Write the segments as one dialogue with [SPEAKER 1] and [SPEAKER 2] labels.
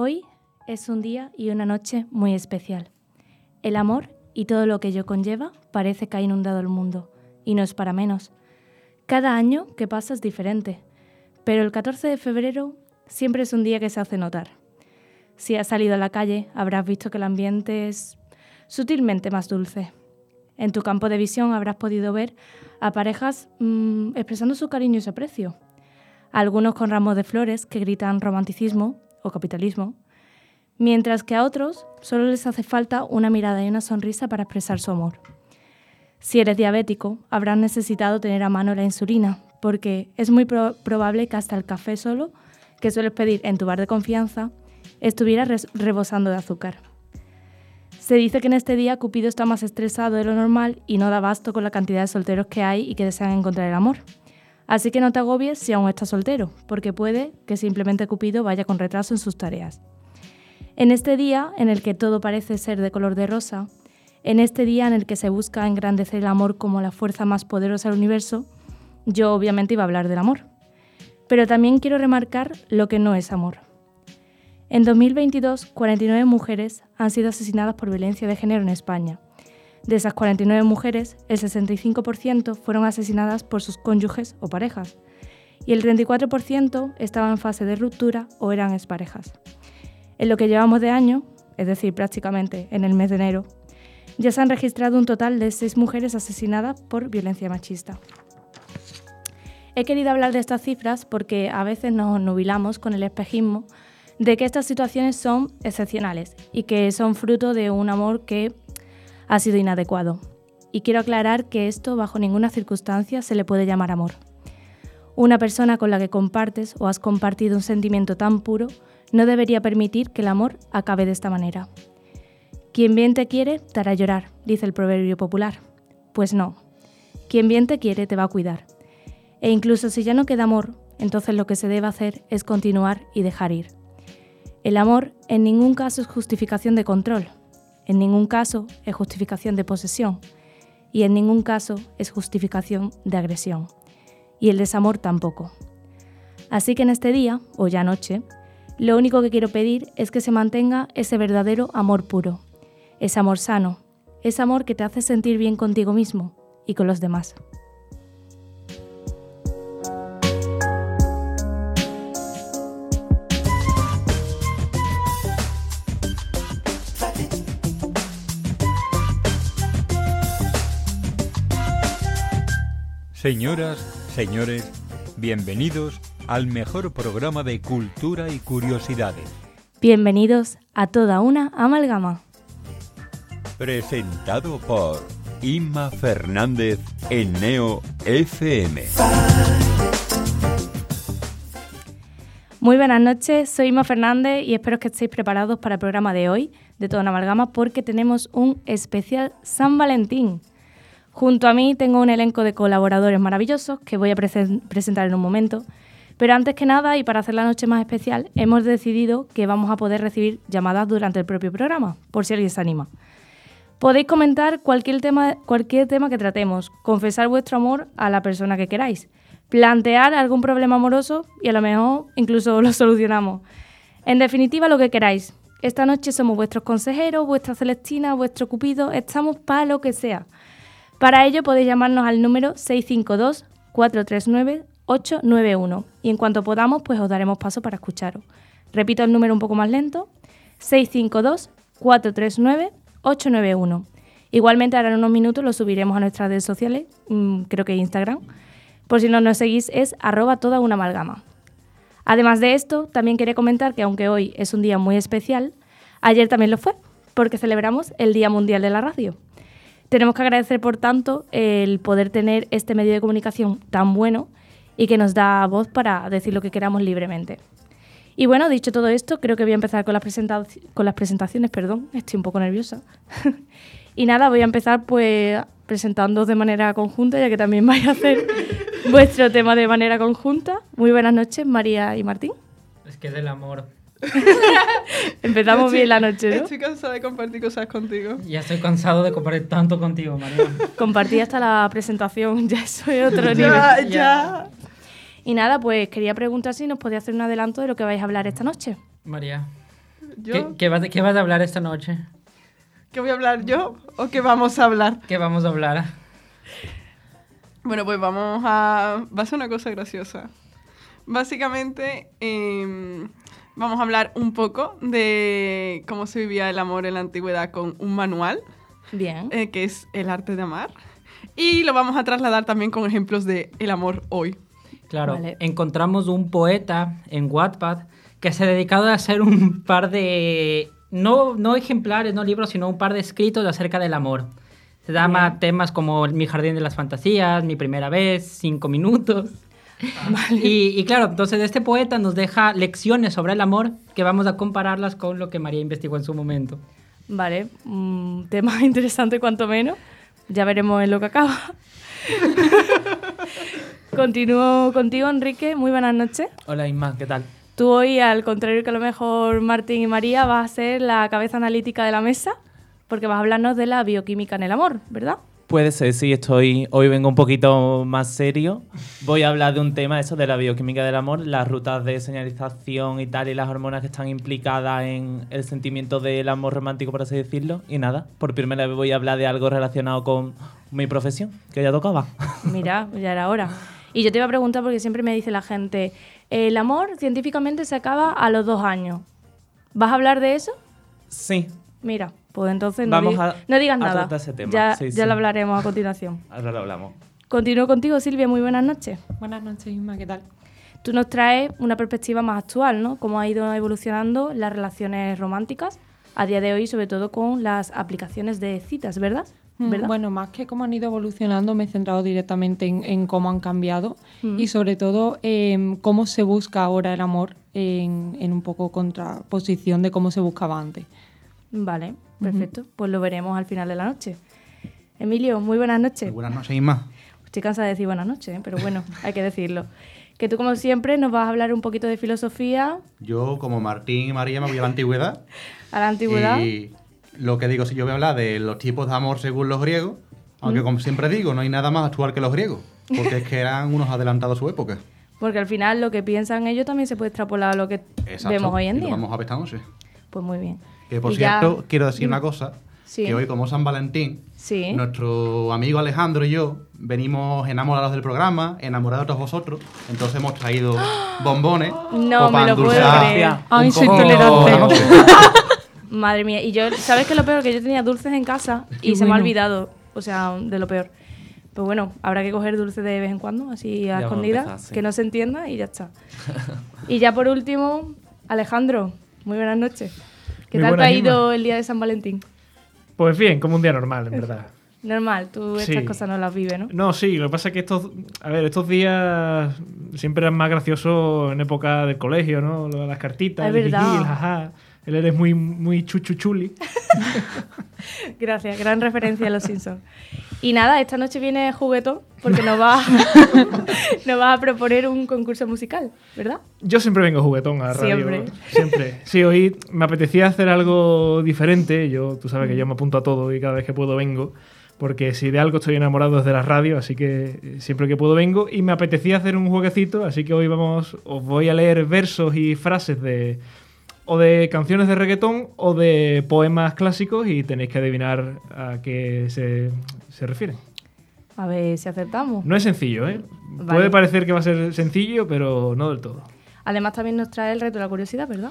[SPEAKER 1] Hoy es un día y una noche muy especial. El amor y todo lo que ello conlleva parece que ha inundado el mundo, y no es para menos. Cada año que pasa es diferente, pero el 14 de febrero siempre es un día que se hace notar. Si has salido a la calle, habrás visto que el ambiente es sutilmente más dulce. En tu campo de visión habrás podido ver a parejas mm, expresando su cariño y su aprecio. algunos con ramos de flores que gritan romanticismo o capitalismo, mientras que a otros solo les hace falta una mirada y una sonrisa para expresar su amor. Si eres diabético, habrás necesitado tener a mano la insulina, porque es muy probable que hasta el café solo, que sueles pedir en tu bar de confianza, estuviera rebosando de azúcar. Se dice que en este día Cupido está más estresado de lo normal y no da basto con la cantidad de solteros que hay y que desean encontrar el amor. Así que no te agobies si aún estás soltero, porque puede que simplemente Cupido vaya con retraso en sus tareas. En este día en el que todo parece ser de color de rosa, en este día en el que se busca engrandecer el amor como la fuerza más poderosa del universo, yo obviamente iba a hablar del amor. Pero también quiero remarcar lo que no es amor. En 2022, 49 mujeres han sido asesinadas por violencia de género en España. De esas 49 mujeres, el 65% fueron asesinadas por sus cónyuges o parejas, y el 34% estaban en fase de ruptura o eran exparejas. En lo que llevamos de año, es decir, prácticamente en el mes de enero, ya se han registrado un total de 6 mujeres asesinadas por violencia machista. He querido hablar de estas cifras porque a veces nos nubilamos con el espejismo de que estas situaciones son excepcionales y que son fruto de un amor que ha sido inadecuado. Y quiero aclarar que esto bajo ninguna circunstancia se le puede llamar amor. Una persona con la que compartes o has compartido un sentimiento tan puro no debería permitir que el amor acabe de esta manera. Quien bien te quiere te hará llorar, dice el proverbio popular. Pues no. Quien bien te quiere te va a cuidar. E incluso si ya no queda amor, entonces lo que se debe hacer es continuar y dejar ir. El amor en ningún caso es justificación de control, en ningún caso es justificación de posesión y en ningún caso es justificación de agresión. Y el desamor tampoco. Así que en este día, o ya noche, lo único que quiero pedir es que se mantenga ese verdadero amor puro, ese amor sano, ese amor que te hace sentir bien contigo mismo y con los demás.
[SPEAKER 2] Señoras, señores, bienvenidos al mejor programa de cultura y curiosidades.
[SPEAKER 1] Bienvenidos a toda una amalgama.
[SPEAKER 2] Presentado por Inma Fernández en Neo FM.
[SPEAKER 1] Muy buenas noches, soy Inma Fernández y espero que estéis preparados para el programa de hoy de Toda una Amalgama porque tenemos un especial San Valentín. Junto a mí tengo un elenco de colaboradores maravillosos que voy a presentar en un momento. Pero antes que nada, y para hacer la noche más especial, hemos decidido que vamos a poder recibir llamadas durante el propio programa, por si alguien se anima. Podéis comentar cualquier tema, cualquier tema que tratemos, confesar vuestro amor a la persona que queráis, plantear algún problema amoroso y a lo mejor incluso lo solucionamos. En definitiva, lo que queráis. Esta noche somos vuestros consejeros, vuestra Celestina, vuestro Cupido, estamos para lo que sea. Para ello podéis llamarnos al número 652-439-891 y en cuanto podamos pues os daremos paso para escucharos. Repito el número un poco más lento, 652-439-891. Igualmente ahora en unos minutos lo subiremos a nuestras redes sociales, mm, creo que Instagram. Por si no nos seguís es arroba toda una amalgama. Además de esto, también quería comentar que aunque hoy es un día muy especial, ayer también lo fue, porque celebramos el Día Mundial de la Radio. Tenemos que agradecer, por tanto, el poder tener este medio de comunicación tan bueno y que nos da voz para decir lo que queramos libremente. Y bueno, dicho todo esto, creo que voy a empezar con las, presentaciones, perdón, estoy un poco nerviosa. y nada, voy a empezar pues presentando de manera conjunta, ya que también vais a hacer vuestro tema de manera conjunta. Muy buenas noches, María y Martín.
[SPEAKER 3] Es que del amor
[SPEAKER 1] Empezamos bien la noche, ¿no?
[SPEAKER 4] Estoy cansada de compartir cosas contigo.
[SPEAKER 3] Ya estoy cansado de compartir tanto contigo, María.
[SPEAKER 1] Compartí hasta la presentación, ya soy otro nivel.
[SPEAKER 4] Ya, ya.
[SPEAKER 1] Y nada, pues quería preguntar si nos podía hacer un adelanto de lo que vais a hablar esta noche.
[SPEAKER 3] María.
[SPEAKER 4] ¿Yo?
[SPEAKER 3] ¿Qué, qué vas, ¿Qué vas a hablar esta noche?
[SPEAKER 4] ¿Qué voy a hablar yo o qué vamos a hablar?
[SPEAKER 3] ¿Qué vamos a hablar?
[SPEAKER 4] Bueno, pues vamos a... Va a ser una cosa graciosa. Básicamente, em, vamos a hablar un poco de cómo se vivía el amor en la antigüedad con un manual,
[SPEAKER 1] Bien.
[SPEAKER 4] eh, que es el arte de amar. Y lo vamos a trasladar también con ejemplos de el amor hoy.
[SPEAKER 3] Claro,
[SPEAKER 1] Vale.
[SPEAKER 3] encontramos un poeta en Wattpad que se ha dedicado a hacer un par de, no, no ejemplares, no libros, sino un par de escritos acerca del amor. Se llama
[SPEAKER 1] Bien.
[SPEAKER 3] temas como Mi jardín de las fantasías, Mi primera vez, Cinco minutos. Y, y claro, entonces este poeta nos deja lecciones sobre el amor que vamos a compararlas con lo que María investigó en su momento.
[SPEAKER 1] Vale, un tema interesante cuanto menos. Ya veremos en lo que acaba. Continúo contigo, Enrique. Muy buenas noches.
[SPEAKER 5] Hola Isma, ¿qué tal?
[SPEAKER 1] Tú hoy, al contrario que a lo mejor Martín y María, vas a ser la cabeza analítica de la mesa, porque vas a hablarnos de la bioquímica en el amor, ¿verdad?
[SPEAKER 5] Puede ser, sí, estoy. Hoy vengo un poquito más serio. Voy a hablar de un tema, eso de la bioquímica del amor, las rutas de señalización y tal, y las hormonas que están implicadas en el sentimiento del amor romántico, por así decirlo. Y nada, por primera vez voy a hablar de algo relacionado con mi profesión, que ya tocaba.
[SPEAKER 1] Mira, ya era hora. Y yo te iba a preguntar porque siempre me dice la gente, el amor científicamente se acaba a los dos años. ¿Vas a hablar de eso?
[SPEAKER 5] Sí,
[SPEAKER 1] Mira, pues entonces no,
[SPEAKER 5] Vamos
[SPEAKER 1] di-
[SPEAKER 5] a-
[SPEAKER 1] no digas
[SPEAKER 5] a
[SPEAKER 1] nada.
[SPEAKER 5] ese tema.
[SPEAKER 1] Ya,
[SPEAKER 5] Sí,
[SPEAKER 1] ya
[SPEAKER 5] sí.
[SPEAKER 1] lo hablaremos a continuación.
[SPEAKER 5] ahora lo hablamos.
[SPEAKER 1] Continúo contigo, Silvia. Muy buenas noches.
[SPEAKER 6] Buenas noches, Isma, ¿qué tal?
[SPEAKER 1] Tú nos traes una perspectiva más actual, ¿no? Cómo ha ido evolucionando las relaciones románticas a día de hoy, sobre todo con las aplicaciones de citas, ¿verdad?
[SPEAKER 6] Mm,
[SPEAKER 1] ¿Verdad?
[SPEAKER 6] Bueno, más que cómo han ido evolucionando, me he centrado directamente en, en cómo han cambiado
[SPEAKER 1] Mm.
[SPEAKER 6] y sobre todo em, cómo se busca ahora el amor en, en un poco contraposición de cómo se buscaba antes.
[SPEAKER 1] Vale, perfecto. Pues lo veremos al final de la noche. Emilio, muy buenas noches.
[SPEAKER 7] Buenas noches, Isma.
[SPEAKER 1] Estoy cansada de decir buenas noches, ¿eh? pero bueno, hay que decirlo. Que tú, como siempre, nos vas a hablar un poquito de filosofía
[SPEAKER 7] Yo, como Martín y María, me voy a la antigüedad.
[SPEAKER 1] a la antigüedad.
[SPEAKER 7] Y lo que digo, si yo voy a hablar de los tipos de amor según los griegos, aunque como siempre digo, no hay nada más actual que los griegos, porque es que eran unos adelantados a su época.
[SPEAKER 1] Porque al final lo que piensan ellos también se puede extrapolar a lo que
[SPEAKER 7] Exacto.
[SPEAKER 1] vemos hoy en
[SPEAKER 7] y lo
[SPEAKER 1] día.
[SPEAKER 7] vamos a ver esta noche.
[SPEAKER 1] Pues muy bien.
[SPEAKER 7] Que por
[SPEAKER 1] Y ya-
[SPEAKER 7] cierto, quiero decir una cosa,
[SPEAKER 1] Sí.
[SPEAKER 7] que hoy como San Valentín,
[SPEAKER 1] Sí.
[SPEAKER 7] nuestro amigo Alejandro y yo venimos enamorados del programa, enamorados de todos vosotros, entonces hemos traído bombones
[SPEAKER 1] No me lo puedo creer.
[SPEAKER 7] un
[SPEAKER 6] Ay, soy tolerante.
[SPEAKER 1] Madre mía. Y yo, ¿sabes qué es lo peor? Que yo tenía dulces en casa y
[SPEAKER 6] Qué
[SPEAKER 1] se me ha olvidado. O sea, de lo peor. Pues bueno, habrá que coger dulces de vez en cuando, así a escondidas,
[SPEAKER 5] sí.
[SPEAKER 1] que no se entienda y ya está. y ya por último, Alejandro, muy buenas noches. ¿Qué tal te ha ido el día de San Valentín?
[SPEAKER 8] Pues bien, como un día normal, en verdad.
[SPEAKER 1] Normal, tú estas
[SPEAKER 8] Sí.
[SPEAKER 1] cosas no las vives, ¿no?
[SPEAKER 8] No, sí, lo que pasa es que estos, a ver, estos días siempre eran más graciosos en época del colegio, ¿no? Lo de las cartitas,
[SPEAKER 1] Es
[SPEAKER 8] el
[SPEAKER 1] verdad.
[SPEAKER 8] jajá. Él eres muy, muy chuchuchuli.
[SPEAKER 1] Gracias, gran referencia a los Simpsons. Y nada, esta noche viene juguetón porque nos va, nos va a proponer un concurso musical, ¿verdad?
[SPEAKER 8] Yo siempre vengo juguetón a la radio.
[SPEAKER 1] Siempre.
[SPEAKER 8] Siempre. Sí, hoy me apetecía hacer algo diferente. Yo, tú sabes que yo me apunto a todo y cada vez que puedo vengo. Porque si de algo estoy enamorado es de la radio, así que eh, siempre que puedo vengo. Y me apetecía hacer un jueguecito, así que hoy vamos, os voy a leer versos y frases de o de canciones de reggaetón o de poemas clásicos y tenéis que adivinar a qué se, se refieren.
[SPEAKER 1] A ver si acertamos.
[SPEAKER 8] No es sencillo, ¿eh?
[SPEAKER 1] Vale.
[SPEAKER 8] Puede parecer que va a ser sencillo, pero no del todo.
[SPEAKER 1] Además también nos trae el reto de la curiosidad, ¿verdad?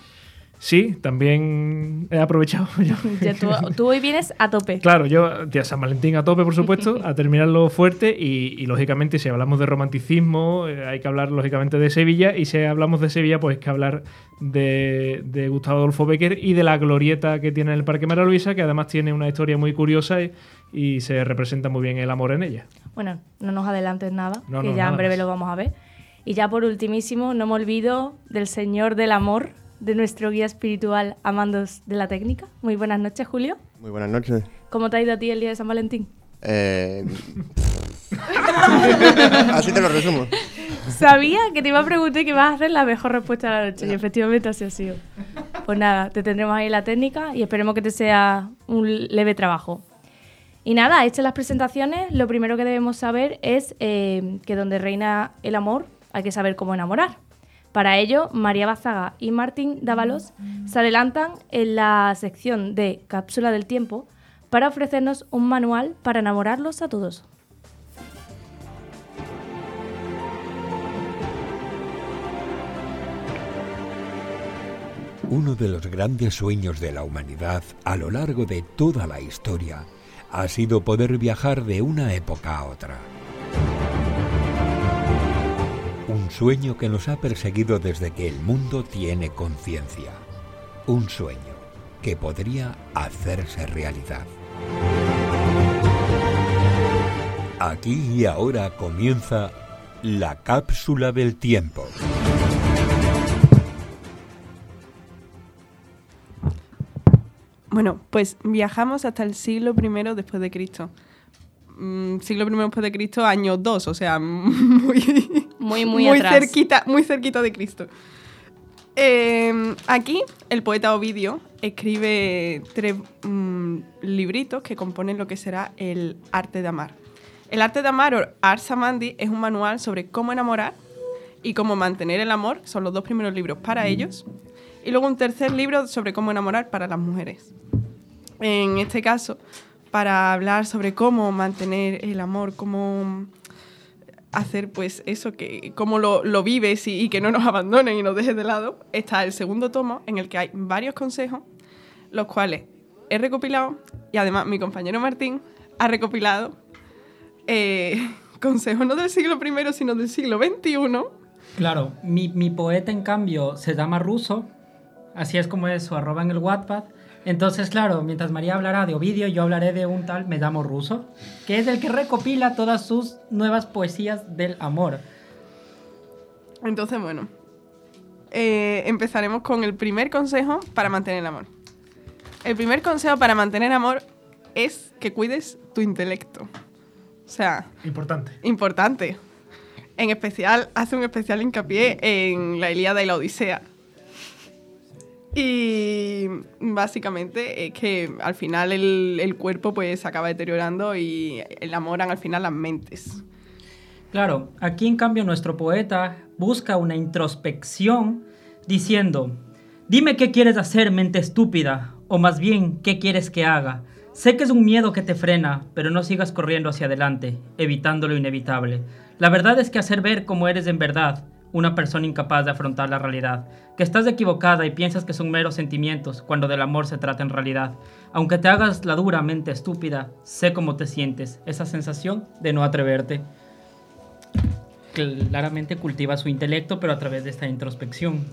[SPEAKER 8] Sí, también he aprovechado yo.
[SPEAKER 1] Ya tú, tú hoy vienes a tope.
[SPEAKER 8] Claro, yo, tía, San Valentín a tope, por supuesto, a terminarlo fuerte y, y, lógicamente, si hablamos de romanticismo, eh, hay que hablar, lógicamente, de Sevilla y si hablamos de Sevilla, pues hay que hablar de, de Gustavo Adolfo Becker y de la glorieta que tiene en el Parque Mara Luisa, que además tiene una historia muy curiosa y, y se representa muy bien el amor en ella.
[SPEAKER 1] Bueno, no nos adelantes nada,
[SPEAKER 8] No,
[SPEAKER 1] que
[SPEAKER 8] no,
[SPEAKER 1] ya en breve
[SPEAKER 8] más.
[SPEAKER 1] lo vamos a ver. Y ya por ultimísimo, no me olvido del Señor del Amor, de nuestro guía espiritual Amandos de la Técnica. Muy buenas noches, Julio.
[SPEAKER 9] Muy buenas noches.
[SPEAKER 1] ¿Cómo te ha ido a ti el día de San Valentín?
[SPEAKER 9] Eh... Así te lo resumo.
[SPEAKER 1] Sabía que te iba a preguntar y que ibas a hacer la mejor respuesta de la noche y efectivamente así ha sido. Pues nada, te tendremos ahí la técnica y esperemos que te sea un leve trabajo. Y nada, hechas las presentaciones, lo primero que debemos saber es eh, que donde reina el amor hay que saber cómo enamorar. Para ello, María Bazaga y Martín Dávalos se adelantan en la sección de Cápsula del Tiempo para ofrecernos un manual para enamorarlos a todos.
[SPEAKER 10] Uno de los grandes sueños de la humanidad a lo largo de toda la historia ha sido poder viajar de una época a otra. Un sueño que nos ha perseguido desde que el mundo tiene conciencia. Un sueño que podría hacerse realidad. Aquí y ahora comienza la cápsula del tiempo.
[SPEAKER 4] Bueno, pues viajamos hasta el siglo I después de Cristo. Mm, siglo I después de Cristo, año 2, o sea, muy,
[SPEAKER 1] Muy, muy, atrás.
[SPEAKER 4] cerquita, muy cerquita de Cristo. Eh, aquí, el poeta Ovidio escribe tres mm, libritos que componen lo que será el arte de amar. El arte de amar, o Ars Amandi, es un manual sobre cómo enamorar y cómo mantener el amor. Son los dos primeros libros para ellos. Y luego un tercer libro sobre cómo enamorar para las mujeres. En este caso, para hablar sobre cómo mantener el amor, cómo hacer pues eso, que cómo lo, lo vives y, que no nos abandonen y nos dejes de lado, está el segundo tomo en el que hay varios consejos, los cuales he recopilado y además mi compañero Martín ha recopilado eh, consejos no del siglo I, sino del siglo XXI.
[SPEAKER 3] Claro, mi, mi poeta en cambio se llama Ruso, así es como es su arroba en el Wattpad. Entonces, claro, mientras María hablará de Ovidio, yo hablaré de un tal Me llamo Ruso, que es el que recopila todas sus nuevas poesías del amor.
[SPEAKER 4] Entonces, bueno, eh, empezaremos con el primer consejo para mantener el amor. El primer consejo para mantener amor es que cuides tu intelecto. O sea,
[SPEAKER 8] Importante.
[SPEAKER 4] importante. En especial, hace un especial hincapié en la Ilíada y la Odisea. Y básicamente es que al final el, el cuerpo pues se acaba deteriorando y enamoran al final las mentes.
[SPEAKER 3] Claro, aquí en cambio nuestro poeta busca una introspección diciendo, dime qué quieres hacer, mente estúpida, o más bien, qué quieres que haga. Sé que es un miedo que te frena, pero no sigas corriendo hacia adelante, evitando lo inevitable. La verdad es que hacer ver cómo eres en verdad, una persona incapaz de afrontar la realidad, que estás equivocada y piensas que son meros sentimientos cuando del amor se trata en realidad. Aunque te hagas la dura mente estúpida, sé cómo te sientes, esa sensación de no atreverte. Claramente cultiva su intelecto, pero a través de esta introspección.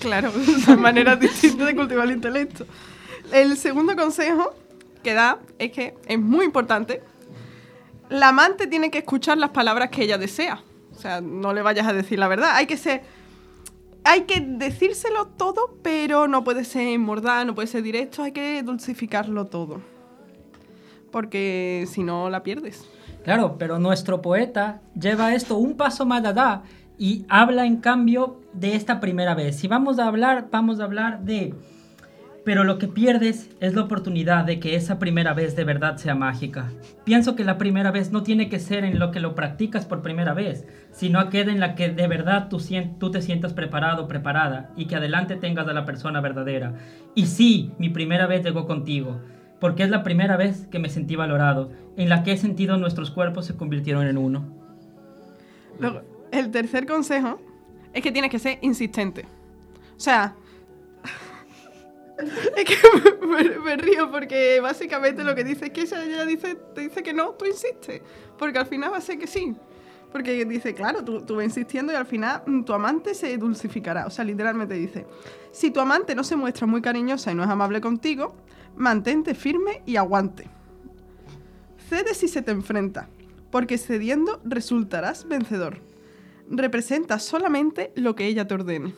[SPEAKER 4] Claro, son maneras distintas de cultivar el intelecto. El segundo consejo que da es que es muy importante. La amante tiene que escuchar las palabras que ella desea. O sea, no le vayas a decir la verdad. Hay que ser. Hay que decírselo todo, pero no puede ser mordaz, no puede ser directo. Hay que dulcificarlo todo. Porque si no, la pierdes.
[SPEAKER 3] Claro, pero nuestro poeta lleva esto un paso más allá y habla en cambio de esta primera vez. Si vamos a hablar, vamos a hablar de... Pero lo que pierdes es la oportunidad de que esa primera vez de verdad sea mágica. Pienso que la primera vez no tiene que ser en lo que lo practicas por primera vez, sino aquella en la que de verdad tú, te sientas preparado, preparada, y que adelante tengas a la persona verdadera. Y sí, mi primera vez llegó contigo, porque es la primera vez que me sentí valorado, en la que he sentido nuestros cuerpos se convirtieron en uno.
[SPEAKER 4] El tercer consejo es que tienes que ser insistente. O sea, es que me, río porque básicamente lo que dice es que ella, ella dice, te dice que no, tú insistes. Porque al final va a ser que sí. Porque dice, claro, tú, tú vas insistiendo y al final mm, tu amante se dulcificará. O sea, literalmente dice, si tu amante no se muestra muy cariñosa y no es amable contigo, mantente firme y aguante. Cede si se te enfrenta, porque cediendo resultarás vencedor. Representa solamente lo que ella te ordene.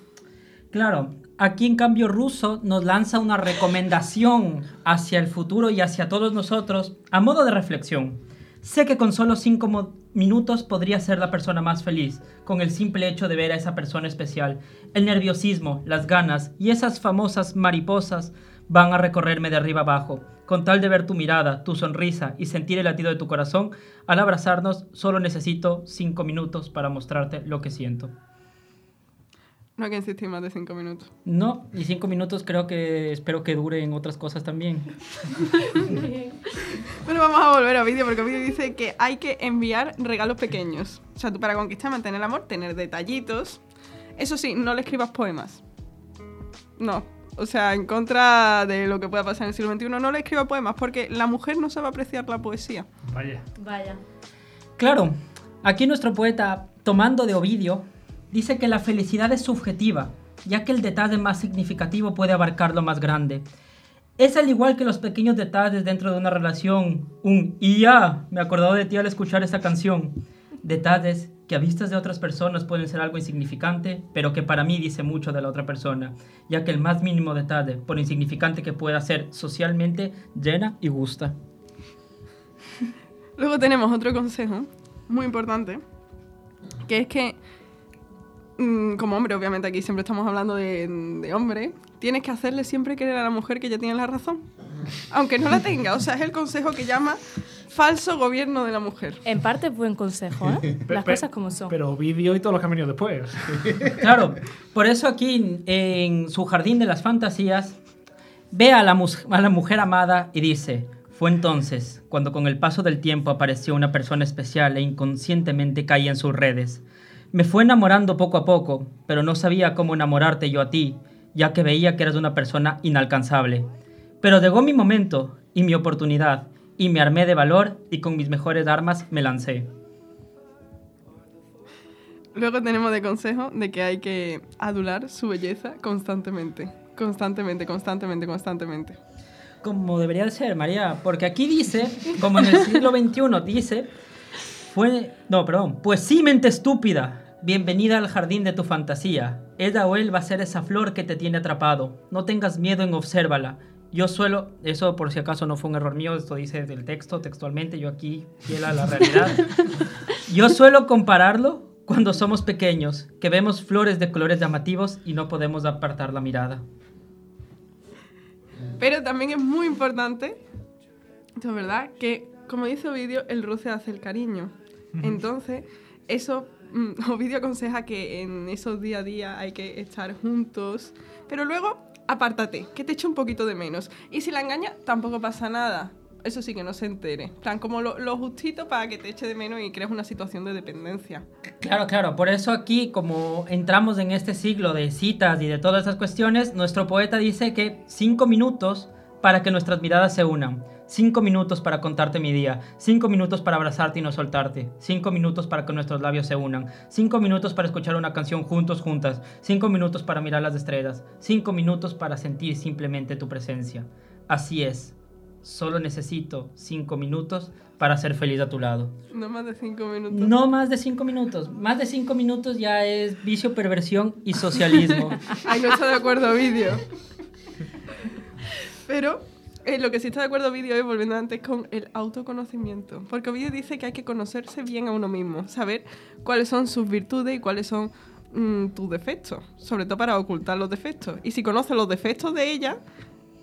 [SPEAKER 3] Claro, aquí en cambio Russo nos lanza una recomendación hacia el futuro y hacia todos nosotros a modo de reflexión. Sé que con solo cinco minutos podría ser la persona más feliz, con el simple hecho de ver a esa persona especial. El nerviosismo, las ganas y esas famosas mariposas van a recorrerme de arriba abajo. Con tal de ver tu mirada, tu sonrisa y sentir el latido de tu corazón, al abrazarnos solo necesito cinco minutos para mostrarte lo que siento.
[SPEAKER 4] No hay que insistir más de cinco minutos.
[SPEAKER 3] No, y cinco minutos creo que espero que dure en otras cosas también.
[SPEAKER 4] Bueno, vamos a volver a vídeo porque vídeo dice que hay que enviar regalos pequeños. O sea, tú para conquistar, mantener el amor, tener detallitos. Eso sí, no le escribas poemas. No. O sea, en contra de lo que pueda pasar en el siglo XXI, no le escriba poemas porque la mujer no sabe apreciar la poesía.
[SPEAKER 8] Vaya.
[SPEAKER 1] Vaya.
[SPEAKER 3] Claro, aquí nuestro poeta, tomando de Ovidio, dice que la felicidad es subjetiva, ya que el detalle más significativo puede abarcar lo más grande. Es al igual que los pequeños detalles dentro de una relación. Un y ya, me acordado de ti al escuchar esta canción. Detalles que a vistas de otras personas pueden ser algo insignificante, pero que para mí dice mucho de la otra persona, ya que el más mínimo detalle, por insignificante que pueda ser socialmente, llena y gusta.
[SPEAKER 4] Luego tenemos otro consejo muy importante, que es que, como hombre, obviamente aquí siempre estamos hablando de, de hombre, tienes que hacerle siempre querer a la mujer que ya tiene la razón, aunque no la tenga. O sea, es el consejo que llama falso gobierno de la mujer.
[SPEAKER 1] En parte es buen consejo, ¿eh? Las cosas como son.
[SPEAKER 8] Pero vídeo y todos los que han venido después.
[SPEAKER 3] Claro, por eso aquí en su jardín de las fantasías ve a la, mus- a la mujer amada y dice, fue entonces cuando con el paso del tiempo apareció una persona especial e inconscientemente caí en sus redes. Me fue enamorando poco a poco, pero no sabía cómo enamorarte yo a ti, ya que veía que eras una persona inalcanzable. Pero llegó mi momento y mi oportunidad, y me armé de valor y con mis mejores armas me lancé.
[SPEAKER 4] Luego tenemos de consejo de que hay que adular su belleza constantemente. Constantemente, constantemente, constantemente.
[SPEAKER 3] como debería de ser, María, porque aquí dice, como en el siglo XXI dice, fue, no, perdón, pues sí, mente estúpida, bienvenida al jardín de tu fantasía. Ella o él va a ser esa flor que te tiene atrapado. No tengas miedo en obsérvala. Yo suelo, eso por si acaso no fue un error mío, esto dice del texto textualmente, yo aquí fiel a la realidad. Yo suelo compararlo cuando somos pequeños, que vemos flores de colores llamativos y no podemos apartar la mirada.
[SPEAKER 4] Pero también es muy importante, esto es verdad, que como dice Ovidio, el roce hace el cariño. Entonces, eso, mm, Ovidio aconseja que en esos día a día hay que estar juntos, pero luego apártate, que te eche un poquito de menos. Y si la engaña, tampoco pasa nada. Eso sí, que no se entere. En plan, como lo, lo justito para que te eche de menos y crees una situación de dependencia.
[SPEAKER 3] Claro, claro. Por eso aquí, como entramos en este siglo de citas y de todas esas cuestiones, nuestro poeta dice que cinco minutos para que nuestras miradas se unan. Cinco minutos para contarte mi día. Cinco minutos para abrazarte y no soltarte. Cinco minutos para que nuestros labios se unan. Cinco minutos para escuchar una canción juntos, juntas. Cinco minutos para mirar las estrellas. Cinco minutos para sentir simplemente tu presencia. Así es. Solo necesito cinco minutos para ser feliz a tu lado.
[SPEAKER 4] No más de cinco minutos.
[SPEAKER 3] No más de cinco minutos. Más de cinco minutos ya es vicio, perversión y socialismo.
[SPEAKER 4] Ahí no está de acuerdo vídeo. Pero eh, lo que sí está de acuerdo vídeo es volviendo antes con el autoconocimiento. Porque vídeo dice que hay que conocerse bien a uno mismo, saber cuáles son sus virtudes y cuáles son mm, tus defectos, sobre todo para ocultar los defectos. Y si conoces los defectos de ella,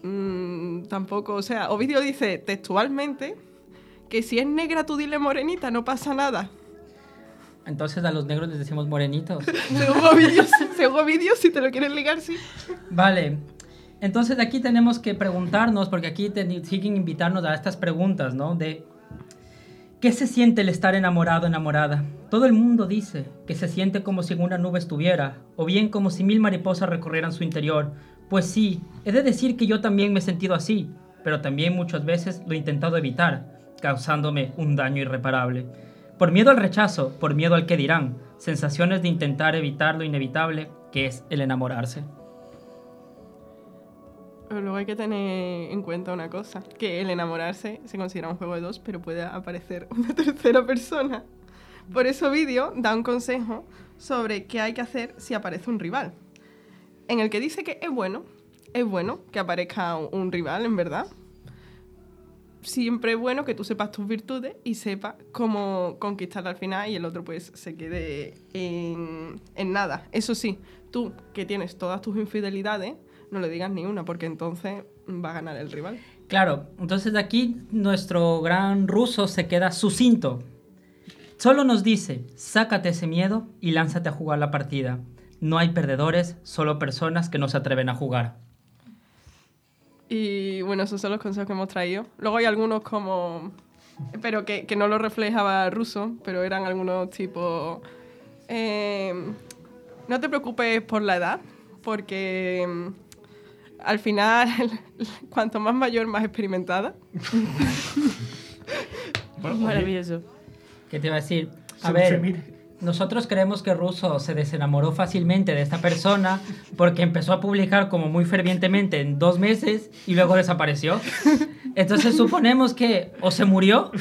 [SPEAKER 4] mm, tampoco, o sea, Ovidio dice textualmente que si es negra tú dile morenita, no pasa nada.
[SPEAKER 3] Entonces a los negros les decimos morenitos.
[SPEAKER 4] Según Ovidio, según Ovidio, si te lo quieres ligar, sí.
[SPEAKER 3] Vale. Entonces aquí tenemos que preguntarnos, porque aquí siguen invitarnos a estas preguntas, ¿no? De ¿qué se siente el estar enamorado, enamorada? Todo el mundo dice que se siente como si en una nube estuviera, o bien como si mil mariposas recorrieran su interior. Pues sí, he de decir que yo también me he sentido así, pero también muchas veces lo he intentado evitar, causándome un daño irreparable. Por miedo al rechazo, por miedo al que dirán, sensaciones de intentar evitar lo inevitable, que es el enamorarse.
[SPEAKER 4] Pero luego hay que tener en cuenta una cosa, que el enamorarse se considera un juego de dos, pero puede aparecer una tercera persona. Por eso vídeo da un consejo sobre qué hay que hacer si aparece un rival. En el que dice que es bueno, es bueno que aparezca un- rival, en verdad. Siempre es bueno que tú sepas tus virtudes y sepas cómo conquistarla al final y el otro pues se quede en nada. Eso sí, tú que tienes todas tus infidelidades, no le digas ni una porque entonces va a ganar el rival.
[SPEAKER 3] Claro, entonces de aquí nuestro gran ruso se queda sucinto. Solo nos dice, sácate ese miedo y lánzate a jugar la partida. no hay perdedores, solo personas que no se atreven a jugar.
[SPEAKER 4] Y bueno, esos son los consejos que hemos traído. Luego hay algunos como... Pero que, que no lo reflejaba Russo, pero eran algunos tipo... eh, no te preocupes por la edad, porque al final, cuanto más mayor, más experimentada.
[SPEAKER 1] Maravilloso.
[SPEAKER 3] ¿Qué te iba a decir? A
[SPEAKER 8] Se-
[SPEAKER 3] ver,
[SPEAKER 8] se
[SPEAKER 3] nosotros creemos que Russo se desenamoró fácilmente de esta persona porque empezó a publicar como muy fervientemente en dos meses y luego desapareció. Entonces suponemos que o se murió,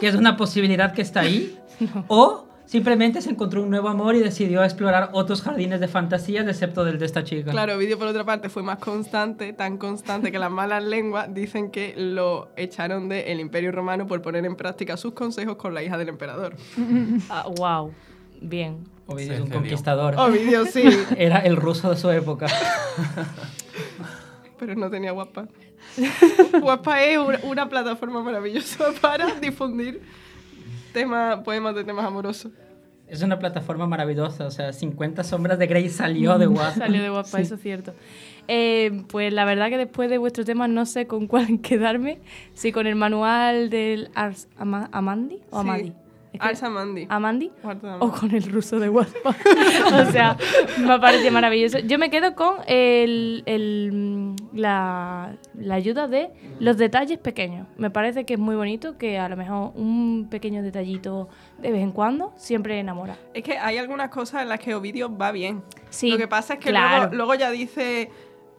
[SPEAKER 3] que es una posibilidad que está ahí, o simplemente se encontró un nuevo amor y decidió explorar otros jardines de fantasías excepto del de esta chica.
[SPEAKER 4] Claro, Ovidio por otra parte fue más constante, tan constante que las malas lenguas dicen que lo echaron del Imperio Romano por poner en práctica sus consejos con la hija del emperador.
[SPEAKER 1] Ah, wow. Bien.
[SPEAKER 3] Ovidio es un conquistador.
[SPEAKER 4] Ovidio sí,
[SPEAKER 3] Era el ruso de su época.
[SPEAKER 4] pero no tenía guapa. Guapa es una, una plataforma maravillosa para difundir temas, poemas de temas amorosos.
[SPEAKER 3] Es una plataforma maravillosa, o sea, 50 sombras de Grey salió de WhatsApp.
[SPEAKER 1] Salió de guapa, eso es cierto. Eh, pues la verdad que después de vuestro tema no sé con cuál quedarme. Si con el manual del Ars Ama- Amandi o
[SPEAKER 4] Sí.
[SPEAKER 1] Amadi.
[SPEAKER 4] Ars Amandi.
[SPEAKER 1] Amandi
[SPEAKER 4] Cuarto de
[SPEAKER 1] o con el ruso de WhatsApp. o sea, me parece maravilloso. Yo me quedo con el, el, mm, la, la ayuda de los detalles pequeños. Me parece que es muy bonito que a lo mejor un pequeño detallito de vez en cuando siempre enamora.
[SPEAKER 4] Es que hay algunas cosas en las que Ovidio va bien.
[SPEAKER 1] Sí,
[SPEAKER 4] Lo que pasa es que
[SPEAKER 1] claro.
[SPEAKER 4] luego, luego ya dice,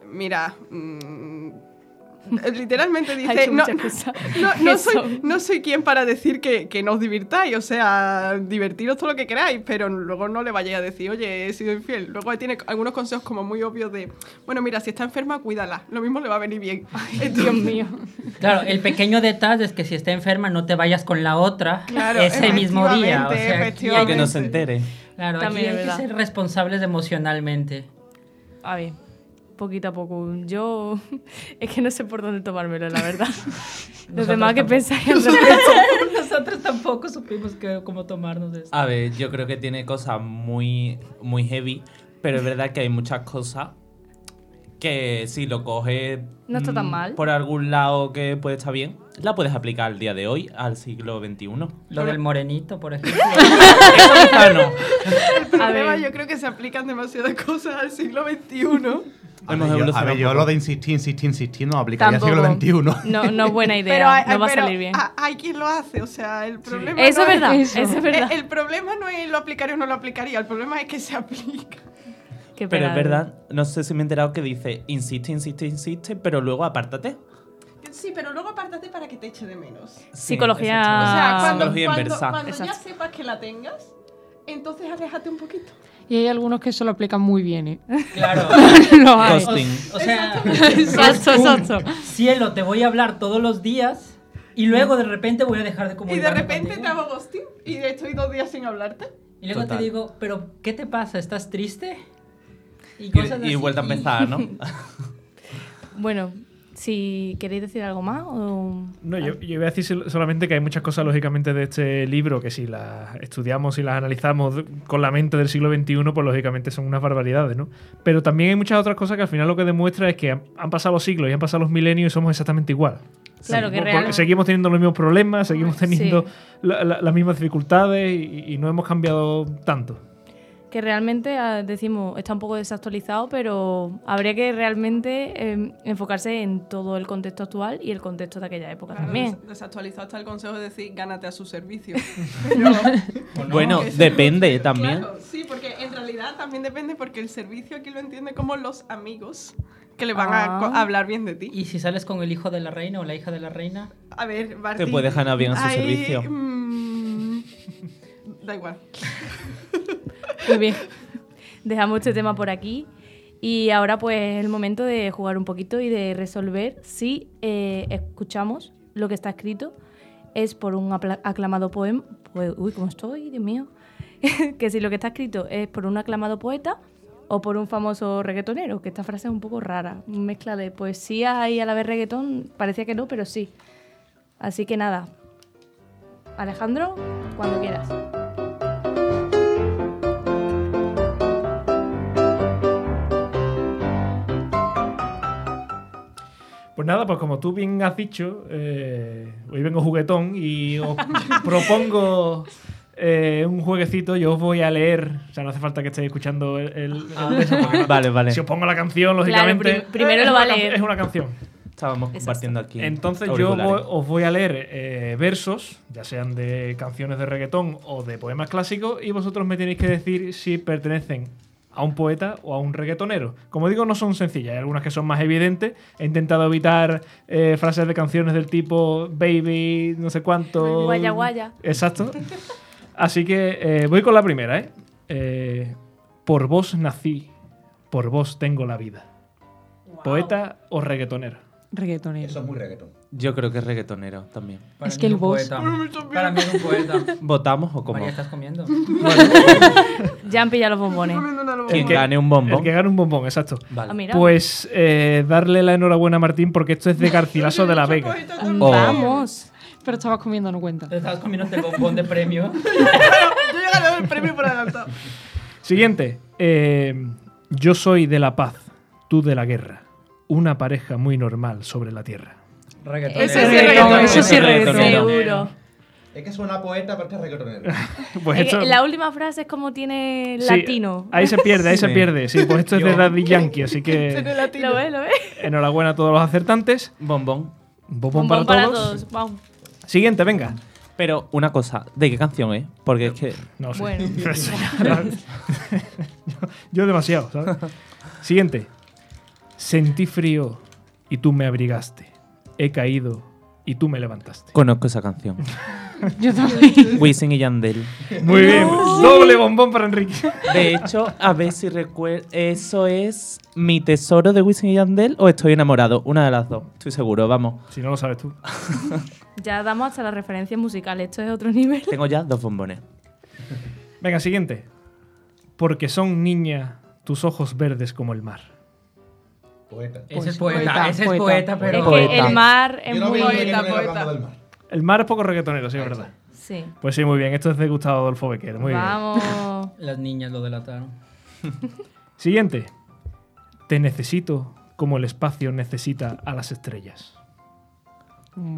[SPEAKER 4] mira, mm, literalmente dice, no, no, soy, no soy quien para decir que, que no os divirtáis, o sea, divertiros todo lo que queráis, pero luego no le vayáis a decir, oye, he sido infiel. Luego tiene algunos consejos como muy obvios de, bueno, mira, si está enferma, cuídala, lo mismo le va a venir bien.
[SPEAKER 1] Dios mío.
[SPEAKER 3] Claro, el pequeño detalle es que si está enferma no te vayas con la otra
[SPEAKER 4] Claro,
[SPEAKER 3] ese mismo día. O sea, aquí.
[SPEAKER 5] Que no se entere.
[SPEAKER 3] Claro, aquí
[SPEAKER 1] También es
[SPEAKER 3] hay que ser responsables emocionalmente.
[SPEAKER 1] A ver, poquito a poco. Yo es que no sé por dónde tomármelo, la verdad. Los demás que pensáis.
[SPEAKER 3] Nosotros tampoco supimos que, cómo tomarnos de esto.
[SPEAKER 5] A ver, yo creo que tiene cosas muy, muy heavy, pero es verdad que hay muchas cosas que si lo coges
[SPEAKER 1] No está tan
[SPEAKER 5] mm,
[SPEAKER 1] mal.
[SPEAKER 5] por algún lado que puede estar bien, la puedes aplicar al día de hoy, al siglo XXI.
[SPEAKER 3] Lo del morenito, por ejemplo.
[SPEAKER 5] Eso quizá no.
[SPEAKER 4] El problema yo creo que se aplican demasiadas cosas al siglo XXI.
[SPEAKER 7] A ver, yo, a ver, yo lo de insistir, insistir, insistir no aplicaría al siglo XXI.
[SPEAKER 1] No, no es buena idea.
[SPEAKER 4] Pero hay,
[SPEAKER 1] no va a
[SPEAKER 4] pero
[SPEAKER 1] salir bien.
[SPEAKER 4] ha- Hay quien lo hace, o sea, el problema
[SPEAKER 1] Eso
[SPEAKER 4] no
[SPEAKER 1] es verdad,
[SPEAKER 6] eso.
[SPEAKER 1] eso es verdad.
[SPEAKER 4] El, el problema no es lo aplicaría o no lo aplicaría, el problema es que se aplica.
[SPEAKER 1] Qué
[SPEAKER 5] Pero es verdad, no sé si me he enterado que dice insiste, insiste, insiste, pero luego apártate.
[SPEAKER 4] Sí, pero luego apártate para que te eche de menos.
[SPEAKER 5] Sí,
[SPEAKER 1] Psicología-
[SPEAKER 4] O sea, cuando,
[SPEAKER 5] psicología
[SPEAKER 4] cuando-
[SPEAKER 5] inversa.
[SPEAKER 4] cuando ya sepas que la tengas, entonces aléjate un poquito.
[SPEAKER 6] Y hay algunos que eso lo aplican muy bien, ¿eh?
[SPEAKER 3] Claro.
[SPEAKER 6] Lo hay.
[SPEAKER 5] Ghosting.
[SPEAKER 3] O sea,
[SPEAKER 1] Exacto, exacto.
[SPEAKER 3] Cielo, te voy a hablar todos los días y luego de repente voy a dejar de
[SPEAKER 4] Y de
[SPEAKER 3] comunicarme
[SPEAKER 4] repente
[SPEAKER 3] contigo.
[SPEAKER 4] te hago ghosting y estoy dos días sin hablarte.
[SPEAKER 3] Y luego
[SPEAKER 5] Total.
[SPEAKER 3] te digo, pero ¿qué te pasa? ¿Estás triste? Y,
[SPEAKER 5] Y,
[SPEAKER 3] cosas
[SPEAKER 5] y
[SPEAKER 3] así.
[SPEAKER 5] vuelta a empezar, ¿no?
[SPEAKER 1] Bueno, si queréis decir algo más o...
[SPEAKER 8] No, yo, yo voy a decir sol- solamente que hay muchas cosas, lógicamente, de este libro que si las estudiamos y las analizamos con la mente del siglo XXI, pues lógicamente son unas barbaridades, ¿no? Pero también hay muchas otras cosas que al final lo que demuestra es que han, han pasado los siglos y han pasado los milenios y somos exactamente igual.
[SPEAKER 1] Claro, que
[SPEAKER 8] Por-
[SPEAKER 1] real-
[SPEAKER 8] porque Seguimos teniendo los mismos problemas, seguimos
[SPEAKER 1] Sí.
[SPEAKER 8] teniendo la- la- las mismas dificultades y, y no hemos cambiado tanto.
[SPEAKER 1] Que realmente ah, decimos está un poco desactualizado, pero habría que realmente eh, enfocarse en todo el contexto actual y el contexto de aquella época también.
[SPEAKER 4] Des- Desactualizado está el consejo de decir gánate a su servicio.
[SPEAKER 5] Bueno, depende también.
[SPEAKER 4] Claro, sí, porque en realidad también depende porque el servicio aquí lo entiende como los amigos que le van
[SPEAKER 1] Ah.
[SPEAKER 4] a hablar bien de ti.
[SPEAKER 3] ¿Y si sales con el hijo de la reina o la hija de la reina?
[SPEAKER 4] A ver, Martín.
[SPEAKER 5] Te puede ganar bien a su
[SPEAKER 4] ahí,
[SPEAKER 5] servicio.
[SPEAKER 4] mm, da igual.
[SPEAKER 1] Muy bien. Dejamos este tema por aquí. Y ahora pues es el momento de jugar un poquito y de resolver si eh, escuchamos lo que está escrito es por un aclamado poema. Pues, uy, ¿cómo estoy? Dios mío. que si lo que está escrito es por un aclamado poeta o por un famoso reggaetonero, que esta frase es un poco rara. Mezcla de poesía y a la vez reggaetón. Parecía que no, pero sí. Así que nada. Alejandro, cuando quieras.
[SPEAKER 8] Pues nada, pues como tú bien has dicho, eh, hoy vengo juguetón y os propongo eh, un jueguecito. Yo os voy a leer, o sea, no hace falta que estéis escuchando el. el- el- eso, porque
[SPEAKER 5] Vale, vale.
[SPEAKER 8] Si os pongo la canción, lógicamente.
[SPEAKER 1] prim- primero lo va a leer.
[SPEAKER 8] Es una canción.
[SPEAKER 5] Estábamos compartiendo aquí.
[SPEAKER 8] Entonces yo voy- os voy a leer eh, versos, ya sean de canciones de reggaetón o de poemas clásicos, y vosotros me tenéis que decir si pertenecen a un poeta o a un reggaetonero. Como digo, no son sencillas, hay algunas que son más evidentes. He intentado evitar eh, frases de canciones del tipo baby, no sé cuánto.
[SPEAKER 1] Guaya, guaya.
[SPEAKER 8] Exacto. Así que eh, voy con la primera, ¿eh? Eh, Por vos nací, por vos tengo la vida. ¿Poeta o reggaetonero?
[SPEAKER 6] Reggaetonero.
[SPEAKER 7] Eso es muy reggaetón.
[SPEAKER 5] Yo creo que es reggaetonero también.
[SPEAKER 3] Para
[SPEAKER 6] Es que el
[SPEAKER 3] poeta. Para mí es un poeta.
[SPEAKER 5] ¿Votamos o cómo?
[SPEAKER 3] María, ¿estás comiendo?
[SPEAKER 1] Ya han pillado los bombones.
[SPEAKER 5] Quien
[SPEAKER 8] que-
[SPEAKER 5] gane un bombón.
[SPEAKER 8] El que gane un bombón, exacto.
[SPEAKER 5] Vale.
[SPEAKER 1] Ah.
[SPEAKER 8] Pues eh, darle la enhorabuena a Martín porque esto es de Garcilaso de la Vega.
[SPEAKER 5] Oh.
[SPEAKER 1] Vamos.
[SPEAKER 6] Pero estabas comiendo, no cuenta.
[SPEAKER 3] Estabas comiendo el bombón de premio.
[SPEAKER 4] Yo he ganado el premio por adelantado.
[SPEAKER 8] Siguiente. eh, yo soy de la paz, tú de la guerra. Una pareja muy normal sobre la tierra.
[SPEAKER 3] Reggaetonero.
[SPEAKER 4] Ese sí,
[SPEAKER 6] reggaetón. eso sí,
[SPEAKER 5] reggaetonero.
[SPEAKER 1] Seguro.
[SPEAKER 7] Es que suena poeta, pero este es reggaetonero.
[SPEAKER 8] Pues esto-
[SPEAKER 1] la última frase es como tiene
[SPEAKER 8] sí,
[SPEAKER 1] latino.
[SPEAKER 8] Ahí se pierde, ahí se pierde. Sí, pues esto es de Daddy Yankee, así que
[SPEAKER 1] ¿Lo ves? ¿Lo ves?
[SPEAKER 8] enhorabuena a todos los acertantes.
[SPEAKER 5] Bombón.
[SPEAKER 8] Bombón
[SPEAKER 1] Bombón
[SPEAKER 8] para,
[SPEAKER 1] para
[SPEAKER 8] todos.
[SPEAKER 1] todos. Vamos.
[SPEAKER 8] Siguiente, venga.
[SPEAKER 5] Pero una cosa, ¿de qué canción es? Porque es que.
[SPEAKER 8] No sé.
[SPEAKER 1] Bueno.
[SPEAKER 8] yo, yo demasiado, ¿sabes? Siguiente. Sentí frío y tú me abrigaste. He caído y tú me levantaste.
[SPEAKER 5] Conozco esa canción.
[SPEAKER 6] Yo también.
[SPEAKER 5] Wisin y Yandel.
[SPEAKER 8] Muy bien. Doble bombón para Enrique.
[SPEAKER 5] De hecho, a ver si recuerdo. ¿Eso es mi tesoro de Wisin y Yandel o estoy enamorado? Una de las dos. Estoy seguro, vamos.
[SPEAKER 8] Si no lo sabes tú.
[SPEAKER 1] Ya damos hasta las referencias musicales. Esto es otro nivel.
[SPEAKER 5] Tengo ya dos bombones.
[SPEAKER 8] Venga, siguiente. Porque son niña tus ojos verdes como el mar.
[SPEAKER 7] Poeta.
[SPEAKER 3] Ese es poeta,
[SPEAKER 6] poeta,
[SPEAKER 3] ese es
[SPEAKER 6] poeta.
[SPEAKER 3] poeta,
[SPEAKER 1] Es
[SPEAKER 3] pero.
[SPEAKER 1] que el mar es
[SPEAKER 7] no
[SPEAKER 1] muy...
[SPEAKER 4] Poeta, poeta.
[SPEAKER 7] hablando del mar.
[SPEAKER 8] El mar es poco reggaetonero, sí, es verdad.
[SPEAKER 1] Sí.
[SPEAKER 8] Pues sí, muy bien. Esto es de Gustavo Adolfo Becker. Muy bien.
[SPEAKER 1] Vamos.
[SPEAKER 3] Las niñas lo delataron.
[SPEAKER 8] Siguiente. Te necesito como el espacio necesita a las estrellas.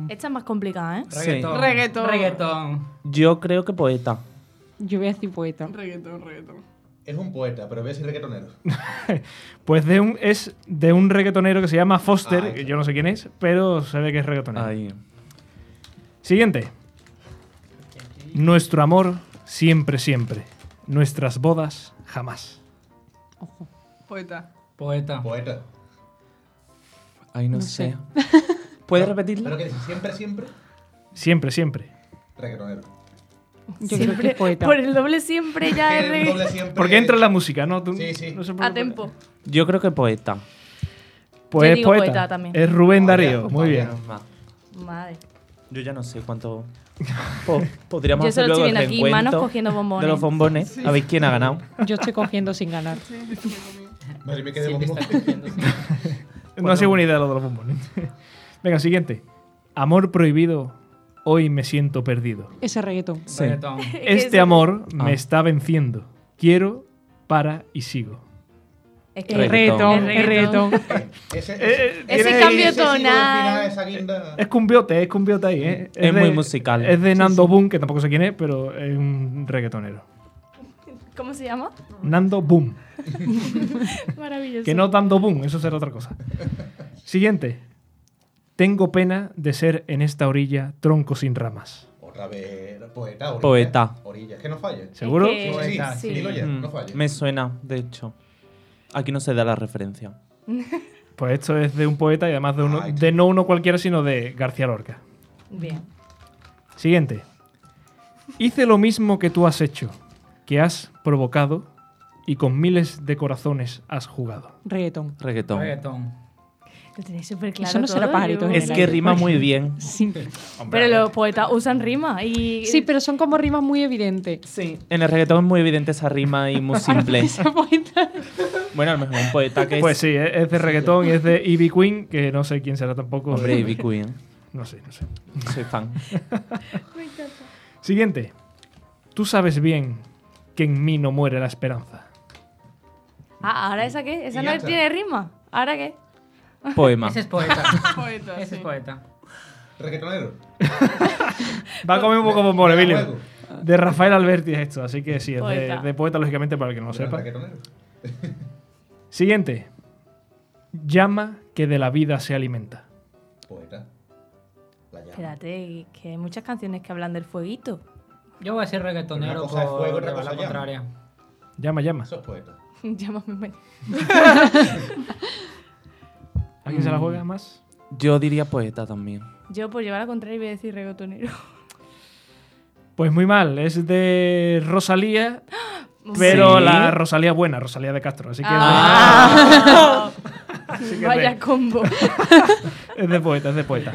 [SPEAKER 1] Esta es más complicada, ¿eh?
[SPEAKER 5] Sí.
[SPEAKER 3] Reggaetón.
[SPEAKER 4] Reggaetón.
[SPEAKER 3] Reggaetón.
[SPEAKER 5] Yo creo que poeta.
[SPEAKER 6] Yo voy a decir poeta.
[SPEAKER 4] Reggaetón, reggaetón.
[SPEAKER 7] Es un poeta, pero voy a decir reggaetonero.
[SPEAKER 8] Pues de un, es de un reggaetonero que se llama Foster,
[SPEAKER 7] Ay.
[SPEAKER 8] que yo no sé quién es, pero se ve que es reggaetonero.
[SPEAKER 5] Ahí.
[SPEAKER 8] Siguiente. Nuestro amor siempre, siempre. Nuestras bodas jamás.
[SPEAKER 4] Poeta.
[SPEAKER 3] Poeta.
[SPEAKER 7] Poeta.
[SPEAKER 5] Ahí no,
[SPEAKER 6] No
[SPEAKER 5] sé.
[SPEAKER 6] sé.
[SPEAKER 5] ¿Puedes
[SPEAKER 7] Pero
[SPEAKER 5] repetirlo?
[SPEAKER 7] que dice siempre, siempre,
[SPEAKER 8] Siempre, siempre.
[SPEAKER 7] reggaetonero.
[SPEAKER 6] Yo creo que es poeta.
[SPEAKER 1] Por el doble siempre ya reggaetón.
[SPEAKER 7] doble siempre-
[SPEAKER 8] Porque entra la música, ¿no? Tú-
[SPEAKER 7] Sí, sí.
[SPEAKER 8] no sé por
[SPEAKER 1] A tempo.
[SPEAKER 5] Yo creo que poeta.
[SPEAKER 8] Pues
[SPEAKER 1] Yo
[SPEAKER 8] es
[SPEAKER 1] digo
[SPEAKER 8] poeta.
[SPEAKER 1] poeta también.
[SPEAKER 8] Es Rubén Darío. Muy bien.
[SPEAKER 1] Madre.
[SPEAKER 5] Yo ya no sé cuánto. Po- podríamos
[SPEAKER 1] Yo
[SPEAKER 5] hacer
[SPEAKER 1] solo
[SPEAKER 5] luego
[SPEAKER 1] estoy
[SPEAKER 5] el
[SPEAKER 1] viendo aquí manos cogiendo bombones.
[SPEAKER 5] De los bombones. A ver quién ha ganado.
[SPEAKER 6] Yo estoy cogiendo sin ganar.
[SPEAKER 7] Madre mía, qué de
[SPEAKER 3] Silvia
[SPEAKER 7] bombón.
[SPEAKER 3] está cogiendo, sí.
[SPEAKER 8] No ha sido buena idea lo de los bombones. Venga, siguiente. Amor prohibido. Hoy me siento perdido.
[SPEAKER 6] Ese reggaetón.
[SPEAKER 5] Sí.
[SPEAKER 3] Reggaetón.
[SPEAKER 8] Este amor
[SPEAKER 5] Ah.
[SPEAKER 8] me está venciendo. Quiero, para y sigo.
[SPEAKER 1] Es que
[SPEAKER 6] El
[SPEAKER 5] Reggaetón.
[SPEAKER 6] reggaetón, el reggaetón.
[SPEAKER 7] Ese,
[SPEAKER 8] Eh,
[SPEAKER 1] Ese cambio
[SPEAKER 7] ese signo del
[SPEAKER 1] tonal.
[SPEAKER 8] Es cumbiote, es cumbiote ahí, ¿eh?
[SPEAKER 5] Es muy musical.
[SPEAKER 8] Es de Nando Boom, que tampoco sé quién es, pero es un reggaetonero.
[SPEAKER 1] ¿Cómo se llama?
[SPEAKER 8] Nando Boom.
[SPEAKER 1] Maravilloso.
[SPEAKER 8] Que no dando boom, eso será otra cosa. Siguiente. Tengo pena de ser en esta orilla tronco sin ramas.
[SPEAKER 7] Otra vez, poeta, orilla.
[SPEAKER 5] Poeta.
[SPEAKER 7] Orilla, es que no falla.
[SPEAKER 8] ¿Seguro?
[SPEAKER 1] Es que-
[SPEAKER 7] Sí,
[SPEAKER 3] Poeta,
[SPEAKER 7] sí,
[SPEAKER 1] sí.
[SPEAKER 7] dilo ya,
[SPEAKER 5] Mm,
[SPEAKER 7] no falla.
[SPEAKER 5] Me suena, de hecho. Aquí no se da la referencia.
[SPEAKER 8] Pues esto es de un poeta y además de, uno,
[SPEAKER 7] Ay.
[SPEAKER 8] de no uno cualquiera, sino de García Lorca.
[SPEAKER 1] Bien.
[SPEAKER 8] Siguiente. Hice lo mismo que tú has hecho, que has provocado y con miles de corazones has jugado.
[SPEAKER 6] Reggaetón.
[SPEAKER 5] Reggaetón.
[SPEAKER 3] Reggaetón.
[SPEAKER 1] Lo tenéis súper claro.
[SPEAKER 6] Eso no será
[SPEAKER 1] todo,
[SPEAKER 6] pajarito
[SPEAKER 1] yo-
[SPEAKER 6] en
[SPEAKER 5] Es que
[SPEAKER 6] aire.
[SPEAKER 5] rima muy bien.
[SPEAKER 6] Sí.
[SPEAKER 1] Pero los poetas usan rima y.
[SPEAKER 6] Sí, pero son como rimas muy evidentes.
[SPEAKER 5] Sí. En el reggaetón es muy evidente esa rima y muy simple. Bueno, a lo mejor un poeta que es.
[SPEAKER 8] Pues sí, es es de reggaetón y es de Ivy Queen, que no sé quién será tampoco.
[SPEAKER 5] Hombre, Ivy Queen.
[SPEAKER 8] No sé, no sé.
[SPEAKER 5] Soy fan.
[SPEAKER 8] Siguiente. Tú sabes bien que en mí no muere la esperanza.
[SPEAKER 1] Ah, ¿ahora esa qué? ¿Esa no tiene rima? ¿Ahora qué?
[SPEAKER 5] Poema.
[SPEAKER 3] Ese es poeta.
[SPEAKER 4] Poeta,
[SPEAKER 3] Ese
[SPEAKER 4] sí.
[SPEAKER 3] es poeta.
[SPEAKER 7] Reggaetonero.
[SPEAKER 8] Va a comer un poco bombón, Emilio. De Rafael Alberti es esto, así que sí, es de,
[SPEAKER 1] Poeta.
[SPEAKER 8] de poeta, lógicamente, para el que no lo sepa. Siguiente. Llama que de la vida se alimenta.
[SPEAKER 7] Poeta. La llama.
[SPEAKER 1] Espérate, que hay muchas canciones que hablan del fueguito.
[SPEAKER 3] Yo voy a ser reggaetonero por
[SPEAKER 7] fuego, otra cosa
[SPEAKER 3] la
[SPEAKER 7] llama.
[SPEAKER 3] contraria.
[SPEAKER 8] Llama, llama.
[SPEAKER 7] Eso es poeta.
[SPEAKER 1] Llámame.
[SPEAKER 8] ¿Alguien se la juega más?
[SPEAKER 5] Yo diría poeta también.
[SPEAKER 1] Yo por llevar la contraria voy a decir reggaetonero.
[SPEAKER 8] Pues muy mal, es de Rosalía, pero
[SPEAKER 5] Sí.
[SPEAKER 8] la Rosalía buena, Rosalía de Castro. Así que
[SPEAKER 1] Ah.
[SPEAKER 8] Así que
[SPEAKER 1] Vaya combo.
[SPEAKER 8] es de poeta, es de poeta.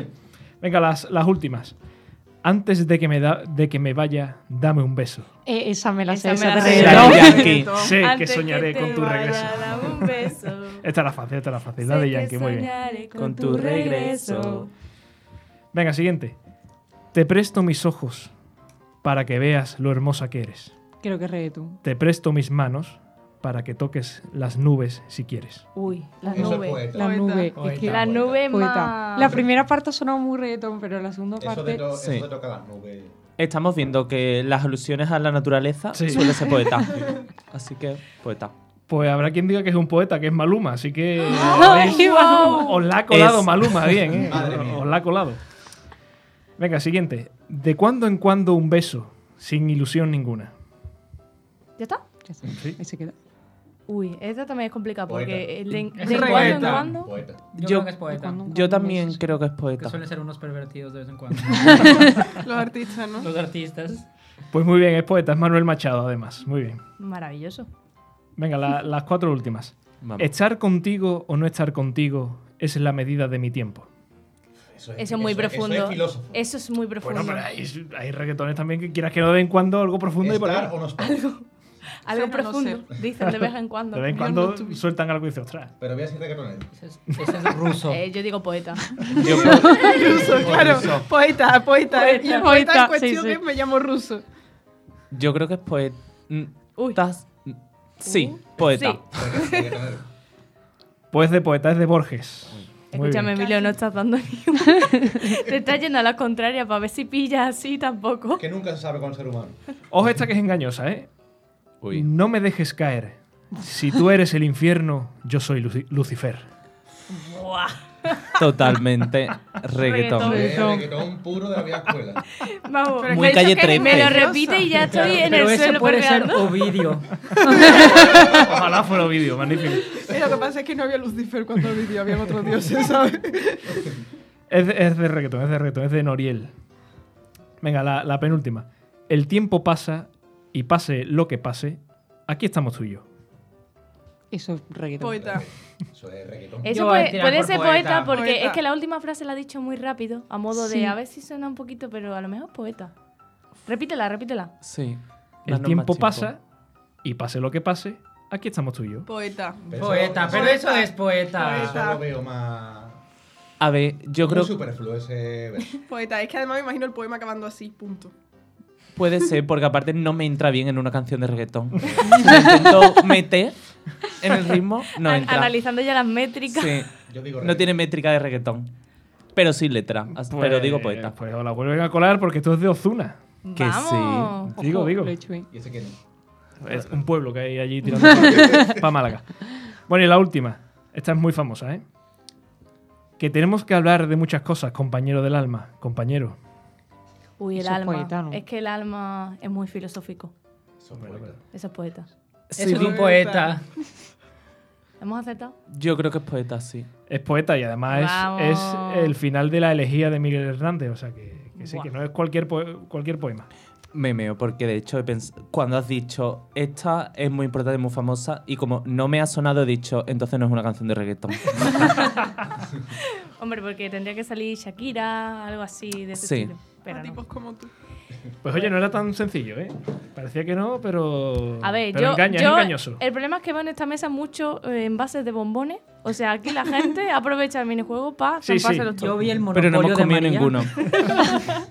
[SPEAKER 8] Venga, las, las últimas. Antes de que, me da, de que me vaya, dame un beso.
[SPEAKER 6] Eh, esa me la sé,
[SPEAKER 1] Esa
[SPEAKER 6] esa
[SPEAKER 1] me
[SPEAKER 6] de
[SPEAKER 1] la sé.
[SPEAKER 5] Yankee.
[SPEAKER 8] Sé que soñaré
[SPEAKER 1] te
[SPEAKER 8] con tu
[SPEAKER 1] vaya,
[SPEAKER 8] regreso.
[SPEAKER 1] dame un beso.
[SPEAKER 8] Esta era fácil, esta era fácil. La de
[SPEAKER 1] que
[SPEAKER 8] Yankee, muy bien.
[SPEAKER 1] soñaré
[SPEAKER 5] Con tu regreso.
[SPEAKER 8] Venga, siguiente. Te presto mis ojos para que veas lo hermosa que eres.
[SPEAKER 6] Creo que es reggaetón.
[SPEAKER 8] Te presto mis manos para que toques las nubes si quieres.
[SPEAKER 1] Uy, la
[SPEAKER 7] Eso es
[SPEAKER 1] nube.
[SPEAKER 7] poeta.
[SPEAKER 6] La nube.
[SPEAKER 3] Poeta.
[SPEAKER 6] Es que
[SPEAKER 1] La nube
[SPEAKER 6] poeta.
[SPEAKER 1] más.
[SPEAKER 6] La primera parte ha sonado muy reggaetón, pero la segunda
[SPEAKER 7] Eso de,
[SPEAKER 6] parte.
[SPEAKER 7] to-
[SPEAKER 5] Sí.
[SPEAKER 7] eso de tocar las nubes.
[SPEAKER 5] Estamos viendo que las alusiones a la naturaleza
[SPEAKER 8] Sí.
[SPEAKER 5] suele ser poeta. Así que, poeta.
[SPEAKER 8] Pues habrá quien diga que es un poeta, que es Maluma, así que
[SPEAKER 6] ¡Ay, wow!
[SPEAKER 8] os la ha colado
[SPEAKER 5] Es-
[SPEAKER 8] Maluma, bien, ¿eh? Os la ha colado. Venga, siguiente. De cuando en cuando un beso, sin ilusión ninguna.
[SPEAKER 1] ¿Ya está?
[SPEAKER 6] Ya está.
[SPEAKER 8] Sí.
[SPEAKER 6] Ahí se queda.
[SPEAKER 1] Uy, esta también es complicada porque de, de
[SPEAKER 3] Es
[SPEAKER 1] cuando en
[SPEAKER 3] poeta.
[SPEAKER 1] cuando.
[SPEAKER 7] Poeta.
[SPEAKER 3] Yo,
[SPEAKER 5] Yo-
[SPEAKER 3] creo que es poeta.
[SPEAKER 6] cuando-
[SPEAKER 5] Yo también creo que es
[SPEAKER 3] Que
[SPEAKER 5] poeta.
[SPEAKER 3] suelen ser unos pervertidos de vez en cuando.
[SPEAKER 4] Los artistas, ¿no?
[SPEAKER 3] Los artistas.
[SPEAKER 8] Pues muy bien, es poeta, es Manuel Machado, además. Muy bien.
[SPEAKER 1] Maravilloso.
[SPEAKER 8] Venga, la- las cuatro últimas.
[SPEAKER 5] Vamos.
[SPEAKER 8] Estar contigo o no estar contigo es la medida de mi tiempo.
[SPEAKER 7] Eso
[SPEAKER 1] Eso es muy profundo.
[SPEAKER 7] Eso es filósofo.
[SPEAKER 1] Eso es muy profundo.
[SPEAKER 8] Bueno, pero hay, hay reggaetones también que quieras que no de vez en cuando algo profundo y por ahí.
[SPEAKER 7] Estar o no estar.
[SPEAKER 1] Algo
[SPEAKER 4] Ser o no
[SPEAKER 1] profundo. Dicen de vez en cuando.
[SPEAKER 8] De vez en cuando
[SPEAKER 4] no
[SPEAKER 8] sueltan algo y dices, ostras.
[SPEAKER 7] Pero voy a decir reggaetonero.
[SPEAKER 3] Ese es, ese es ruso.
[SPEAKER 1] Eh, yo digo poeta.
[SPEAKER 5] Yo-
[SPEAKER 4] Ruso, claro. Poeta, poeta. Y el poeta
[SPEAKER 6] Poeta,
[SPEAKER 4] en cuestión
[SPEAKER 6] sí, sí.
[SPEAKER 4] es me llamo ruso.
[SPEAKER 5] Yo creo que es poeta.
[SPEAKER 1] Uy.
[SPEAKER 5] Sí, poeta.
[SPEAKER 8] Pues de poeta, es de Borges. Muy
[SPEAKER 1] Escúchame,
[SPEAKER 8] bien.
[SPEAKER 1] Emilio, no estás dando ni una. Te estás yendo a la contraria para ver si pillas así tampoco.
[SPEAKER 7] Que nunca se sabe con el ser humano.
[SPEAKER 8] Ojo esta que es engañosa, ¿eh?
[SPEAKER 5] Uy.
[SPEAKER 8] No me dejes caer. Si tú eres el infierno, yo soy Luci- Lucifer.
[SPEAKER 1] Buah.
[SPEAKER 5] Totalmente
[SPEAKER 1] Reggaetón.
[SPEAKER 5] reggaetón.
[SPEAKER 7] Es reggaetón puro de la vieja escuela.
[SPEAKER 1] Vamos.
[SPEAKER 4] Pero
[SPEAKER 5] Muy calle
[SPEAKER 4] que es
[SPEAKER 5] 13.
[SPEAKER 1] Me lo repite y ya estoy en
[SPEAKER 3] Pero
[SPEAKER 1] el suelo
[SPEAKER 3] puede ser. Ovidio.
[SPEAKER 8] Ojalá fuera vídeo, magnífico.
[SPEAKER 4] Y lo que pasa es que no había Lucifer cuando el vídeo, había otros dioses, ¿sabes?
[SPEAKER 8] Es de, es de reggaetón, es de reggaetón, es de Noriel. Venga, la, la penúltima. El tiempo pasa y pase lo que pase, aquí estamos tú y yo.
[SPEAKER 6] Eso es reggaetón.
[SPEAKER 4] Poeta.
[SPEAKER 7] Eso es reggaetón.
[SPEAKER 1] Eso puede, ser
[SPEAKER 3] poeta.
[SPEAKER 1] poeta, porque
[SPEAKER 4] Poeta.
[SPEAKER 1] es que la última frase la ha dicho muy rápido, a modo
[SPEAKER 6] Sí.
[SPEAKER 1] de a ver si suena un poquito, pero a lo mejor poeta. Repítela, repítela.
[SPEAKER 5] Sí.
[SPEAKER 8] El tiempo pasa y pase lo que pase, aquí estamos tú y yo.
[SPEAKER 4] Poeta.
[SPEAKER 7] Pero
[SPEAKER 3] Poeta, pero eso es
[SPEAKER 4] Poeta.
[SPEAKER 7] Eso lo veo más.
[SPEAKER 5] A ver, yo creo
[SPEAKER 7] Muy superfluo ese verso.
[SPEAKER 4] Poeta. Es que además me imagino el poema acabando así, punto.
[SPEAKER 5] Puede ser, porque aparte no me entra bien en una canción de reggaetón. Si lo intento meter en el ritmo, no
[SPEAKER 1] An-
[SPEAKER 5] entra.
[SPEAKER 1] Analizando ya las métricas.
[SPEAKER 5] Sí.
[SPEAKER 7] Yo digo
[SPEAKER 5] No tiene métrica de reggaetón. Pero sí letra. pero digo poeta.
[SPEAKER 8] Pues la vuelven a colar porque esto es de Ozuna.
[SPEAKER 5] Que
[SPEAKER 1] Vamos.
[SPEAKER 5] sí.
[SPEAKER 8] Digo, digo.
[SPEAKER 7] ¿Y ese quién es?
[SPEAKER 8] Es un pueblo que hay allí tirando para Málaga. Bueno, y la última. Esta es muy famosa, ¿eh? Que tenemos que hablar de muchas cosas, compañero del alma, compañero.
[SPEAKER 1] Uy, el
[SPEAKER 6] Eso es
[SPEAKER 1] alma.
[SPEAKER 6] poeta, ¿no?
[SPEAKER 1] Es que el alma es muy filosófico.
[SPEAKER 7] Son poetas.
[SPEAKER 1] Eso es poeta.
[SPEAKER 3] Eso es un
[SPEAKER 4] poeta.
[SPEAKER 1] ¿Hemos acertado?
[SPEAKER 5] Yo creo que es poeta, sí.
[SPEAKER 8] Es poeta y además es,
[SPEAKER 1] Vamos.
[SPEAKER 8] es el final de la elegía de Miguel Hernández. O sea que, que sí,
[SPEAKER 1] Buah.
[SPEAKER 8] que no es cualquier, cualquier poema.
[SPEAKER 5] Me meo, porque de hecho he pens- cuando has dicho esta es muy importante, muy famosa, y como no me ha sonado, he dicho entonces no es una canción de reggaetón.
[SPEAKER 1] Hombre, porque tendría que salir Shakira, algo así de ese
[SPEAKER 5] Sí.
[SPEAKER 1] estilo. Pero
[SPEAKER 4] a
[SPEAKER 1] no.
[SPEAKER 4] tipos como tú.
[SPEAKER 8] Pues oye, no era tan sencillo, ¿eh? Parecía que no, pero.
[SPEAKER 1] A ver,
[SPEAKER 8] pero
[SPEAKER 1] yo,
[SPEAKER 8] engaña,
[SPEAKER 1] yo-
[SPEAKER 8] es engañoso.
[SPEAKER 1] el problema es que veo en esta mesa mucho eh, envases de bombones. O sea, aquí la gente aprovecha el minijuego para
[SPEAKER 8] Sí, sí.
[SPEAKER 1] zampárselos
[SPEAKER 3] Yo vi el
[SPEAKER 5] Pero no
[SPEAKER 3] monopolio
[SPEAKER 5] hemos comido ninguno.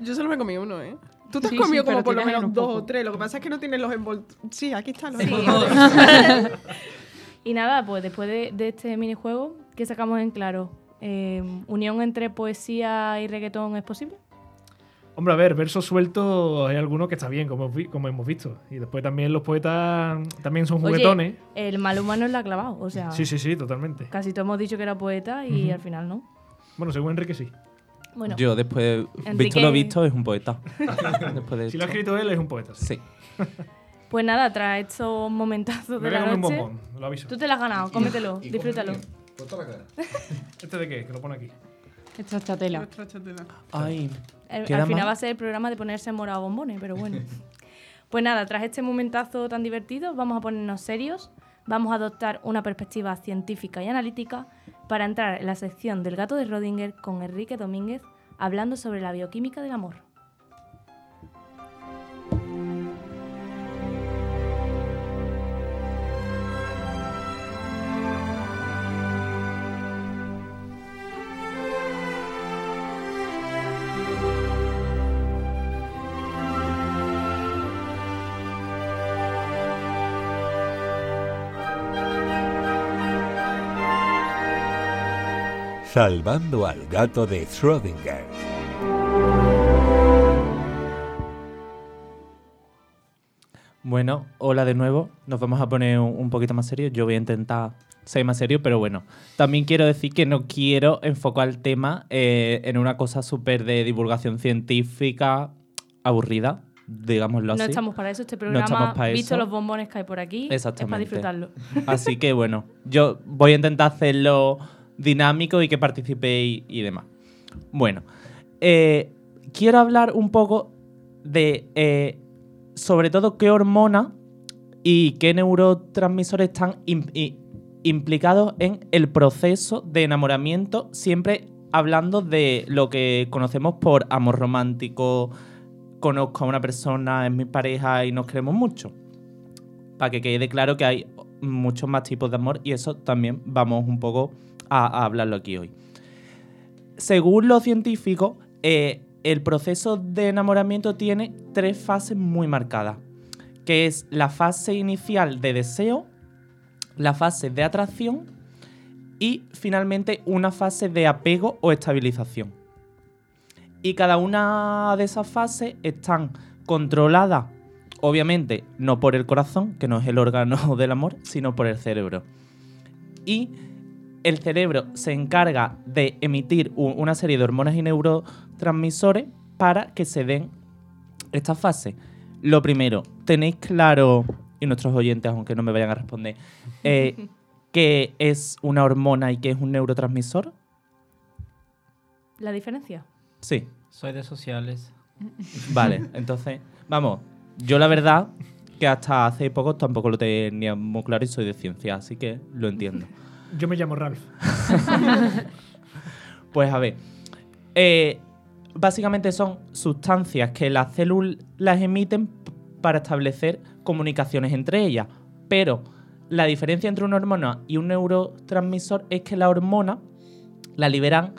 [SPEAKER 4] Yo solo me comí uno, ¿eh? Tú te has
[SPEAKER 6] Sí,
[SPEAKER 4] comido
[SPEAKER 6] sí,
[SPEAKER 4] como por lo menos dos o tres. Lo que pasa es que no tienes los envoltorios. Sí, aquí están los
[SPEAKER 1] Sí.
[SPEAKER 4] envoltorios.
[SPEAKER 1] Y nada, pues después de, de este minijuego, ¿qué sacamos en claro? Eh, ¿Unión entre poesía y reggaetón es posible?
[SPEAKER 8] Hombre, a ver, versos sueltos hay alguno que está bien, como, como hemos visto. Y después también los poetas también son juguetones.
[SPEAKER 1] Oye, el mal humano la ha clavado, o sea,
[SPEAKER 8] Sí, sí, sí, totalmente.
[SPEAKER 1] casi todos hemos dicho que era poeta y
[SPEAKER 8] Ujú.
[SPEAKER 1] al final no.
[SPEAKER 8] Bueno, según Enrique sí.
[SPEAKER 1] Bueno,
[SPEAKER 5] Yo después,
[SPEAKER 1] Enrique-
[SPEAKER 5] visto lo visto, es un poeta. después de
[SPEAKER 8] Si lo ha escrito él, es un poeta. Sí.
[SPEAKER 5] Sí.
[SPEAKER 1] pues nada, tras estos momentazos
[SPEAKER 8] Me
[SPEAKER 1] de la
[SPEAKER 8] comer un
[SPEAKER 1] noche,
[SPEAKER 8] bombón, lo aviso.
[SPEAKER 1] tú te lo has ganado, cómetelo, disfrútalo.
[SPEAKER 8] ¿Este de qué? Que lo pone aquí.
[SPEAKER 6] Esta chatela.
[SPEAKER 4] Nuestra chatela.
[SPEAKER 5] Ay,
[SPEAKER 1] Al,
[SPEAKER 5] ¿Queda
[SPEAKER 1] al final
[SPEAKER 5] más?
[SPEAKER 1] va a ser el programa de ponerse morado bombones, pero bueno. pues nada, tras este momentazo tan divertido, vamos a ponernos serios, vamos a adoptar una perspectiva científica y analítica para entrar en la sección del gato de Rodinger con Enrique Domínguez hablando sobre la bioquímica del amor.
[SPEAKER 10] Salvando al gato de Schrödinger.
[SPEAKER 5] Bueno, hola de nuevo. Nos vamos a poner un, poquito más serios. Yo voy a intentar ser más serio, pero bueno. También quiero decir que no quiero enfocar el tema eh, en una cosa súper de divulgación científica aburrida, digámoslo
[SPEAKER 1] No
[SPEAKER 5] así.
[SPEAKER 1] estamos para eso, este
[SPEAKER 5] No estamos
[SPEAKER 1] programa,
[SPEAKER 5] para
[SPEAKER 1] visto
[SPEAKER 5] eso.
[SPEAKER 1] los bombones que hay por aquí, es para disfrutarlo.
[SPEAKER 5] Así que bueno, yo voy a intentar hacerlo dinámico y que participéis y demás. Bueno, eh, quiero hablar un poco de, eh, sobre todo, qué hormona y qué neurotransmisores están implicados en el proceso de enamoramiento, siempre hablando de lo que conocemos por amor romántico, conozco a una persona, es mi pareja y nos queremos mucho para que quede claro que hay muchos más tipos de amor y eso también vamos un poco a, hablarlo aquí hoy. Según los científicos, eh, el proceso de enamoramiento tiene tres fases muy marcadas, que es la fase inicial de deseo, la fase de atracción y finalmente una fase de apego o estabilización. Y cada una de esas fases están controladas obviamente no por el corazón, que no es el órgano del amor, sino por el cerebro. Y el cerebro se encarga de emitir una serie de hormonas y neurotransmisores para que se den esta fase. Lo primero, tenéis claro, y nuestros oyentes, aunque no me vayan a responder, eh, qué es una hormona y qué es un neurotransmisor.
[SPEAKER 1] ¿La diferencia?
[SPEAKER 5] Sí,
[SPEAKER 3] Soy de sociales.
[SPEAKER 5] Vale, entonces, vamos, yo la verdad que hasta hace poco tampoco lo tenía muy claro y soy de ciencia, así que lo entiendo.
[SPEAKER 8] Yo me llamo Ralph.
[SPEAKER 5] Pues a ver, eh, básicamente son sustancias que las células emiten para establecer comunicaciones entre ellas, pero la diferencia entre una hormona y un neurotransmisor es que la hormona la liberan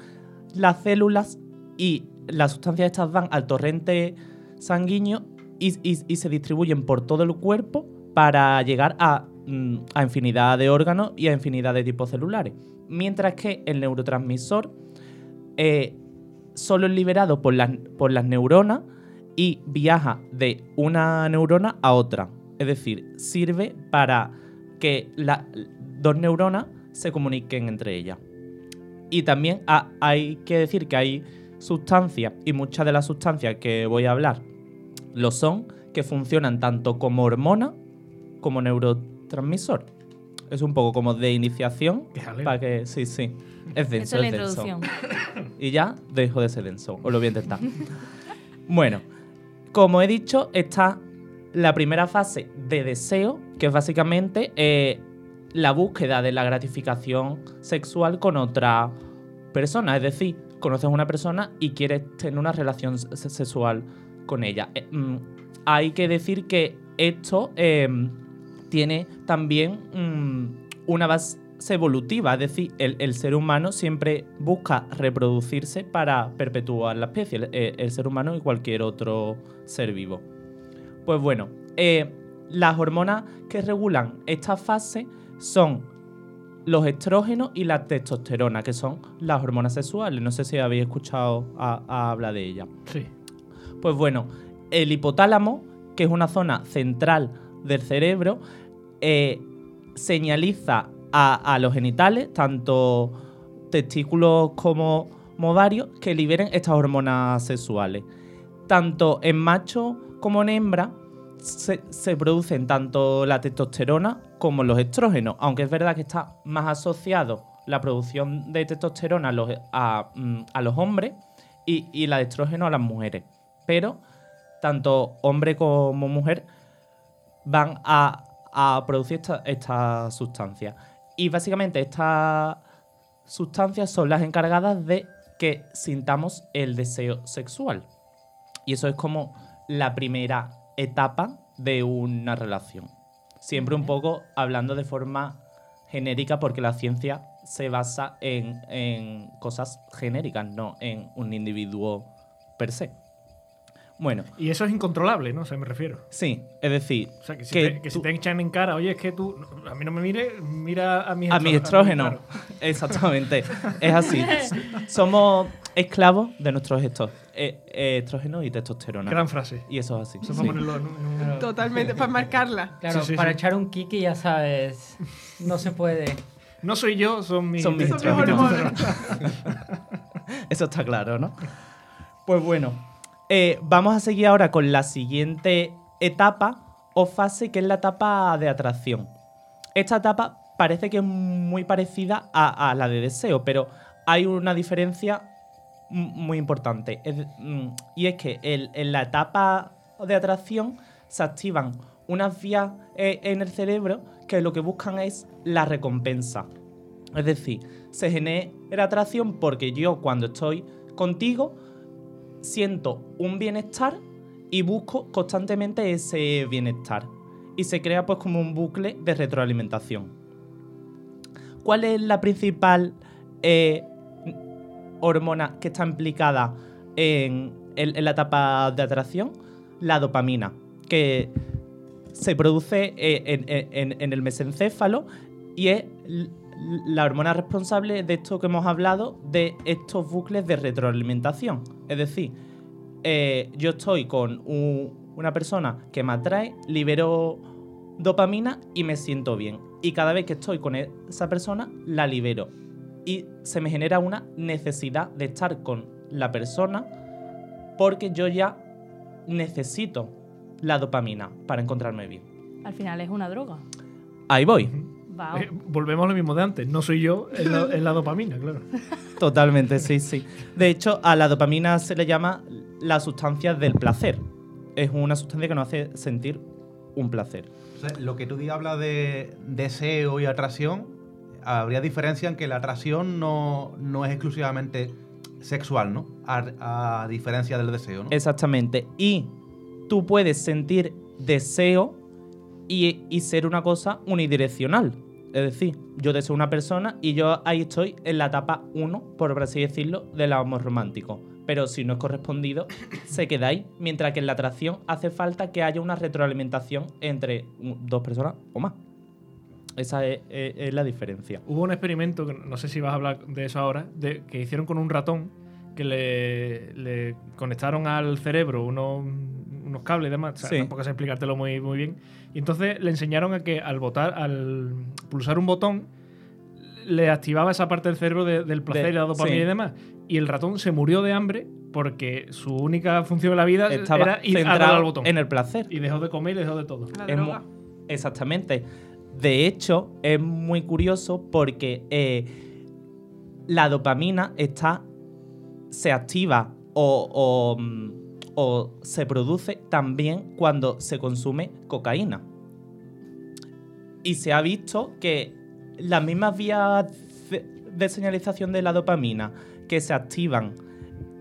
[SPEAKER 5] las células y las sustancias estas van al torrente sanguíneo y, se distribuyen por todo el cuerpo para llegar a, a infinidad de órganos y a infinidad de tipos celulares. Mientras que el neurotransmisor eh, solo es liberado por las, por las neuronas y viaja de una neurona a otra. Es decir, sirve para que las dos neuronas se comuniquen entre ellas. Y también ha- hay que decir que hay sustancias, y muchas de las sustancias que voy a hablar lo son, que funcionan tanto como hormona como neurotransmisor. Es un poco como de iniciación. Para que. Sí, sí. Es denso.
[SPEAKER 1] Es la
[SPEAKER 5] es denso.
[SPEAKER 1] introducción.
[SPEAKER 5] Y ya dejo de ser denso. Os lo voy a intentar. bueno, como he dicho, está la primera fase de deseo, que es básicamente eh, la búsqueda de la gratificación sexual con otra persona. Es decir, conoces a una persona y quieres tener una relación se- sexual con ella. Eh, mm, hay que decir que esto eh, tiene también mm, una base evolutiva, es decir, el, el ser humano siempre busca reproducirse para perpetuar la especie, el, el ser humano y cualquier otro ser vivo. Pues bueno, eh, las hormonas que regulan esta fase son los estrógenos y la testosterona, que son las hormonas sexuales. No sé si habéis escuchado a, a hablar de ellas.
[SPEAKER 8] Sí.
[SPEAKER 5] Pues bueno, el hipotálamo, que es una zona central del cerebro, eh, señaliza a, los genitales, tanto testículos como ovarios, que liberen estas hormonas sexuales. Tanto en macho como en hembra se, producen tanto la testosterona como los estrógenos, aunque es verdad que está más asociado la producción de testosterona a los, mm, hombres y, y la de estrógeno a las mujeres. Pero tanto hombre como mujer van a, a producir esta, esta sustancia. Y básicamente estas sustancias son las encargadas de que sintamos el deseo sexual. Y eso es como la primera etapa de una relación. Siempre un poco hablando de forma genérica porque la ciencia se basa en, en cosas genéricas, no en un individuo per se. Bueno,
[SPEAKER 8] Y eso es incontrolable, ¿no? O sea, me refiero.
[SPEAKER 5] sí, es decir,
[SPEAKER 8] O sea, que si,
[SPEAKER 5] que
[SPEAKER 8] te, que si
[SPEAKER 5] tú-
[SPEAKER 8] te echan en cara, oye, es que tú, a mí no me mire, mira a mis
[SPEAKER 5] a mi estrógeno.
[SPEAKER 8] claro.
[SPEAKER 5] Exactamente. es así. Somos esclavos de nuestros estos, eh, eh, estrógenos y testosterona.
[SPEAKER 8] Gran frase.
[SPEAKER 5] Y eso es así.
[SPEAKER 8] Eso
[SPEAKER 5] sí.
[SPEAKER 8] para ponerlo en un- en un-
[SPEAKER 4] Totalmente, para marcarla.
[SPEAKER 3] Claro,
[SPEAKER 8] Sí, sí,
[SPEAKER 3] para
[SPEAKER 8] sí.
[SPEAKER 3] echar un kiki ya sabes, no se puede.
[SPEAKER 8] No soy yo, son mis,
[SPEAKER 5] Son mis
[SPEAKER 8] son
[SPEAKER 5] estrógenos.
[SPEAKER 8] hormonas.
[SPEAKER 5] Eso está claro, ¿no? Pues bueno, eh, vamos a seguir ahora con la siguiente etapa o fase, que es la etapa de atracción. Esta etapa parece que es muy parecida a, la de deseo, pero hay una diferencia muy importante. Mm, y es que en la etapa de atracción se activan unas vías eh, en el cerebro que lo que buscan es la recompensa. Es decir, se genera atracción porque yo cuando estoy contigo siento un bienestar y busco constantemente ese bienestar. Y se crea pues como un bucle de retroalimentación. ¿Cuál es la principal eh, hormona que está implicada en, la etapa de atracción? La dopamina, que se produce eh, en, en- el mesencéfalo y es la hormona responsable de esto que hemos hablado, de estos bucles de retroalimentación. Es decir, eh, yo estoy con un- una persona que me atrae, libero dopamina y me siento bien. Y cada vez que estoy con esa persona, la libero. Y se me genera una necesidad de estar con la persona porque yo ya necesito la dopamina para encontrarme bien.
[SPEAKER 1] Al final es una droga.
[SPEAKER 5] Ahí voy.
[SPEAKER 1] Wow.
[SPEAKER 8] Eh, volvemos a lo mismo de antes. No soy yo, es la, es la dopamina, claro.
[SPEAKER 5] Totalmente, sí, sí. De hecho, a la dopamina se le llama la sustancia del placer. Es una sustancia que nos hace sentir un placer.
[SPEAKER 7] O sea, lo que tú hablas de deseo y atracción, habría diferencia en que la atracción no, no es exclusivamente sexual, ¿no? A, a diferencia del deseo, ¿no?
[SPEAKER 5] Exactamente. Y tú puedes sentir deseo y, y ser una cosa unidireccional. Es decir, yo deseo una persona y yo ahí estoy en la etapa 1, por así decirlo, del amor romántico. Pero si no es correspondido, se queda ahí. Mientras que en la atracción hace falta que haya una retroalimentación entre dos personas o más. Esa es, es- es la diferencia.
[SPEAKER 8] Hubo un experimento, que no sé si vas a hablar de eso ahora, de, que hicieron con un ratón que le, le conectaron al cerebro unos, unos cables y demás. O sea,
[SPEAKER 5] Sí.
[SPEAKER 8] Tampoco sé explicártelo muy, muy bien. Y entonces le enseñaron a que al botar, al pulsar un botón, le activaba esa parte del cerebro de- del placer
[SPEAKER 5] De-
[SPEAKER 8] y la dopamina
[SPEAKER 5] sí.
[SPEAKER 8] y demás. Y el ratón se murió de hambre porque su única función en la vida
[SPEAKER 5] Estaba
[SPEAKER 8] era ir a al botón.
[SPEAKER 5] en el placer.
[SPEAKER 8] Y dejó de comer y dejó de todo.
[SPEAKER 4] La droga.
[SPEAKER 5] Exactamente. De hecho, es muy curioso porque eh, la dopamina está. se activa o, o, mm, o se produce también cuando se consume cocaína. Y se ha visto que las mismas vías de, señalización de la dopamina que se activan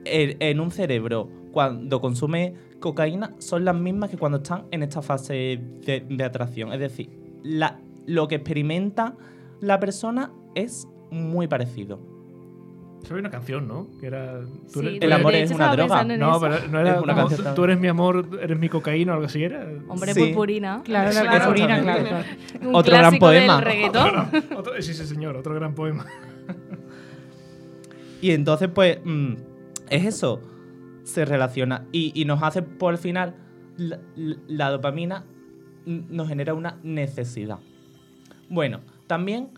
[SPEAKER 5] en, un cerebro cuando consume cocaína son las mismas que cuando están en esta fase de, atracción. Es decir, lo que experimenta la persona es muy parecido.
[SPEAKER 8] Eso hay una canción, ¿no? Que era. tú eres-
[SPEAKER 5] El amor es una droga.
[SPEAKER 8] No,
[SPEAKER 1] eso.
[SPEAKER 8] pero no era
[SPEAKER 5] Es una
[SPEAKER 8] como,
[SPEAKER 5] canción
[SPEAKER 8] tú eres mi amor, eres mi cocaína o algo así era.
[SPEAKER 1] Hombre
[SPEAKER 5] Sí.
[SPEAKER 1] purpurina.
[SPEAKER 6] Claro, la
[SPEAKER 4] Claro,
[SPEAKER 6] purpurina, claro, claro.
[SPEAKER 1] Un
[SPEAKER 5] Otro gran poema.
[SPEAKER 1] del reggaetón.
[SPEAKER 8] Otro- sí, sí, señor, otro gran poema.
[SPEAKER 5] Y entonces, pues, mm, es eso. Se relaciona. Y, y nos hace, por el final, la, la dopamina nos genera una necesidad. Bueno, también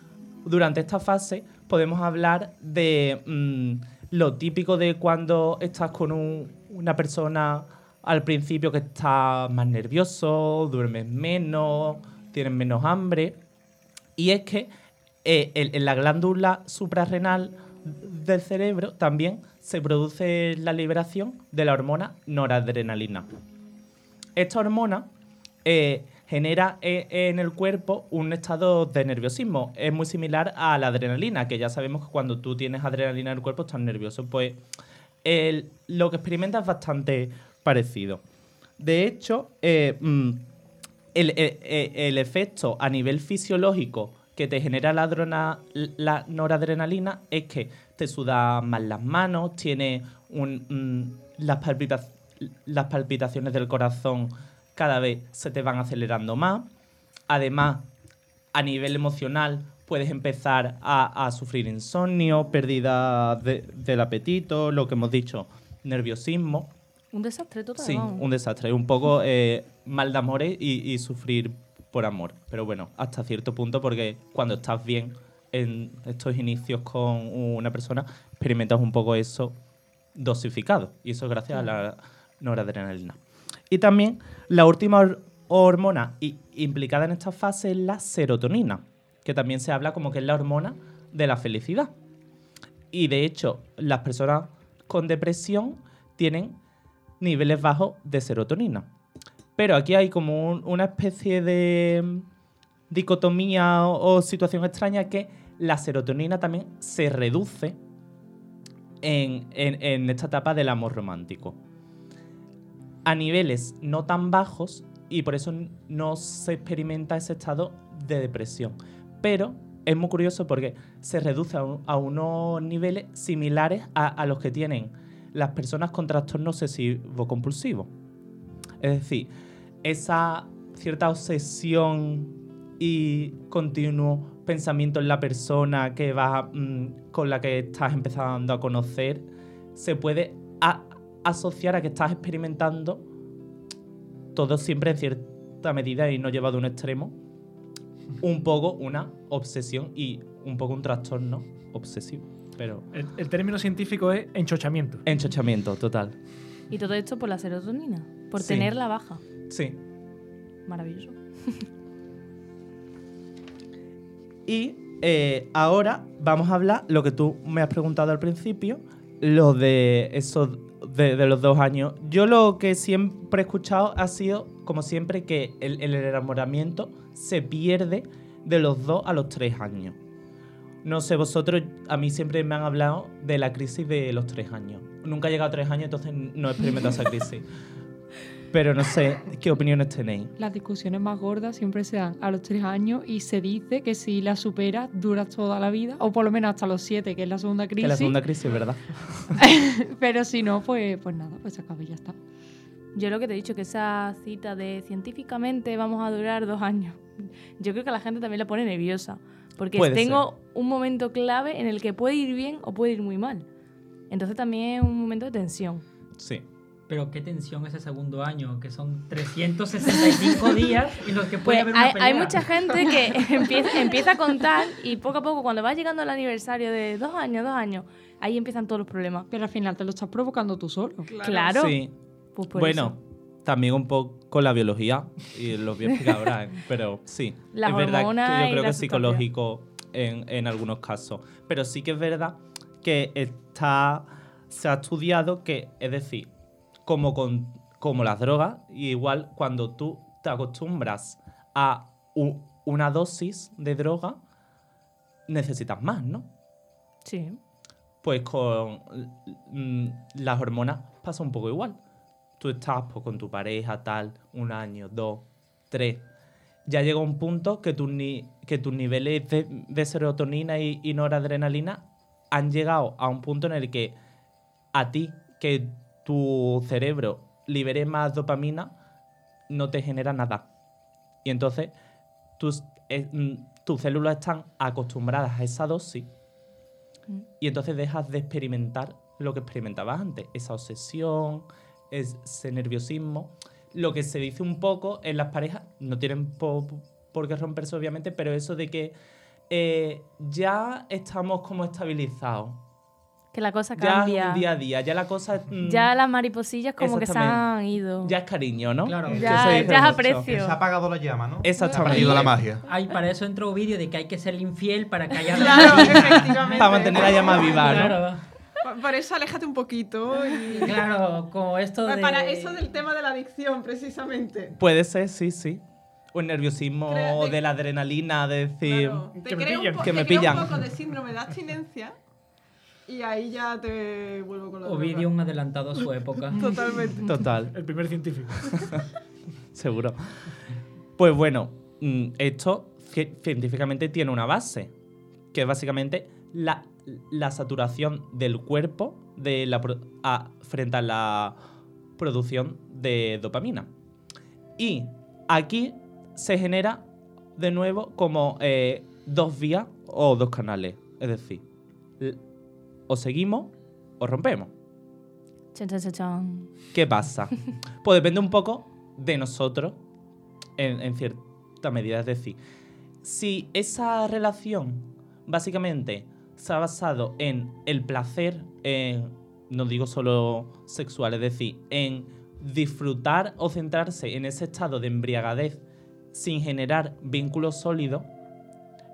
[SPEAKER 5] durante esta fase podemos hablar de mm, lo típico de cuando estás con un- una persona al principio que está más nervioso, duermes menos, tienes menos hambre. Y es que eh, en la glándula suprarrenal del cerebro también se produce la liberación de la hormona noradrenalina. Esta hormona eh, genera eh, en el cuerpo un estado de nerviosismo. Es muy similar a la adrenalina, que ya sabemos que cuando tú tienes adrenalina en el cuerpo estás nervioso. Pues lo que experimentas es bastante parecido. De hecho, eh, mm, el, el- el- el efecto a nivel fisiológico que te genera la noradrenalina es que te sudan más las manos, tiene un, mm, las, palpita- las palpitaciones del corazón cada vez se te van acelerando más. Además, a nivel emocional puedes empezar a, a sufrir insomnio, pérdida de- del apetito, lo que hemos dicho, nerviosismo.
[SPEAKER 1] Un desastre total.
[SPEAKER 5] Sí, un desastre. Un poco eh, mal de amores y, y sufrir por amor. Pero bueno, hasta cierto punto, porque cuando estás bien en estos inicios con una persona, experimentas un poco eso dosificado. Y eso es gracias a la noradrenalina. Y también la última hor- hormona implicada en esta fase es la serotonina, que también se habla como que es la hormona de la felicidad. Y de hecho, las personas con depresión tienen niveles bajos de serotonina. Pero aquí hay como un- una especie de mm, dicotomía o, situación extraña que la serotonina también se reduce en esta etapa del amor romántico. A niveles no tan bajos y por eso no se experimenta ese estado de depresión. Pero es muy curioso porque se reduce a, un- a unos niveles similares a, los que tienen las personas con trastorno obsesivo compulsivo. Es decir, esa cierta obsesión y continuo pensamiento en la persona que va mm, con la que estás empezando a conocer se puede asociar a que estás experimentando todo siempre en cierta medida y no llevado a un extremo un poco una obsesión y un poco un trastorno obsesivo pero
[SPEAKER 8] El, el término científico es enchochamiento.
[SPEAKER 5] enchochamiento total
[SPEAKER 1] Y todo esto por la serotonina, por
[SPEAKER 5] Sí.
[SPEAKER 1] tenerla baja.
[SPEAKER 5] sí
[SPEAKER 1] Maravilloso.
[SPEAKER 5] Y eh, ahora vamos a hablar lo que tú me has preguntado al principio, lo de esos de, de los dos años. Yo lo que siempre he escuchado ha sido, como siempre, que el, el enamoramiento se pierde de los dos a los tres años. No sé, vosotros, a mí siempre me han hablado de la crisis de los tres años. Nunca he llegado a tres años, entonces no he experimentado esa crisis. Pero no sé qué opiniones tenéis.
[SPEAKER 6] Las discusiones más gordas siempre se dan a los tres años y se dice que si la superas duras toda la vida, o por lo menos hasta los siete, que es la segunda
[SPEAKER 5] Que
[SPEAKER 6] crisis.
[SPEAKER 5] la segunda crisis, ¿verdad?
[SPEAKER 6] Pero si no, pues, pues nada, pues se acaba y ya está.
[SPEAKER 1] Yo lo que te he dicho, que esa cita de científicamente vamos a durar dos años, yo creo que a la gente también la pone nerviosa. Porque
[SPEAKER 5] Puede
[SPEAKER 1] tengo un momento clave en el que puede ir bien o puede ir muy mal. Entonces también es un momento de tensión.
[SPEAKER 5] Sí.
[SPEAKER 3] Pero qué tensión ese segundo año, que son 365 días en los que puede
[SPEAKER 1] Pues
[SPEAKER 3] haber una
[SPEAKER 1] hay, hay mucha gente que empieza, empieza a contar y poco a poco, cuando va llegando el aniversario de dos años, dos años, ahí empiezan todos los problemas.
[SPEAKER 6] Pero al final te lo estás provocando tú solo.
[SPEAKER 1] Claro.
[SPEAKER 5] Sí.
[SPEAKER 1] Pues por
[SPEAKER 5] bueno, también un poco con la biología, y lo voy a explicar ahora, pero sí.
[SPEAKER 1] Las
[SPEAKER 5] es verdad que yo
[SPEAKER 1] y
[SPEAKER 5] creo que es psicológico en, en algunos casos. Pero sí que es verdad que está, se ha estudiado que, es decir, como, con, como las drogas, igual cuando tú te acostumbras a u- una dosis de droga, necesitas más, ¿no?
[SPEAKER 1] Sí.
[SPEAKER 5] Pues con mm, las hormonas pasa un poco igual. Tú estás pues, con tu pareja, tal, un año, dos, tres. Ya llega un punto que, tus ni- que tus niveles de, de serotonina y, y noradrenalina han llegado a un punto en el que a ti, que tu cerebro libere más dopamina, no te genera nada. Y entonces tus, eh, mm, tus células están acostumbradas a esa dosis
[SPEAKER 1] Mm.
[SPEAKER 5] y entonces dejas de experimentar lo que experimentabas antes, esa obsesión, ese nerviosismo. Lo que se dice un poco en las parejas, no tienen po- por qué romperse obviamente, pero eso de que eh, ya estamos como estabilizados.
[SPEAKER 1] Que la cosa
[SPEAKER 5] Ya es
[SPEAKER 1] cambia.
[SPEAKER 5] un día a día, ya la cosa... mm,
[SPEAKER 1] Ya las mariposillas como que se han ido.
[SPEAKER 5] Ya es cariño, ¿no?
[SPEAKER 3] Claro.
[SPEAKER 1] Ya- ya es aprecio.
[SPEAKER 7] Se ha apagado la llama, ¿no?
[SPEAKER 5] Exactamente.
[SPEAKER 7] Se ha perdido la magia.
[SPEAKER 3] Ay, para eso entró un vídeo de que hay que ser infiel para que haya
[SPEAKER 4] Claro, efectivamente.
[SPEAKER 5] Para mantener la llama viva, ¿no?
[SPEAKER 3] Claro,
[SPEAKER 4] Pa- Para eso aléjate un poquito. Y...
[SPEAKER 3] claro, como esto de...
[SPEAKER 4] Para eso del tema de la adicción, precisamente.
[SPEAKER 5] Puede ser, sí, sí. O el nerviosismo
[SPEAKER 4] Creo-
[SPEAKER 5] de la adrenalina, de decir...
[SPEAKER 4] Claro, te
[SPEAKER 8] Que me pillan.
[SPEAKER 5] Que me pillan.
[SPEAKER 4] un poco de síndrome de abstinencia y ahí ya te vuelvo con la.
[SPEAKER 3] Ovidio un adelantado a su época.
[SPEAKER 4] Totalmente.
[SPEAKER 5] Total.
[SPEAKER 8] El primer científico.
[SPEAKER 5] Seguro. Pues bueno, mm, esto ci- científicamente tiene una base, que es básicamente la, la saturación del cuerpo de la pro- a- frente a la producción de dopamina. Y aquí se genera de nuevo como eh, dos vías o dos canales. Es decir, o seguimos o rompemos. ¿Qué pasa? Pues depende un poco de nosotros en, en cierta medida. Es decir, si esa relación básicamente se ha basado en el placer, no digo solo sexual, es decir, en disfrutar o centrarse en ese estado de embriagadez sin generar vínculos sólidos,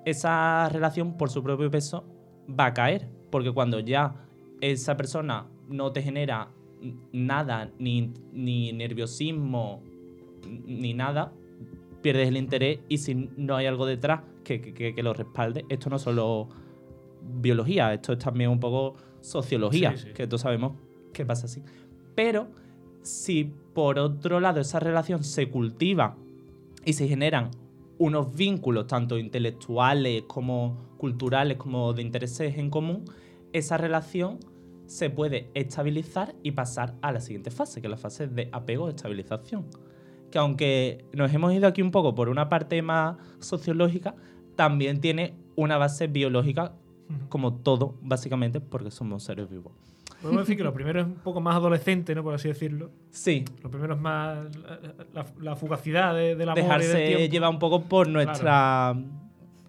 [SPEAKER 5] esa relación por su propio peso va a caer. Porque cuando ya esa persona no te genera nada, ni, ni nerviosismo, ni nada, pierdes el interés y si no hay algo detrás que, que- lo respalde, esto no es solo biología, esto es también un poco sociología,
[SPEAKER 8] Sí, sí.
[SPEAKER 5] que todos sabemos que pasa así. Pero si por otro lado esa relación se cultiva y se generan unos vínculos tanto intelectuales como culturales como de intereses en común, esa relación se puede estabilizar y pasar a la siguiente fase, que es la fase de apego estabilización. Que aunque nos hemos ido aquí un poco por una parte más sociológica, también tiene una base biológica, como todo, básicamente, porque somos seres vivos.
[SPEAKER 8] Podemos decir que lo primero es un poco más adolescente, ¿no? Por así decirlo.
[SPEAKER 5] Sí,
[SPEAKER 8] Lo primero es más la, la- la fugacidad de, y del
[SPEAKER 5] dejarse llevar un poco por nuestra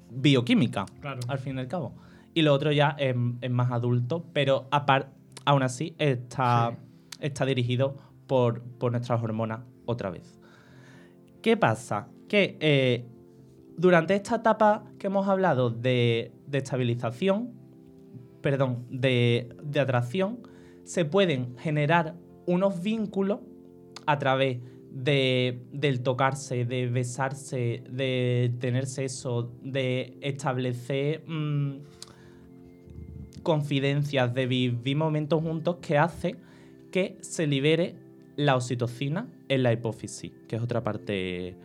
[SPEAKER 5] bioquímica,
[SPEAKER 8] Claro.
[SPEAKER 5] al fin y al cabo. Y lo otro ya es, es más adulto, pero apar- aún así está, está dirigido por, por nuestras hormonas otra vez. ¿Qué pasa? Que eh, durante esta etapa que hemos hablado de, de estabilización, perdón, de, atracción, se pueden generar unos vínculos a través de, del tocarse, de besarse, de tener sexo, de establecer mm, confidencias, de vivir momentos juntos que hace que se libere la oxitocina en la hipófisis, que es otra parte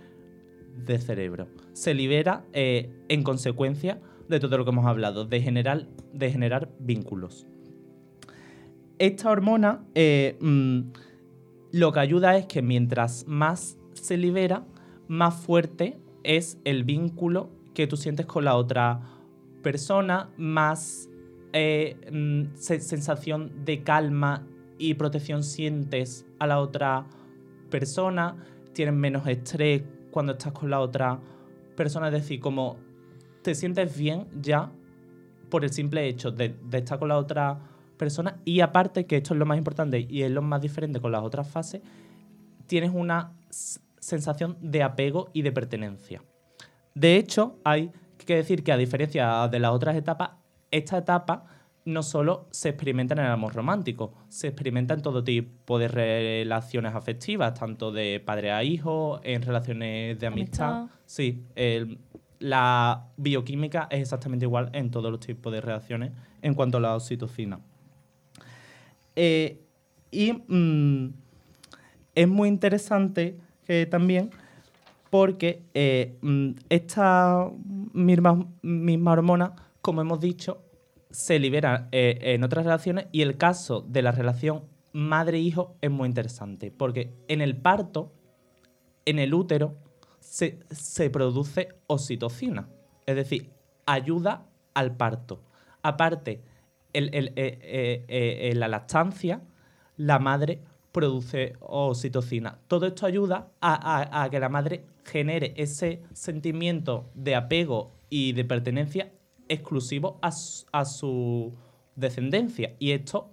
[SPEAKER 5] del cerebro. Se libera eh, en consecuencia de todo lo que hemos hablado, de generar, de generar vínculos. Esta hormona eh, mm, lo que ayuda es que mientras más se libera, más fuerte es el vínculo que tú sientes con la otra persona, más eh, mm, se- sensación de calma y protección sientes a la otra persona, tienes menos estrés cuando estás con la otra persona, es decir, como te sientes bien ya por el simple hecho de, de estar con la otra persona y aparte, que esto es lo más importante y es lo más diferente con las otras fases, tienes una sensación de apego y de pertenencia. De hecho, hay que decir que a diferencia de las otras etapas, esta etapa no solo se experimenta en el amor romántico, se experimenta en todo tipo de relaciones afectivas, tanto de padre a hijo, en relaciones de amistad.
[SPEAKER 1] Amistad.
[SPEAKER 5] Sí, el- la bioquímica es exactamente igual en todos los tipos de reacciones en cuanto a la oxitocina. Eh, y mm, es muy interesante que también porque eh, mm, esta misma, misma hormona, como hemos dicho, se libera eh, en otras relaciones y el caso de la relación madre-hijo es muy interesante porque en el parto, en el útero, se, produce oxitocina, es decir, ayuda al parto. Aparte, el- eh, eh, eh, la lactancia, la madre produce oxitocina. Todo esto ayuda a, que la madre genere ese sentimiento de apego y de pertenencia exclusivo a su descendencia. Y esto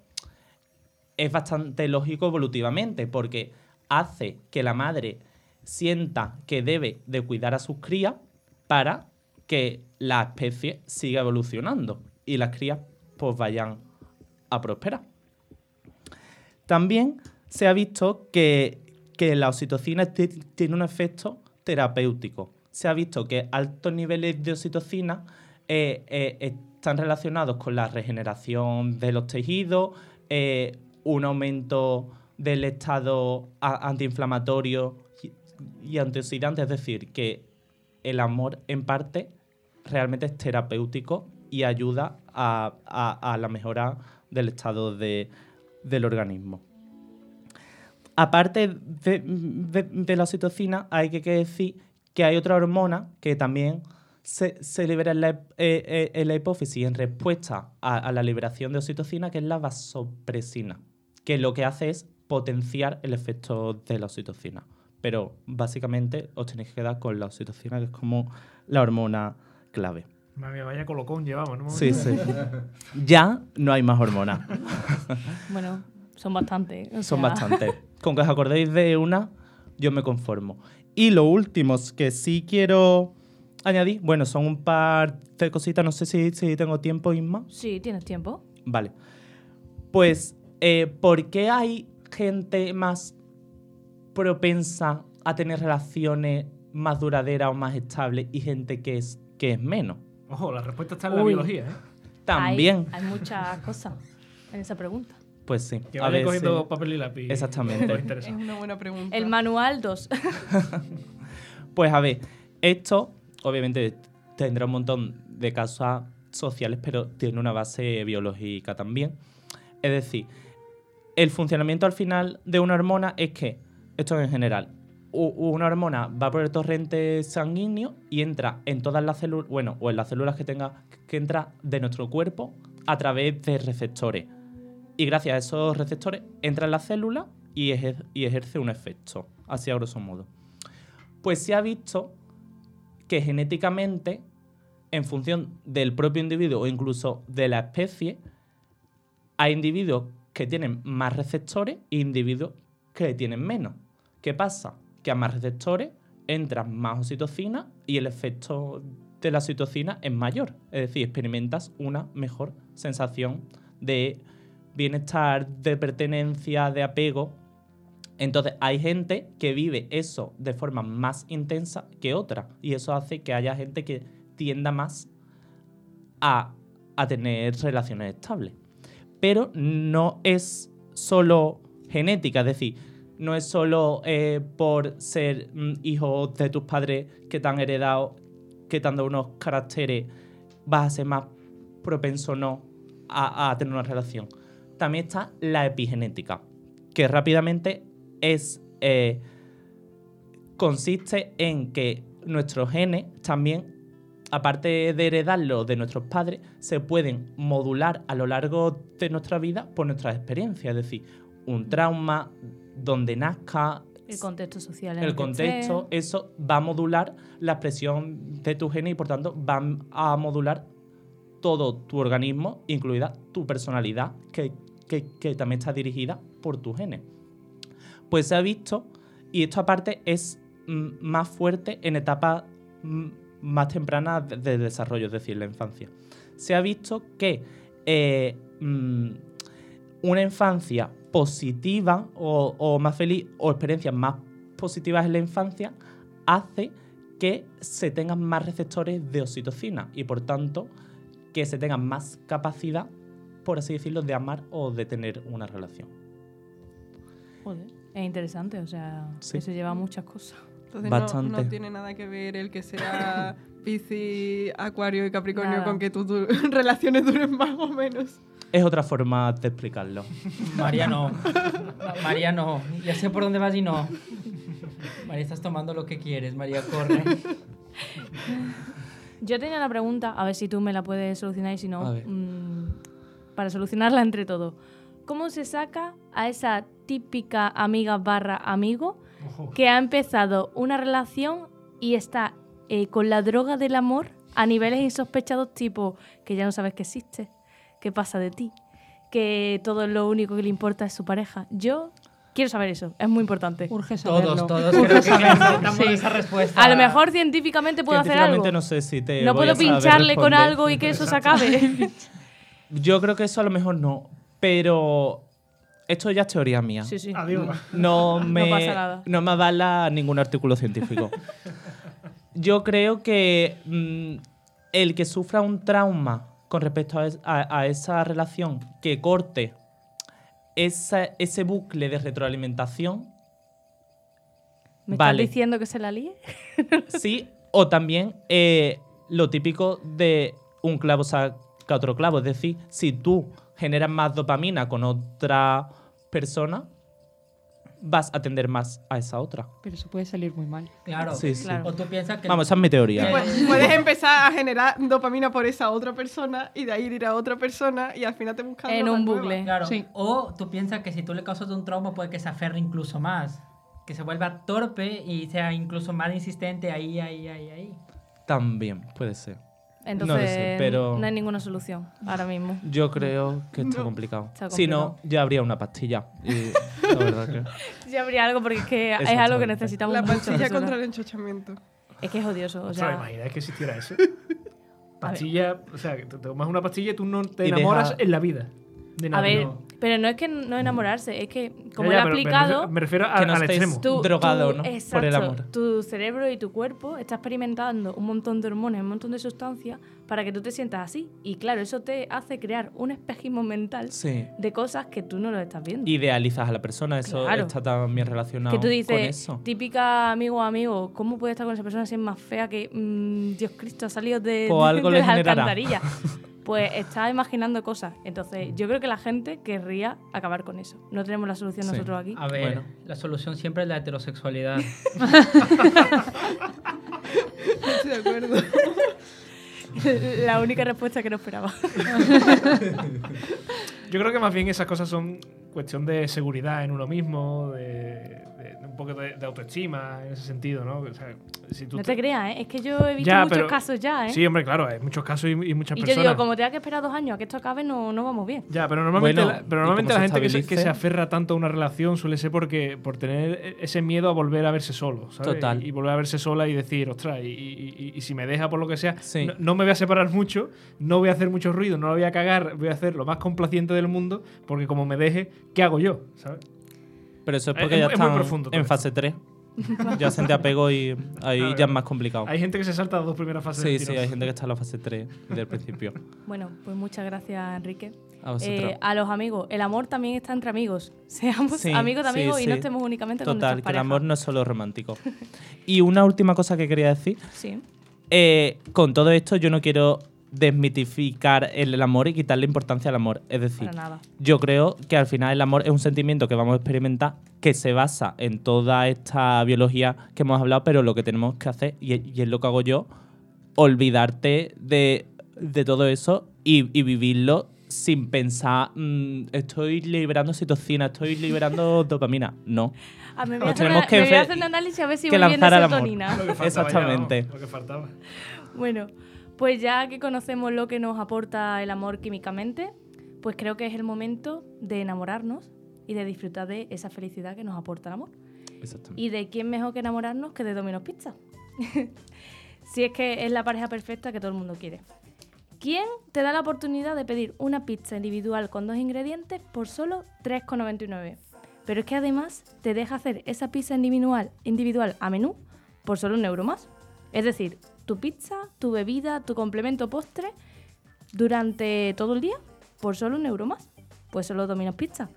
[SPEAKER 5] es bastante lógico evolutivamente porque hace que la madre sienta que debe de cuidar a sus crías para que la especie siga evolucionando y las crías pues vayan a prosperar. También se ha visto que, que la oxitocina ti- tiene un efecto terapéutico. Se ha visto que altos niveles de oxitocina eh, eh, están relacionados con la regeneración de los tejidos, eh, un aumento del estado antiinflamatorio y, antioxidante, es decir, que el amor en parte realmente es terapéutico y ayuda a, a- la mejora del estado de- del organismo. Aparte de, de- la oxitocina, hay que, decir que hay otra hormona que también se, se libera en la, eh, eh, en la hipófisis en respuesta a, a la liberación de oxitocina, que es la vasopresina, que lo que hace es potenciar el efecto de la oxitocina. Pero básicamente os tenéis que quedar con la oxitocina, que es como la hormona clave.
[SPEAKER 8] Mía, vaya colocón llevamos, ¿no?
[SPEAKER 5] Sí, sí. Ya no hay más hormonas.
[SPEAKER 1] Bueno, son bastantes.
[SPEAKER 5] Son
[SPEAKER 1] sea,
[SPEAKER 5] bastantes. Con que os acordéis de una, yo me conformo. Y lo último que sí quiero añadir, bueno, son un par de cositas, no sé si, si tengo tiempo, Isma.
[SPEAKER 1] Sí, tienes tiempo.
[SPEAKER 5] Vale. Pues, eh, ¿por qué hay gente más propensa a tener relaciones más duraderas o más estables y gente que es, que es menos?
[SPEAKER 8] Ojo, la respuesta está en la
[SPEAKER 1] Uy.
[SPEAKER 8] biología, ¿eh?
[SPEAKER 5] También.
[SPEAKER 1] Hay, hay muchas cosas en esa pregunta.
[SPEAKER 5] Pues sí.
[SPEAKER 8] Que
[SPEAKER 5] a ver
[SPEAKER 8] cogiendo papel y lápiz.
[SPEAKER 5] Exactamente.
[SPEAKER 8] Os
[SPEAKER 4] Es una buena pregunta.
[SPEAKER 1] El manual 2.
[SPEAKER 5] Pues a ver, esto obviamente tendrá un montón de causas sociales, pero tiene una base biológica también. Es decir, el funcionamiento al final de una hormona es que, esto en general, una hormona va por el torrente sanguíneo y entra en todas las células, bueno, o en las células que tenga que entra de nuestro cuerpo a través de receptores. Y gracias a esos receptores entra en la célula y, y ejerce un efecto, así a grosso modo. Pues se ha visto que genéticamente, en función del propio individuo o incluso de la especie, hay individuos que tienen más receptores e individuos que tienen menos. ¿Qué pasa? Que a más receptores entran más oxitocina y el efecto de la oxitocina es mayor. Es decir, experimentas una mejor sensación de bienestar, de pertenencia, de apego. Entonces hay gente que vive eso de forma más intensa que otra y eso hace que haya gente que tienda más a, a tener relaciones estables. Pero no es solo genética, es decir, no es solo eh, por ser mm, hijo de tus padres que te han heredado, que te han dado unos caracteres, vas a ser más propenso no a, a tener una relación. También está la epigenética, que rápidamente es eh, consiste en que nuestros genes también, aparte de heredarlos de nuestros padres, se pueden modular a lo largo de nuestra vida por nuestras experiencias. Es decir, un trauma, donde nazca,
[SPEAKER 1] El contexto social. en
[SPEAKER 5] el
[SPEAKER 1] que
[SPEAKER 5] contexto,
[SPEAKER 1] esté.
[SPEAKER 5] eso va a modular la expresión de tu genes y por tanto va a modular todo tu organismo, incluida tu personalidad, que, que- que también está dirigida por tus genes. Pues se ha visto, y esto aparte es mm, más fuerte en etapas mm, más tempranas de, de desarrollo, es decir, la infancia. Se ha visto que eh, mm, una infancia positiva o, o más feliz o experiencias más positivas en la infancia hace que se tengan más receptores de oxitocina y por tanto que se tengan más capacidad, por así decirlo, de amar o de tener una relación.
[SPEAKER 1] Joder, es interesante, o sea,
[SPEAKER 5] Sí.
[SPEAKER 1] eso lleva muchas cosas.
[SPEAKER 4] Entonces no- No,
[SPEAKER 5] Bastante.
[SPEAKER 4] tiene nada que ver el que sea Piscis, Acuario y Capricornio
[SPEAKER 1] Nada.
[SPEAKER 4] con que tus relaciones duren más o menos.
[SPEAKER 5] Es otra forma de explicarlo.
[SPEAKER 3] María no. María no. Ya sé por dónde vas y no. María, estás tomando lo que quieres. María, corre.
[SPEAKER 1] Yo tenía una pregunta, a ver si tú me la puedes solucionar y si no, mm, para solucionarla entre todos. ¿Cómo se saca a esa típica amiga barra amigo que ha empezado una relación y está eh, con la droga del amor a niveles insospechados tipo que ya no sabes que existe, que pasa de ti, que todo lo único que le importa es su pareja? Yo quiero saber eso, es muy importante.
[SPEAKER 6] Urge saberlo.
[SPEAKER 3] Todos, todos. Creo que necesitamos
[SPEAKER 1] Sí.
[SPEAKER 3] esa respuesta.
[SPEAKER 1] A lo mejor científicamente puedo hacer algo.
[SPEAKER 5] No sé si te
[SPEAKER 1] No
[SPEAKER 5] voy
[SPEAKER 1] puedo
[SPEAKER 5] a saber
[SPEAKER 1] pincharle con algo y que eso se acabe.
[SPEAKER 5] Yo creo que eso a lo mejor no, pero esto ya es teoría mía.
[SPEAKER 1] Sí, sí.
[SPEAKER 8] Adiós.
[SPEAKER 5] No me,
[SPEAKER 1] pasa nada.
[SPEAKER 5] no me avala ningún artículo científico. Yo creo que mm, el que sufra un trauma con respecto a, es- a- a esa relación, que corte esa- ese bucle de retroalimentación,
[SPEAKER 1] ¿Me
[SPEAKER 5] Vale.
[SPEAKER 1] estás diciendo que se la líe?
[SPEAKER 5] sí, o también eh, lo típico de un clavo saca otro clavo. Es decir, si tú generas más dopamina con otra persona, vas a tender más a esa otra.
[SPEAKER 6] Pero eso puede salir muy mal.
[SPEAKER 3] Claro.
[SPEAKER 5] Sí, sí.
[SPEAKER 1] Claro.
[SPEAKER 3] O tú piensas que.
[SPEAKER 5] Vamos, esa es mi teoría.
[SPEAKER 4] Pues puedes empezar a generar dopamina por esa otra persona y de ahí ir a otra persona y al final te buscas
[SPEAKER 1] En un bucle.
[SPEAKER 3] Claro.
[SPEAKER 6] Sí.
[SPEAKER 3] O tú piensas que si tú le causas un trauma puede que se aferre incluso más. Que se vuelva torpe y sea incluso más insistente ahí, ahí, ahí, ahí.
[SPEAKER 5] También puede ser.
[SPEAKER 1] Entonces,
[SPEAKER 5] lo sé, pero-
[SPEAKER 1] no hay ninguna solución ahora mismo.
[SPEAKER 5] Yo creo que está
[SPEAKER 4] No.
[SPEAKER 5] complicado.
[SPEAKER 1] Está
[SPEAKER 5] Si no, ya habría una pastilla. Y la verdad que...
[SPEAKER 1] Ya habría algo porque es que es algo que necesitamos
[SPEAKER 4] La pastilla contra el enchochamiento.
[SPEAKER 1] Es que es odioso. O
[SPEAKER 8] ¿Os lo
[SPEAKER 1] sea,
[SPEAKER 8] imagináis que existiera eso? Pastilla, o sea, que te tomas una pastilla y tú no te enamoras
[SPEAKER 5] deja-
[SPEAKER 8] en la vida. De
[SPEAKER 1] a
[SPEAKER 8] nada.
[SPEAKER 1] ver,
[SPEAKER 8] no.
[SPEAKER 1] Pero no es que no enamorarse, es que como
[SPEAKER 8] Ya,
[SPEAKER 1] lo
[SPEAKER 8] ya,
[SPEAKER 1] he
[SPEAKER 8] pero me refiero- Me refiero, a-
[SPEAKER 5] Que no
[SPEAKER 8] al extremo.
[SPEAKER 1] tú,
[SPEAKER 5] drogado,
[SPEAKER 1] tú-
[SPEAKER 5] ¿no? Por el amor.
[SPEAKER 1] Tu cerebro y tu cuerpo está experimentando un montón de hormonas, un montón de sustancias para que tú te sientas así. Y claro, eso te hace crear un espejismo mental
[SPEAKER 5] Sí.
[SPEAKER 1] de cosas que tú no lo estás viendo.
[SPEAKER 5] Idealizas a la persona, eso
[SPEAKER 1] Claro.
[SPEAKER 5] está también relacionado
[SPEAKER 1] que tú
[SPEAKER 5] con
[SPEAKER 1] dices,
[SPEAKER 5] eso.
[SPEAKER 1] típica amigo o amigo, ¿cómo puede estar con esa persona si es más fea que mm, Dios Cristo ha salido de,
[SPEAKER 5] Pues
[SPEAKER 1] de-
[SPEAKER 5] algo
[SPEAKER 1] de
[SPEAKER 5] le
[SPEAKER 1] las
[SPEAKER 5] generará.
[SPEAKER 1] alcantarillas? Pues está imaginando cosas. Entonces, yo creo que la gente querría acabar con eso. No tenemos la solución
[SPEAKER 5] Sí.
[SPEAKER 1] nosotros aquí.
[SPEAKER 3] A ver,
[SPEAKER 5] Bueno.
[SPEAKER 3] la solución siempre es la heterosexualidad.
[SPEAKER 4] Estoy de acuerdo.
[SPEAKER 1] la única respuesta que no esperaba.
[SPEAKER 8] Yo creo que más bien esas cosas son cuestión de seguridad en uno mismo, de, poco de, de autoestima en ese sentido, ¿no? O sea, si tú
[SPEAKER 1] No
[SPEAKER 8] te-
[SPEAKER 1] te creas, ¿eh? Es que yo he visto
[SPEAKER 8] Ya,
[SPEAKER 1] muchos
[SPEAKER 8] pero-
[SPEAKER 1] casos ya, ¿eh?
[SPEAKER 8] Sí, hombre, claro, hay muchos casos y, y muchas
[SPEAKER 1] y yo
[SPEAKER 8] personas.
[SPEAKER 1] digo, como tenga que esperar dos años a que esto acabe, no, no vamos bien.
[SPEAKER 8] Ya, pero normalmente,
[SPEAKER 5] Bueno,
[SPEAKER 8] la, pero normalmente la
[SPEAKER 5] se
[SPEAKER 8] gente que se, que
[SPEAKER 5] estabilice-
[SPEAKER 8] se aferra tanto a una relación suele ser porque por tener e- ese miedo a volver a verse solo, ¿sabes?
[SPEAKER 5] Total.
[SPEAKER 8] Y, y volver a verse sola y decir, ostras, y, y- y- y si me deja por lo que sea,
[SPEAKER 5] Sí.
[SPEAKER 8] no, no me voy a separar mucho, no voy a hacer mucho ruido, no la voy a cagar, voy a hacer lo más complaciente del mundo, porque como me deje, ¿qué hago yo? ¿sabes?
[SPEAKER 5] Pero eso es porque
[SPEAKER 8] es-
[SPEAKER 5] ya
[SPEAKER 8] es
[SPEAKER 5] están
[SPEAKER 8] profundo
[SPEAKER 5] en fase 3. ya se te apego y ahí ya es más complicado.
[SPEAKER 8] Hay gente que se salta las dos primeras fases
[SPEAKER 5] Sí, sí, hay gente que está en la fase 3 del principio.
[SPEAKER 1] Bueno, pues muchas gracias, Enrique.
[SPEAKER 5] A vosotros.
[SPEAKER 1] Eh, a los amigos, el amor también está entre amigos. Seamos
[SPEAKER 5] Sí,
[SPEAKER 1] amigos de
[SPEAKER 5] sí,
[SPEAKER 1] amigos y no estemos únicamente con
[SPEAKER 5] Total,
[SPEAKER 1] nuestras
[SPEAKER 5] que el
[SPEAKER 1] parejas.
[SPEAKER 5] amor no es solo romántico. y una última cosa que quería decir.
[SPEAKER 1] Sí.
[SPEAKER 5] Eh, con todo esto yo no quiero desmitificar el amor y quitarle importancia al amor. Es decir, yo creo que al final el amor es un sentimiento que vamos a experimentar que se basa en toda esta biología que hemos hablado, pero lo que tenemos que hacer, y, y es lo que hago yo, olvidarte de, de todo eso y, y vivirlo sin pensar, "Mm, estoy liberando citocina, estoy liberando dopamina. No.
[SPEAKER 1] Ah, me voy,
[SPEAKER 5] Nos
[SPEAKER 1] a hacer,
[SPEAKER 5] tenemos
[SPEAKER 1] una-
[SPEAKER 5] que
[SPEAKER 1] me voy a
[SPEAKER 5] fe-
[SPEAKER 1] hacer un análisis a ver si
[SPEAKER 5] que
[SPEAKER 1] voy bien de
[SPEAKER 5] lanzar al amor.
[SPEAKER 1] serotonina.
[SPEAKER 8] Lo que faltaba
[SPEAKER 5] Exactamente.
[SPEAKER 8] ya, vamos, lo que faltaba.
[SPEAKER 1] Bueno, pues ya que conocemos lo que nos aporta el amor químicamente, pues creo que es el momento de enamorarnos y de disfrutar de esa felicidad que nos aporta el amor.
[SPEAKER 5] Exactamente.
[SPEAKER 1] ¿Y de quién mejor que enamorarnos que de Domino's Pizza? si es que es la pareja perfecta que todo el mundo quiere. ¿Quién te da la oportunidad de pedir una pizza individual con dos ingredientes por solo 3,99? Pero es que además te deja hacer esa pizza individual, individual a menú por solo un euro más. Es decir, tu pizza, tu bebida, tu complemento postre durante todo el día por solo un euro más. Pues solo Domino's Pizza.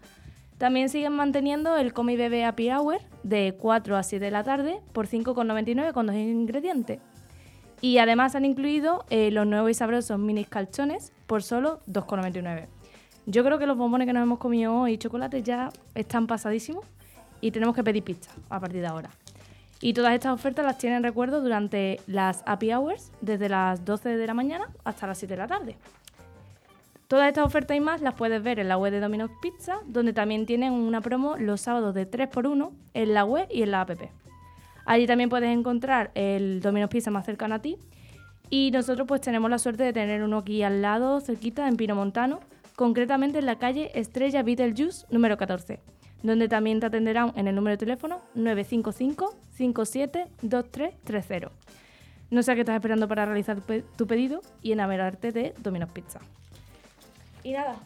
[SPEAKER 1] También siguen manteniendo el Come y Bebe Happy Hour de 4 a 7 de la tarde por 5,99 con dos ingredientes. Y además han incluido eh, los nuevos y sabrosos mini calzones por solo 2,99. Yo creo que los bombones que nos hemos comido hoy y chocolate ya están pasadísimos y tenemos que pedir pizza a partir de ahora. Y todas estas ofertas las tienen, recuerdo, durante las happy hours, desde las 12 de la mañana hasta las 7 de la tarde. Todas estas ofertas y más las puedes ver en la web de Domino's Pizza, donde también tienen una promo los sábados de 3x1 en la web y en la app. Allí también puedes encontrar el Domino's Pizza más cercano a ti. Y nosotros pues tenemos la suerte de tener uno aquí al lado, cerquita, en Pino Montano, concretamente en la calle Estrella Beetlejuice número 14 donde también te atenderán en el número de teléfono 955 57 2330. No sé a qué estás esperando para realizar tu pedido y enamorarte de Domino's Pizza. Y nada,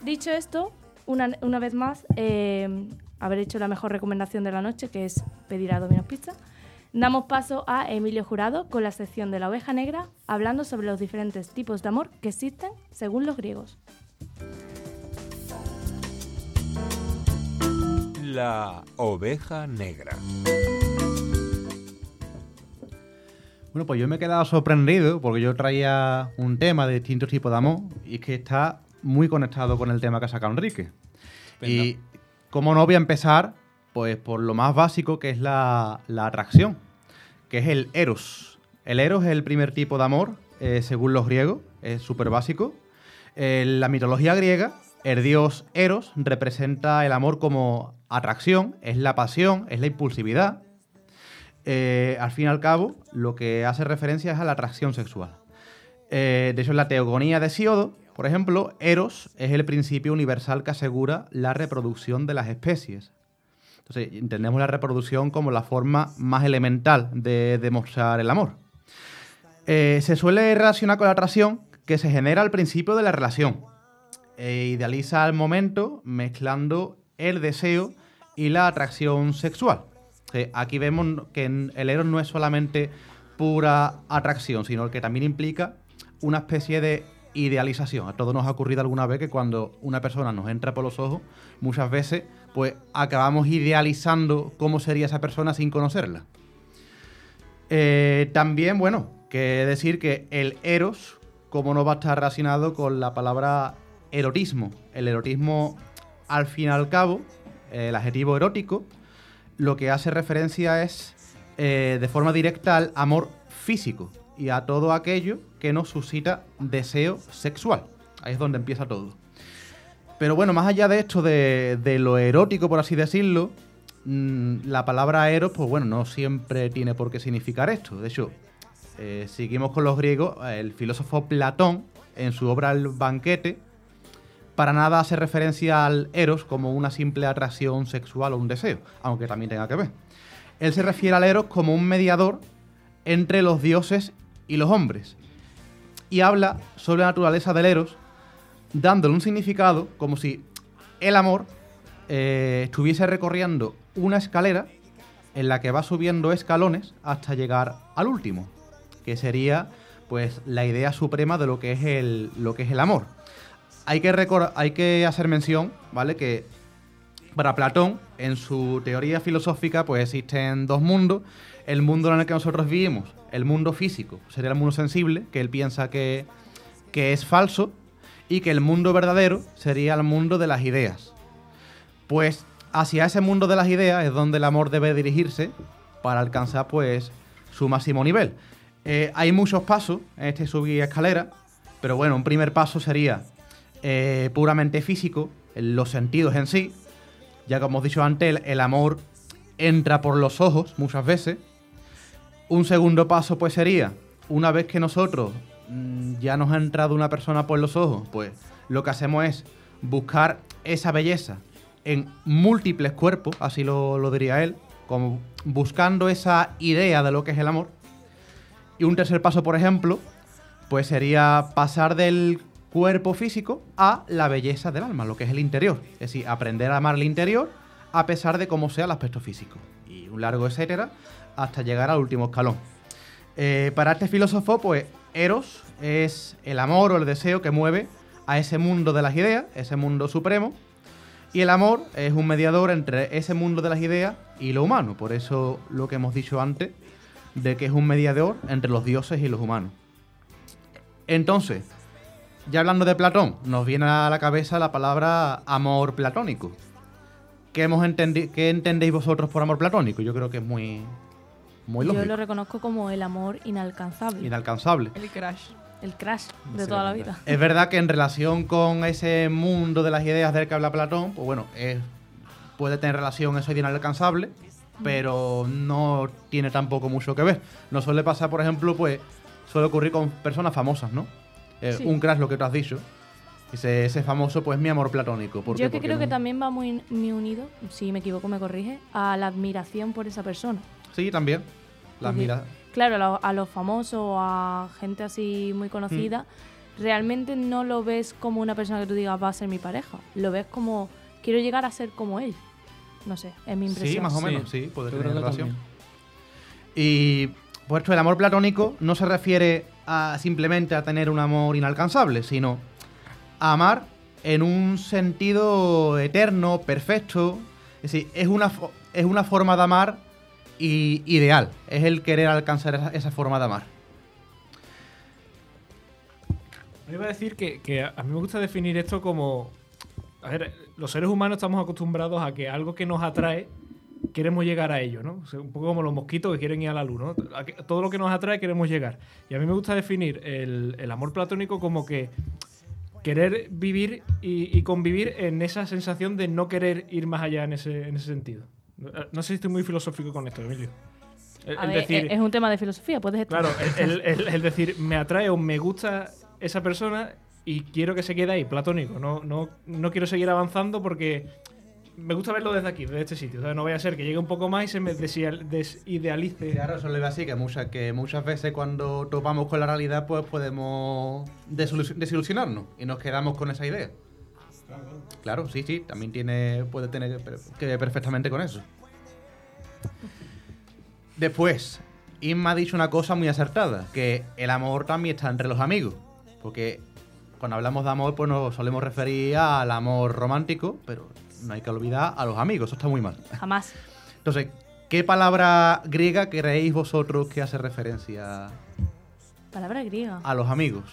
[SPEAKER 1] dicho esto, una, vez más, eh, haber hecho la mejor recomendación de la noche, que es pedir a Domino's Pizza, damos paso a Emilio Jurado con la sección de la oveja negra, hablando sobre los diferentes tipos de amor que existen según los griegos.
[SPEAKER 10] La oveja negra.
[SPEAKER 7] Bueno, pues yo me he quedado sorprendido porque yo traía un tema de distintos tipos de amor y es que está muy conectado con el tema que ha sacado Enrique. Y como no voy a empezar, pues por lo más básico que es la, atracción, que es el eros. El eros es el primer tipo de amor, eh, según los griegos, es súper básico. En la mitología griega, el dios Eros representa el amor como atracción, es la pasión, es la impulsividad. Eh, al fin y al cabo, lo que hace referencia es a la atracción sexual. Eh, de hecho, en la teogonía de Siodo, por ejemplo, Eros es el principio universal que asegura la reproducción de las especies. Entonces, entendemos la reproducción como la forma más elemental de demostrar el amor. Eh, se suele relacionar con la atracción que se genera al principio de la relación e idealiza el momento mezclando el deseo y la atracción sexual. aquí vemos que el eros no es solamente pura atracción, sino que también implica una especie de idealización. A todos nos ha ocurrido alguna vez que cuando una persona nos entra por los ojos, muchas veces pues acabamos idealizando cómo sería esa persona sin conocerla. Eh, también, bueno, que decir que el eros, como no va a estar relacionado con la palabra erotismo. El erotismo, al fin y al cabo, el adjetivo erótico, lo que hace referencia es eh, de forma directa al amor físico y a todo aquello que nos suscita deseo sexual. Ahí es donde empieza todo. Pero bueno, más allá de esto, de, lo erótico, por así decirlo, mm, la palabra eros, pues bueno, no siempre tiene por qué significar esto. De hecho, eh, seguimos con los griegos, el filósofo Platón, en su obra El banquete, para nada hace referencia al eros como una simple atracción sexual o un deseo, aunque también tenga que ver. Él se refiere al eros como un mediador entre los dioses y los hombres. Y habla sobre la naturaleza del eros, dándole un significado como si el amor eh, estuviese recorriendo una escalera en la que va subiendo escalones hasta llegar al último, que sería pues la idea suprema de lo que es el, lo que es el amor hay que, hacer mención, ¿vale? Que para Platón, en su teoría filosófica, pues existen dos mundos. El mundo en el que nosotros vivimos, el mundo físico, sería el mundo sensible, que él piensa que, que es falso, y que el mundo verdadero sería el mundo de las ideas. Pues hacia ese mundo de las ideas es donde el amor debe dirigirse para alcanzar pues su máximo nivel. Eh, hay muchos pasos en este subir escalera, pero bueno, un primer paso sería eh, puramente físico, los sentidos en sí. Ya como hemos dicho antes, el, amor entra por los ojos muchas veces. Un segundo paso pues sería, una vez que nosotros mm, ya nos ha entrado una persona por los ojos, pues lo que hacemos es buscar esa belleza en múltiples cuerpos, así lo, lo, diría él, como buscando esa idea de lo que es el amor. Y un tercer paso, por ejemplo, pues sería pasar del cuerpo físico a la belleza del alma, lo que es el interior. Es decir, aprender a amar el interior a pesar de cómo sea el aspecto físico. Y un largo etcétera hasta llegar al último escalón. Eh, para este filósofo, pues Eros es el amor o el deseo que mueve a ese mundo de las ideas, ese mundo supremo. Y el amor es un mediador entre ese mundo de las ideas y lo humano. Por eso lo que hemos dicho antes, de que es un mediador entre los dioses y los humanos. Entonces, ya hablando de Platón, nos viene a la cabeza la palabra amor platónico. ¿Qué, hemos entendi- qué entendéis vosotros por amor platónico? Yo creo que es muy, muy
[SPEAKER 1] Yo
[SPEAKER 7] lógico,
[SPEAKER 1] lo reconozco como el amor inalcanzable.
[SPEAKER 7] inalcanzable.
[SPEAKER 4] El crash.
[SPEAKER 1] el crash de toda la vida.
[SPEAKER 7] Es verdad que en relación con ese mundo de las ideas del que habla Platón, pues bueno, es- puede tener relación eso de inalcanzable, pero no tiene tampoco mucho que ver. No suele pasar, por ejemplo, pues suele ocurrir con personas famosas, ¿no? Eh,
[SPEAKER 1] Sí.
[SPEAKER 7] Un crash, lo que tú has dicho. Ese, ese famoso, pues mi amor platónico. ¿Por qué?
[SPEAKER 1] Yo que
[SPEAKER 7] Porque
[SPEAKER 1] creo que también va muy, muy unido, si me equivoco me corrige, a la admiración por esa persona.
[SPEAKER 7] Sí, también.
[SPEAKER 1] Porque,
[SPEAKER 7] mira...
[SPEAKER 1] Claro, a lo- a los famosos o a gente así muy conocida,
[SPEAKER 7] Mm.
[SPEAKER 1] realmente no lo ves como una persona que tú digas va a ser mi pareja. Lo ves como quiero llegar a ser como él. No sé, es mi impresión.
[SPEAKER 7] Sí, más o
[SPEAKER 3] Sí.
[SPEAKER 7] menos, sí, puede
[SPEAKER 3] Yo
[SPEAKER 7] tener relación.
[SPEAKER 3] también.
[SPEAKER 7] Y pues esto, el amor platónico no se refiere a simplemente a tener un amor inalcanzable, sino a amar en un sentido eterno, perfecto. Es decir, es una, es una forma de amar i- ideal. Es el querer alcanzar esa, forma de amar.
[SPEAKER 8] Me iba a decir que, que a mí me gusta definir esto como. A ver, los seres humanos estamos acostumbrados a que algo que nos atrae, queremos llegar a ello, ¿no? O sea, un poco como los mosquitos que quieren ir a la luz, ¿no? Todo lo que nos atrae queremos llegar. Y a mí me gusta definir el, el amor platónico como que querer vivir y, y convivir en esa sensación de no querer ir más allá en ese, en ese sentido. No, no sé si estoy muy filosófico con esto, Emilio. El,
[SPEAKER 1] A
[SPEAKER 8] el
[SPEAKER 1] ver,
[SPEAKER 8] decir,
[SPEAKER 1] es- un tema de filosofía, puedes estar.
[SPEAKER 8] Claro, el decir, me atrae o me gusta esa persona y quiero que se quede ahí, platónico. No, no, no quiero seguir avanzando porque me gusta verlo desde aquí, desde este sitio. O sea, no vaya a ser que llegue un poco más y se me desideal- desidealice.
[SPEAKER 7] Claro, va así, que muchas, que muchas veces cuando topamos con la realidad, pues podemos desilu- desilusionarnos y nos quedamos con esa idea. Claro, sí, sí, también tiene, puede tener que ver perfectamente con eso. Después, Inma ha dicho una cosa muy acertada, que el amor también está entre los amigos. Porque cuando hablamos de amor, pues nos solemos referir al amor romántico, pero no hay que olvidar a los amigos, eso está muy mal.
[SPEAKER 1] Jamás.
[SPEAKER 7] Entonces, ¿qué palabra griega creéis vosotros que hace referencia
[SPEAKER 1] Palabra griega.
[SPEAKER 7] a los amigos?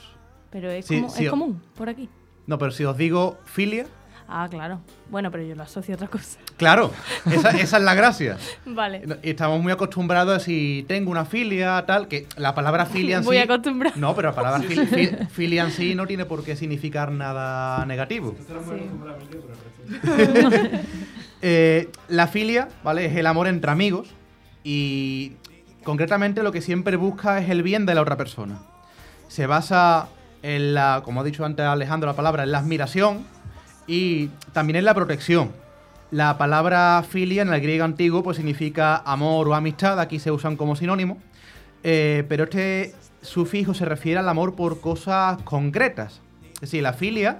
[SPEAKER 1] Pero es,
[SPEAKER 7] Sí,
[SPEAKER 1] como-
[SPEAKER 7] sí,
[SPEAKER 1] es
[SPEAKER 7] o-
[SPEAKER 1] común, por aquí.
[SPEAKER 7] No, pero si os digo filia,
[SPEAKER 1] Ah, claro. Bueno, pero yo lo asocio a otra cosa.
[SPEAKER 7] claro, esa, esa es la gracia.
[SPEAKER 1] Vale.
[SPEAKER 7] Estamos muy acostumbrados a si tengo una filia, tal, que la palabra filia en
[SPEAKER 1] Muy
[SPEAKER 7] sí...
[SPEAKER 1] acostumbrado.
[SPEAKER 7] No, pero la palabra fil- fil- filia en sí no tiene por qué significar nada negativo. Eh, la filia, ¿vale? Es el amor entre amigos y concretamente lo que siempre busca es el bien de la otra persona. Se basa en la, como ha dicho antes Alejandro la palabra, en la admiración y también en la protección. La palabra filia en el griego antiguo pues significa amor o amistad, aquí se usan como sinónimo, eh, pero este sufijo se refiere al amor por cosas concretas. Es decir, la filia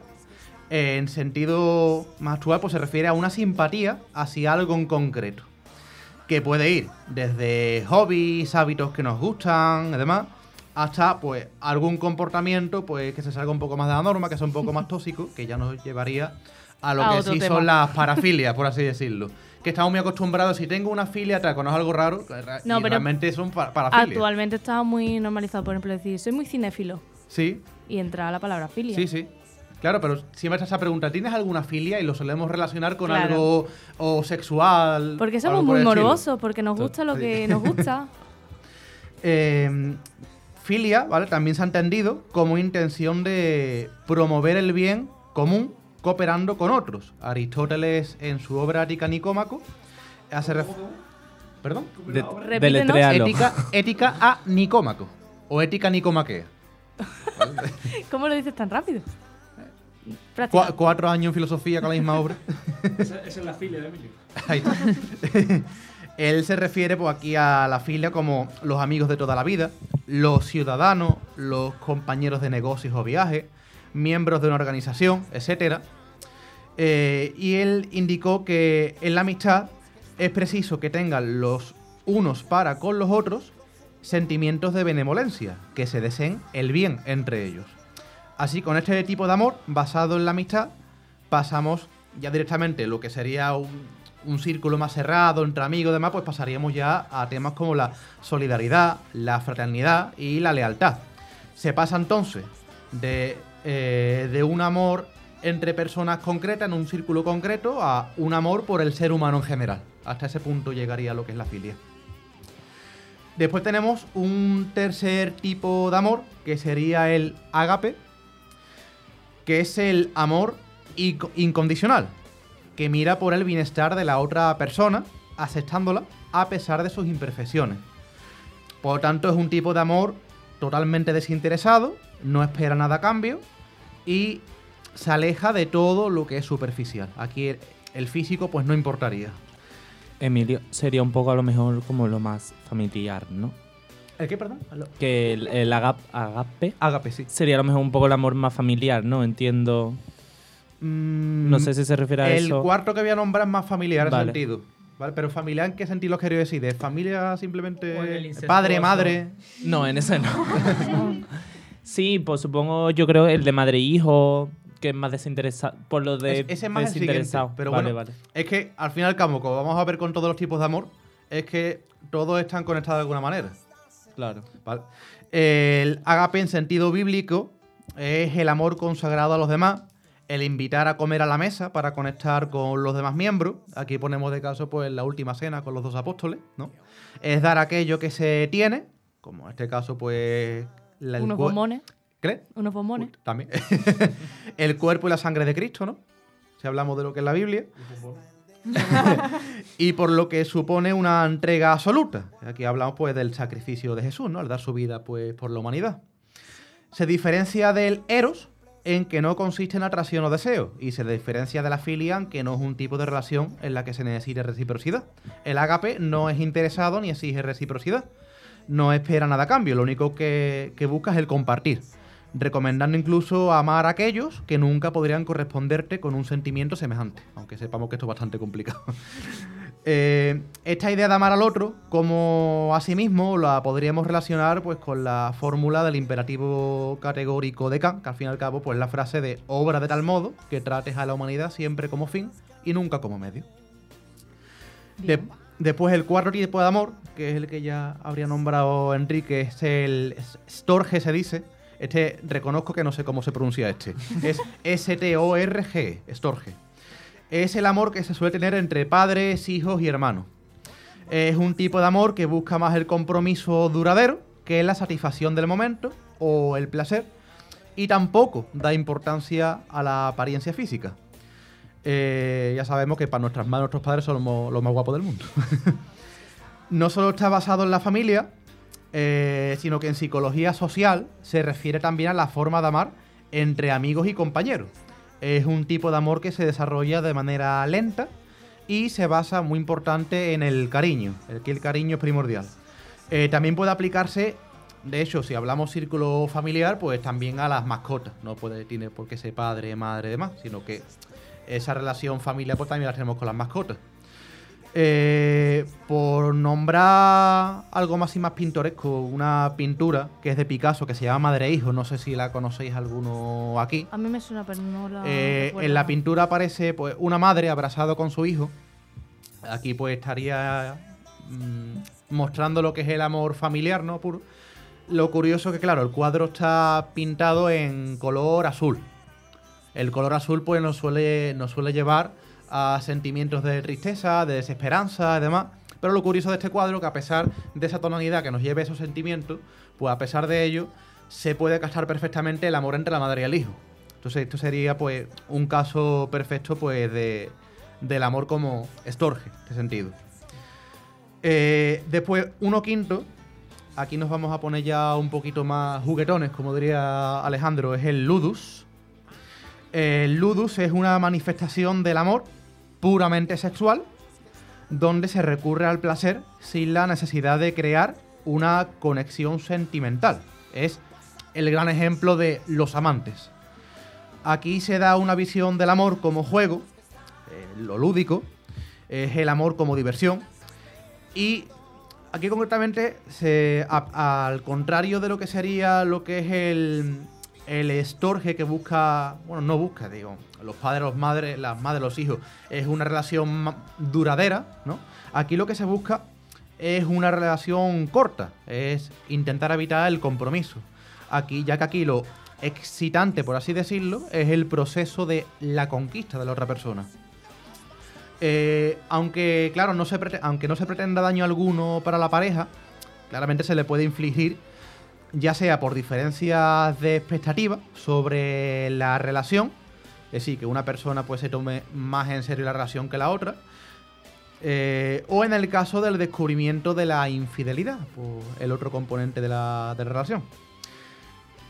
[SPEAKER 7] eh, en sentido más actual, pues se refiere a una simpatía hacia algo en concreto. Que puede ir desde hobbies, hábitos que nos gustan y demás, hasta pues algún comportamiento pues que se salga un poco más de la norma, que sea un poco más tóxico, que ya nos llevaría a lo
[SPEAKER 1] A
[SPEAKER 7] que sí
[SPEAKER 1] tema.
[SPEAKER 7] son las parafilias, por así decirlo. Que estamos muy acostumbrados, si tengo una filia, cuando es algo raro,
[SPEAKER 1] No,
[SPEAKER 7] y
[SPEAKER 1] pero
[SPEAKER 7] realmente son pa- parafilias.
[SPEAKER 1] Actualmente está muy normalizado, por ejemplo, decir, soy muy cinéfilo.
[SPEAKER 7] Sí,
[SPEAKER 1] Y entra la palabra filia.
[SPEAKER 7] Sí, sí. Claro, pero siempre está esa pregunta, ¿tienes alguna filia? Y lo solemos relacionar con
[SPEAKER 1] Claro.
[SPEAKER 7] algo o sexual.
[SPEAKER 1] Porque somos muy morbosos, porque nos gusta lo que nos gusta.
[SPEAKER 7] Eh, filia, ¿vale? También se ha entendido como intención de promover el bien común cooperando con otros. Aristóteles, en su obra Ética Nicómaco, hace ref- ¿Perdón?
[SPEAKER 5] De.
[SPEAKER 7] Ética, ética a Nicómaco. O ética nicomaquea.
[SPEAKER 1] ¿Cómo lo dices tan rápido?
[SPEAKER 7] Cu- cuatro años en filosofía con la misma obra.
[SPEAKER 8] Esa, esa es la filia de Emilio.
[SPEAKER 7] Ahí está. Él se refiere pues, aquí a la filia como los amigos de toda la vida, los ciudadanos, los compañeros de negocios o viajes, miembros de una organización, etc. y él indicó que en la amistad es preciso que tengan los unos para con los otros sentimientos de benevolencia, que se deseen el bien entre ellos. Así, con este tipo de amor basado en la amistad, pasamos ya directamente lo que sería un, un círculo más cerrado entre amigos y demás, pues pasaríamos ya a temas como la solidaridad, la fraternidad y la lealtad. Se pasa entonces de, eh, de un amor entre personas concretas en un círculo concreto a un amor por el ser humano en general. Hasta ese punto llegaría lo que es la filia. Después tenemos un tercer tipo de amor, que sería el ágape, que es el amor inco- incondicional, que mira por el bienestar de la otra persona, aceptándola a pesar de sus imperfecciones. Por lo tanto, es un tipo de amor totalmente desinteresado, no espera nada a cambio y se aleja de todo lo que es superficial. Aquí el, físico pues no importaría.
[SPEAKER 5] Emilio, sería un poco a lo mejor como lo más familiar, ¿no?
[SPEAKER 7] ¿El qué, perdón?
[SPEAKER 5] Que el, el agap- agape
[SPEAKER 7] Ágape, sí.
[SPEAKER 5] sería a lo mejor un poco el amor más familiar, ¿no? Entiendo.
[SPEAKER 7] Mm,
[SPEAKER 5] No sé si se refiere a
[SPEAKER 7] el
[SPEAKER 5] eso.
[SPEAKER 7] cuarto que voy a nombrar es más familiar en
[SPEAKER 5] Vale.
[SPEAKER 7] sentido. ¿Vale? Pero familiar, ¿en qué sentido lo quería decir? ¿De familia simplemente
[SPEAKER 3] en el
[SPEAKER 7] padre, madre?
[SPEAKER 5] No, en ese no. sí, pues supongo, yo creo el de madre e hijo, que es más desinteresado. Por lo de
[SPEAKER 7] Es- ese es más el
[SPEAKER 5] desinteresado.
[SPEAKER 7] pero
[SPEAKER 5] vale,
[SPEAKER 7] bueno.
[SPEAKER 5] vale.
[SPEAKER 7] Es que al fin y al cabo, como vamos a ver con todos los tipos de amor, es que todos están conectados de alguna manera.
[SPEAKER 5] Claro.
[SPEAKER 7] ¿vale? El agape en sentido bíblico es el amor consagrado a los demás, el invitar a comer a la mesa para conectar con los demás miembros. Aquí ponemos de caso pues la última cena con los dos apóstoles, ¿no? Es dar aquello que se tiene, como en este caso pues la-
[SPEAKER 1] Unos bombones.
[SPEAKER 7] ¿Qué?
[SPEAKER 1] Unos bombones.
[SPEAKER 7] Uy, También. el cuerpo y la sangre de Cristo, ¿no? Si hablamos de lo que es la Biblia. y por lo que supone una entrega absoluta. Aquí hablamos pues del sacrificio de Jesús, ¿no? Al dar su vida pues por la humanidad. Se diferencia del eros en que no consiste en atracción o deseo y se diferencia de la filia en que no es un tipo de relación en la que se necesite reciprocidad. El ágape no es interesado ni exige reciprocidad. No espera nada a cambio, lo único que, que busca es el compartir recomendando incluso amar a aquellos que nunca podrían corresponderte con un sentimiento semejante, aunque sepamos que esto es bastante complicado. Eh, esta idea de amar al otro como a sí mismo la podríamos relacionar pues con la fórmula del imperativo categórico de Kant, que al fin y al cabo pues es la frase de obra de tal modo que trates a la humanidad siempre como fin y nunca como medio. De- después el cuarto tipo de amor, que es el que ya habría nombrado Enrique, es el Storge se dice. Este reconozco que no sé cómo se pronuncia este. Es S-T-O-R-G, Storge. Es el amor que se suele tener entre padres, hijos y hermanos. Es un tipo de amor que busca más el compromiso duradero que la satisfacción del momento o el placer. Y tampoco da importancia a la apariencia física. Eh, ya sabemos que para nuestras madres, nuestros padres somos los más guapos del mundo. no solo está basado en la familia, eh, sino que en psicología social se refiere también a la forma de amar entre amigos y compañeros. Es un tipo de amor que se desarrolla de manera lenta y se basa muy importante en el cariño, el que el cariño es primordial. Eh, también puede aplicarse, de hecho, si hablamos círculo familiar, pues también a las mascotas. No puede, tiene por qué ser padre, madre demás, sino que esa relación familiar pues también la tenemos con las mascotas. Eh, por nombrar algo más y más pintoresco, una pintura que es de Picasso que se llama Madre e Hijo, no sé si la conocéis alguno aquí.
[SPEAKER 1] A mí me suena, pero no la.
[SPEAKER 7] Eh, en la pintura aparece pues, una madre abrazada con su hijo. Aquí pues estaría mm, mostrando lo que es el amor familiar, ¿no? Puro. Lo curioso que, claro, el cuadro está pintado en color azul. El color azul pues nos suele, nos suele llevar a sentimientos de tristeza, de desesperanza y demás. Pero lo curioso de este cuadro que a pesar de esa tonalidad que nos lleve esos sentimientos, pues a pesar de ello, se puede captar perfectamente el amor entre la madre y el hijo. Entonces esto sería pues un caso perfecto pues de, del amor como estorge, en este sentido. Eh, después, uno quinto, aquí nos vamos a poner ya un poquito más juguetones, como diría Alejandro, es el ludus. El ludus es una manifestación del amor puramente sexual, donde se recurre al placer sin la necesidad de crear una conexión sentimental. Es el gran ejemplo de los amantes. Aquí se da una visión del amor como juego, eh, lo lúdico, es el amor como diversión. Y aquí concretamente, se- al contrario de lo que sería lo que es el, el estorge que busca, bueno, no busca, digo, los padres, los madres, las madres, los hijos, es una relación duradera, ¿no? Aquí lo que se busca es una relación corta, es intentar evitar el compromiso. Aquí, ya que aquí lo excitante, por así decirlo, es el proceso de la conquista de la otra persona. Eh, aunque, claro, no se aunque no se pretenda daño alguno para la pareja, claramente se le puede infligir, ya sea por diferencias de expectativa sobre la relación, es decir, que una persona pues se tome más en serio la relación que la otra, eh, o en el caso del descubrimiento de la infidelidad, pues, el otro componente de la, relación.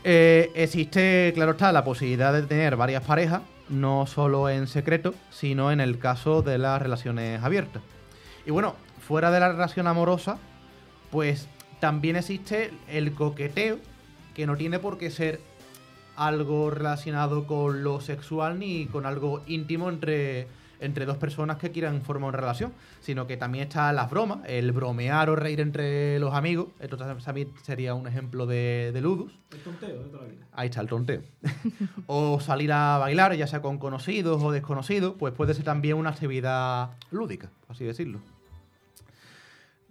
[SPEAKER 7] Eh, existe, claro está, la posibilidad de tener varias parejas, no solo en secreto, sino en el caso de las relaciones abiertas. Y bueno, fuera de la relación amorosa, pues también existe el coqueteo, que no tiene por qué ser algo relacionado con lo sexual ni con algo íntimo entre, entre dos personas que quieran formar una relación, sino que también está las bromas, el bromear o reír entre los amigos. Esto también sería un ejemplo de, de ludus.
[SPEAKER 8] El tonteo de toda la vida.
[SPEAKER 7] Ahí está el tonteo. o salir a bailar, ya sea con conocidos o desconocidos, pues puede ser también una actividad lúdica, por así decirlo.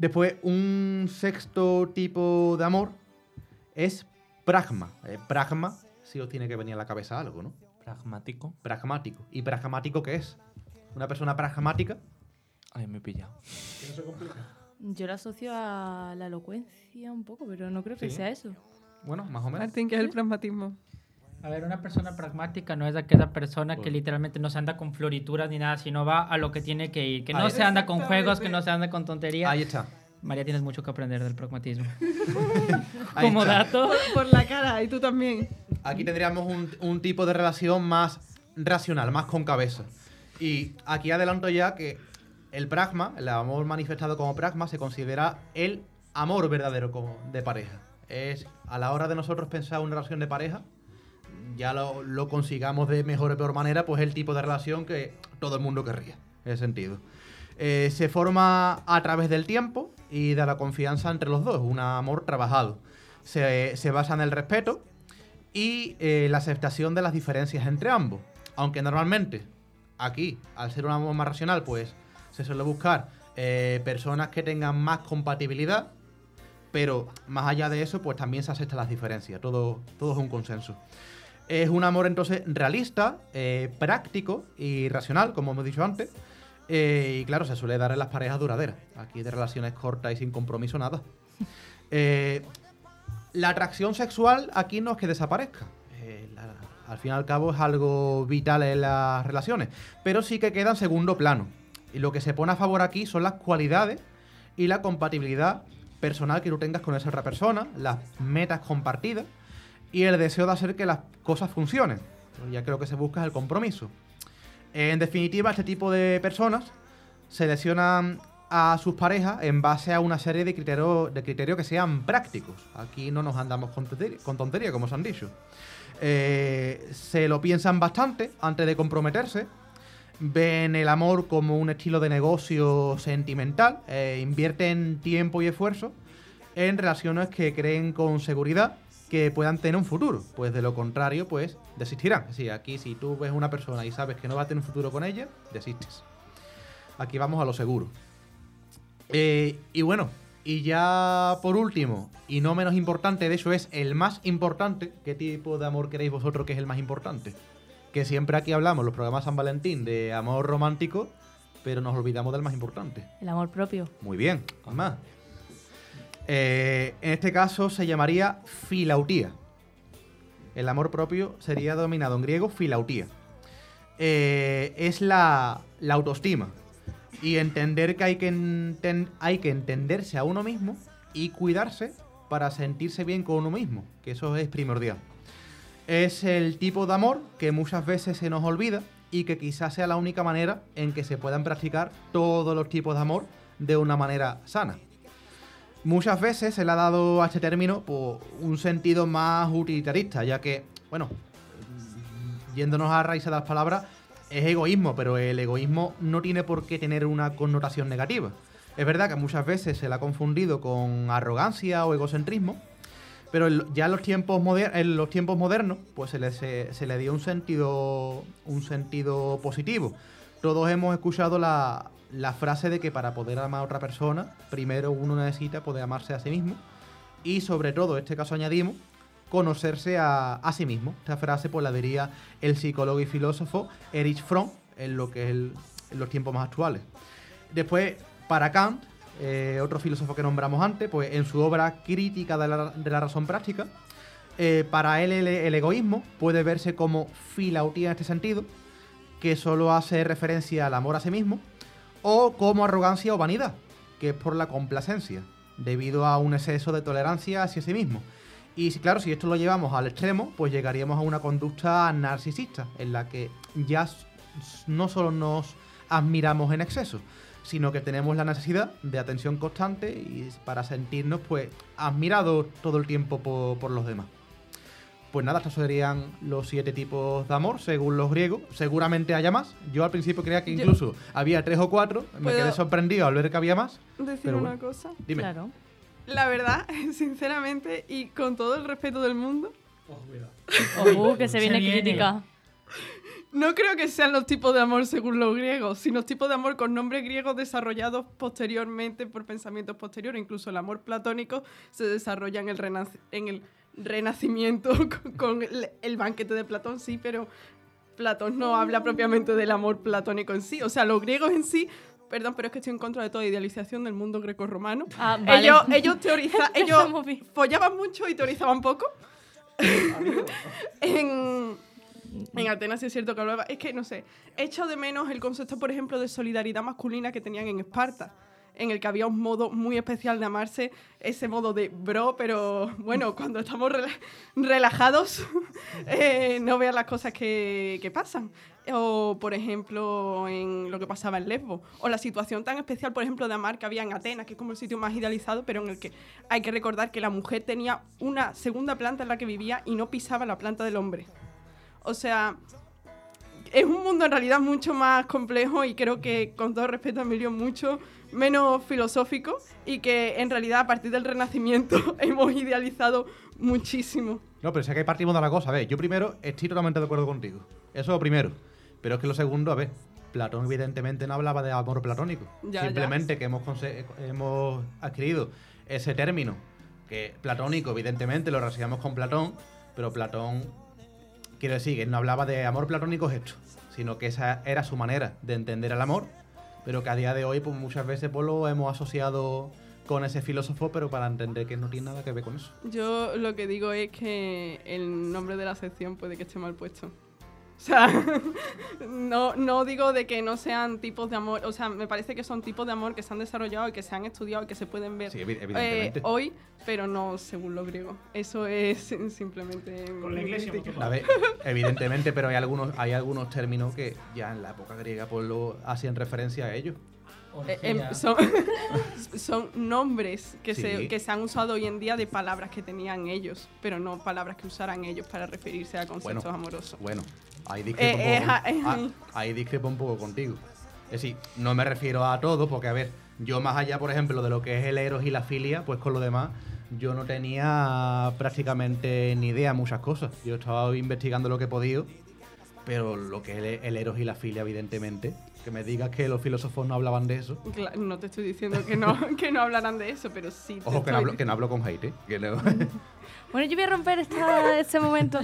[SPEAKER 7] Después, un sexto tipo de amor es pragma. Eh, pragma, si os tiene que venir a la cabeza algo, ¿no?
[SPEAKER 5] Pragmático.
[SPEAKER 7] Pragmático. ¿Y pragmático qué es? Una persona pragmática.
[SPEAKER 5] Ay, me he pillado.
[SPEAKER 1] Yo lo asocio a la elocuencia un poco, pero no creo que
[SPEAKER 7] Sí.
[SPEAKER 1] sea eso.
[SPEAKER 7] Bueno, más o menos.
[SPEAKER 4] Martín, ¿qué es el pragmatismo?
[SPEAKER 3] A ver, una persona pragmática no es aquella persona que literalmente no se anda con florituras ni nada, sino va a lo que tiene que ir. Que no
[SPEAKER 7] Ahí
[SPEAKER 3] se anda con juegos, que no se anda con tonterías.
[SPEAKER 7] Ahí está.
[SPEAKER 3] María, tienes mucho que aprender del pragmatismo.
[SPEAKER 7] Ahí
[SPEAKER 3] Como
[SPEAKER 7] está.
[SPEAKER 3] dato.
[SPEAKER 4] Por la cara, y tú también.
[SPEAKER 7] Aquí tendríamos un, un tipo de relación más racional, más con cabeza. Y aquí adelanto ya que el pragma, el amor manifestado como pragma, se considera el amor verdadero como de pareja. Es a la hora de nosotros pensar una relación de pareja, ya lo, consigamos de mejor o peor manera, pues el tipo de relación que todo el mundo querría, en ese sentido. Eh, se forma a través del tiempo y de la confianza entre los dos, un amor trabajado. Se, se basa en el respeto y eh, la aceptación de las diferencias entre ambos. Aunque normalmente aquí, al ser un amor más racional, pues se suele buscar eh, personas que tengan más compatibilidad, pero más allá de eso, pues también se aceptan las diferencias. Todo, todo es un consenso. Es un amor entonces realista, eh, práctico y racional, como hemos dicho antes. Eh, y claro, se suele dar en las parejas duraderas. Aquí de relaciones cortas y sin compromiso nada. Eh, la atracción sexual aquí no es que desaparezca. La- al fin y al cabo es algo vital en las relaciones. Pero sí que queda en segundo plano. Y lo que se pone a favor aquí son las cualidades y la compatibilidad personal que tú tengas con esa otra persona, las metas compartidas y el deseo de hacer que las cosas funcionen. Ya que lo que se busca es el compromiso. En definitiva, este tipo de personas seleccionan a sus parejas en base a una serie de criterios de criterios que sean prácticos. Aquí no nos andamos con tontería, con tontería como os han dicho. Eh, se lo piensan bastante antes de comprometerse. Ven el amor como un estilo de negocio sentimental. eh, invierten tiempo y esfuerzo en relaciones que creen con seguridad que puedan tener un futuro. Pues de lo contrario, pues desistirán. Sí, aquí si tú ves una persona y sabes que no va a tener un futuro con ella, desistes. Aquí vamos a lo seguro. Eh, y bueno, y ya por último, y no menos importante, de hecho es el más importante, ¿qué tipo de amor queréis vosotros que es el más importante? Que siempre aquí hablamos, los programas San Valentín, de amor romántico, pero nos olvidamos del más importante.
[SPEAKER 1] El amor propio.
[SPEAKER 7] Muy bien, más. Eh, en este caso se llamaría filautía. El amor propio sería dominado en griego filautía. Eh, es la, autoestima. Y entender que hay que, hay que entenderse a uno mismo y cuidarse para sentirse bien con uno mismo, que eso es primordial. Es el tipo de amor que muchas veces se nos olvida y que quizás sea la única manera en que se puedan practicar todos los tipos de amor de una manera sana. Muchas veces se le ha dado a este término pues, un sentido más utilitarista, ya que, bueno, yéndonos a raíz de las palabras, es egoísmo, pero el egoísmo no tiene por qué tener una connotación negativa. Es verdad que muchas veces se le ha confundido con arrogancia o egocentrismo, Pero ya en los tiempos, moder- en los tiempos modernos, pues se le, se le dio un sentido, un sentido positivo. Todos hemos escuchado la, la frase de que para poder amar a otra persona, primero uno necesita poder amarse a sí mismo. Y sobre todo, en este caso añadimos, conocerse a, a sí mismo. Esta frase pues la diría el psicólogo y filósofo Erich Fromm en lo que es el- en los tiempos más actuales. Después, para Kant, eh, otro filósofo que nombramos antes, pues en su obra Crítica de la, razón práctica, eh, para él el, el egoísmo puede verse como filautía en este sentido, que solo hace referencia al amor a sí mismo, o como arrogancia o vanidad, que es por la complacencia, debido a un exceso de tolerancia hacia sí mismo. Y claro, si esto lo llevamos al extremo, pues llegaríamos a una conducta narcisista, en la que ya no solo nos admiramos en exceso, sino que tenemos la necesidad de atención constante y para sentirnos pues admirados todo el tiempo por, por los demás. Pues nada, estos serían los siete tipos de amor, según los griegos. Seguramente haya más. Yo al principio creía que
[SPEAKER 4] Yo-
[SPEAKER 7] incluso había tres o cuatro. Me
[SPEAKER 4] ¿Puedo
[SPEAKER 7] quedé sorprendido al ver que había más.
[SPEAKER 4] Decir
[SPEAKER 7] Pero
[SPEAKER 4] una
[SPEAKER 7] bueno,
[SPEAKER 4] cosa.
[SPEAKER 7] Dime.
[SPEAKER 1] Claro.
[SPEAKER 4] La verdad, sinceramente, y con todo el respeto del mundo,
[SPEAKER 1] Uh, que se viene crítica.
[SPEAKER 4] no creo que sean los tipos de amor según los griegos, sino tipos de amor con nombres griegos desarrollados posteriormente por pensamientos posteriores. Incluso el amor platónico se desarrolla en el, renac- en el renacimiento con, con el, el banquete de Platón, sí, pero Platón no habla propiamente del amor platónico en sí. O sea, los griegos en sí... Perdón, pero es que estoy en contra de toda idealización del mundo greco-romano.
[SPEAKER 1] Ah, vale.
[SPEAKER 4] Ellos, ellos teoriza- ellos follaban mucho y teorizaban poco. en, en Atenas sí es cierto que hablaba. Es que no sé. Echo de menos el concepto, por ejemplo, de solidaridad masculina que tenían en Esparta. En el que había un modo muy especial de amarse, ese modo de bro, pero bueno, cuando estamos rela- relajados, eh, no vean las cosas que, que pasan. O, por ejemplo, en lo que pasaba en Lesbos. O la situación tan especial, por ejemplo, de amar que había en Atenas, que es como el sitio más idealizado, pero en el que hay que recordar que la mujer tenía una segunda planta en la que vivía y no pisaba la planta del hombre. O sea, es un mundo en realidad mucho más complejo y creo que, con todo respeto a Emilio, mucho menos filosófico y que en realidad a partir del Renacimiento hemos idealizado muchísimo.
[SPEAKER 7] No, pero es que partimos de la cosa. A ver, yo primero estoy totalmente de acuerdo contigo. Eso es lo primero. Pero es que lo segundo, a ver, Platón evidentemente no hablaba de amor platónico.
[SPEAKER 4] Ya,
[SPEAKER 7] Simplemente que hemos, hemos adquirido ese término, que platónico, evidentemente, lo relacionamos con Platón, pero Platón, quiero decir, que no hablaba de amor platónico es esto, sino que esa era su manera de entender el amor, pero que a día de hoy, pues muchas veces pues, lo hemos asociado con ese filósofo, pero para entender que no tiene nada que ver con eso.
[SPEAKER 4] Yo lo que digo es que el nombre de la sección puede que esté mal puesto. O sea, no, no digo de que no sean tipos de amor, o sea, me parece que son tipos de amor que se han desarrollado y que se han estudiado y que se pueden ver
[SPEAKER 7] Sí,
[SPEAKER 4] eh, hoy, pero no según los griegos. Eso es simplemente...
[SPEAKER 8] Con la iglesia,
[SPEAKER 7] A ver, evidentemente, pero hay algunos, hay algunos términos que ya en la época griega pues lo hacían referencia a ellos.
[SPEAKER 4] Eh, em, son, son nombres que,
[SPEAKER 7] Sí.
[SPEAKER 4] se, que se han usado hoy en día de palabras que tenían ellos, pero no palabras que usaran ellos para referirse a conceptos
[SPEAKER 7] Bueno,
[SPEAKER 4] amorosos.
[SPEAKER 7] Bueno, ahí discrepo,
[SPEAKER 4] Eh,
[SPEAKER 7] un poco,
[SPEAKER 4] eh,
[SPEAKER 7] ah,
[SPEAKER 4] eh.
[SPEAKER 7] ahí discrepo un poco contigo. Es decir, no me refiero a todo, porque a ver, yo más allá, por ejemplo, de lo que es el eros y la filia, pues con lo demás, yo no tenía prácticamente ni idea de muchas cosas. Yo estaba investigando lo que he podido, pero lo que es el, el eros y la filia, evidentemente, que me digas que los filósofos no hablaban de eso.
[SPEAKER 4] Cla- No te estoy diciendo que no, que no hablarán de eso, pero sí. te
[SPEAKER 7] Ojo, que no
[SPEAKER 4] estoy-
[SPEAKER 7] hablo, que no hablo con ¿eh? Que no-
[SPEAKER 1] Bueno, yo voy a romper esta, este momento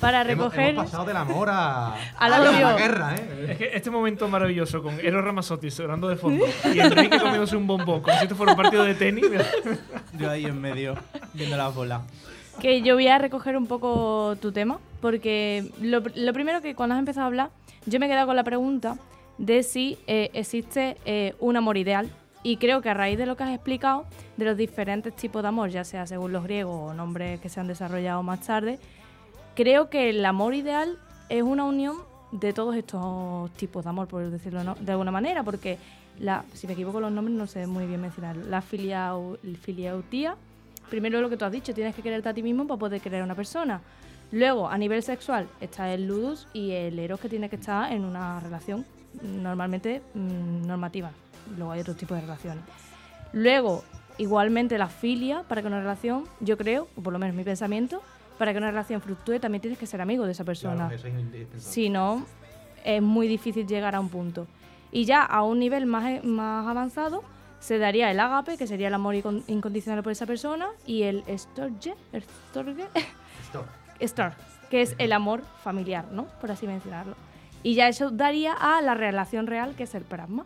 [SPEAKER 1] para
[SPEAKER 7] hemos,
[SPEAKER 1] recoger.
[SPEAKER 7] hemos pasado del amor a,
[SPEAKER 1] Al
[SPEAKER 7] a la
[SPEAKER 1] odio.
[SPEAKER 7] guerra, ¿eh?
[SPEAKER 8] Es que este momento maravilloso con Eros Ramazzotti sonando de fondo y Enrique comiéndose un bombón como si esto fuera un partido de tenis.
[SPEAKER 5] Yo ahí en medio, viendo las bolas.
[SPEAKER 1] que yo voy a recoger un poco tu tema, porque lo, lo primero que cuando has empezado a hablar, yo me he quedado con la pregunta de si eh, existe eh, un amor ideal. Y creo que a raíz de lo que has explicado, de los diferentes tipos de amor, ya sea según los griegos o nombres que se han desarrollado más tarde, creo que el amor ideal es una unión de todos estos tipos de amor, por decirlo ¿no? de alguna manera, porque la, si me equivoco los nombres no sé muy bien mencionarlo. La filiau, filiautía, primero lo que tú has dicho, tienes que quererte a ti mismo para poder querer a una persona. Luego, a nivel sexual, está el ludus y el eros que tiene que estar en una relación normalmente mm, normativa. Luego hay otro tipo de relaciones. Luego, igualmente la filia, para que una relación, yo creo, o por lo menos mi pensamiento, para que una relación fructúe también tienes que ser amigo de esa persona.
[SPEAKER 7] Claro, eso es.
[SPEAKER 1] Si no, es muy difícil llegar a un punto. Y ya a un nivel más, más avanzado se daría el ágape, que sería el amor incon- incondicional por esa persona, y el storge, storge,
[SPEAKER 7] Stop.
[SPEAKER 1] Star, que es el amor familiar, ¿no? Por así mencionarlo. Y ya eso daría a la relación real, que es el pragma.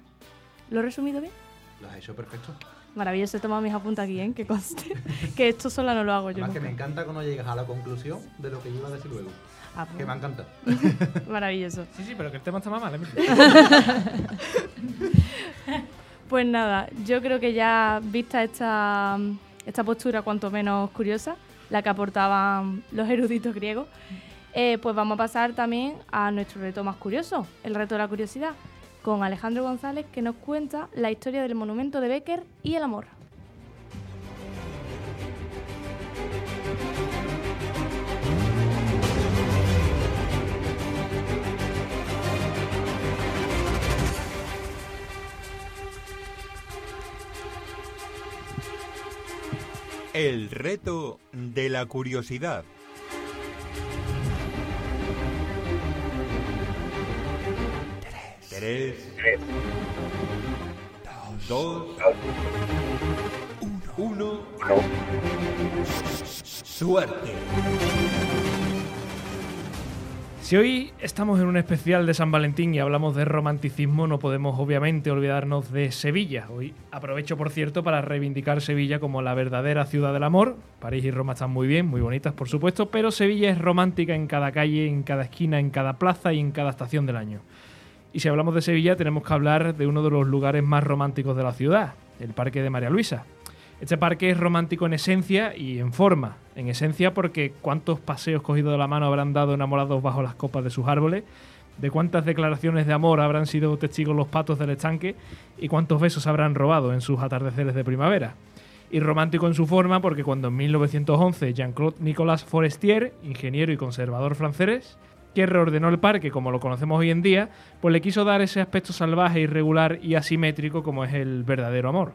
[SPEAKER 1] ¿Lo he resumido bien?
[SPEAKER 7] Lo has hecho perfecto.
[SPEAKER 1] Maravilloso, he tomado mis apuntes aquí, ¿eh? Que conste. que esto sola no lo hago yo.
[SPEAKER 7] Además que
[SPEAKER 1] nunca.
[SPEAKER 7] me encanta cuando llegas a la conclusión de lo que yo iba a decir luego.
[SPEAKER 1] Ah, pues,
[SPEAKER 7] Que me encanta.
[SPEAKER 1] Maravilloso.
[SPEAKER 8] Sí, sí, pero que el tema está más mal. ¿eh?
[SPEAKER 1] Pues nada, yo creo que ya vista esta, esta postura cuanto menos curiosa, la que aportaban los eruditos griegos, eh, pues vamos a pasar también a nuestro reto más curioso, el reto de la curiosidad, con Alejandro González que nos cuenta la historia del monumento de Becker y el amor.
[SPEAKER 10] El reto de la curiosidad. Tres. Dos. Uno. Suerte.
[SPEAKER 8] Si hoy estamos en un especial de San Valentín y hablamos de romanticismo, no podemos obviamente olvidarnos de Sevilla. Hoy aprovecho, por cierto, para reivindicar Sevilla como la verdadera ciudad del amor. París y Roma están muy bien, muy bonitas, por supuesto, pero Sevilla es romántica en cada calle, en cada esquina, en cada plaza y en cada estación del año. Y si hablamos de Sevilla, tenemos que hablar de uno de los lugares más románticos de la ciudad, el Parque de María Luisa. Este parque es romántico en esencia y en forma. En esencia porque cuántos paseos cogidos de la mano habrán dado enamorados bajo las copas de sus árboles, de cuántas declaraciones de amor habrán sido testigos los patos del estanque y cuántos besos habrán robado en sus atardeceres de primavera. Y romántico en su forma porque cuando en 1911 Jean-Claude Nicolas Forestier, ingeniero y conservador francés, que reordenó el parque como lo conocemos hoy en día, pues le quiso dar ese aspecto salvaje, irregular y asimétrico como es el verdadero amor.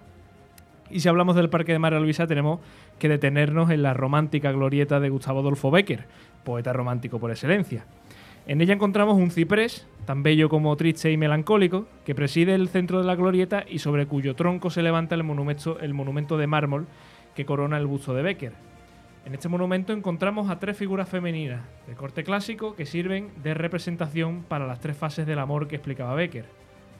[SPEAKER 8] Y si hablamos del Parque de María Luisa, tenemos que detenernos en la romántica glorieta de Gustavo Adolfo Becker, poeta romántico por excelencia. En ella encontramos un ciprés, tan bello como triste y melancólico, que preside el centro de la glorieta y sobre cuyo tronco se levanta el monumento, el monumento de mármol que corona el busto de Becker. En este monumento encontramos a tres figuras femeninas de corte clásico que sirven de representación para las tres fases del amor que explicaba Becker.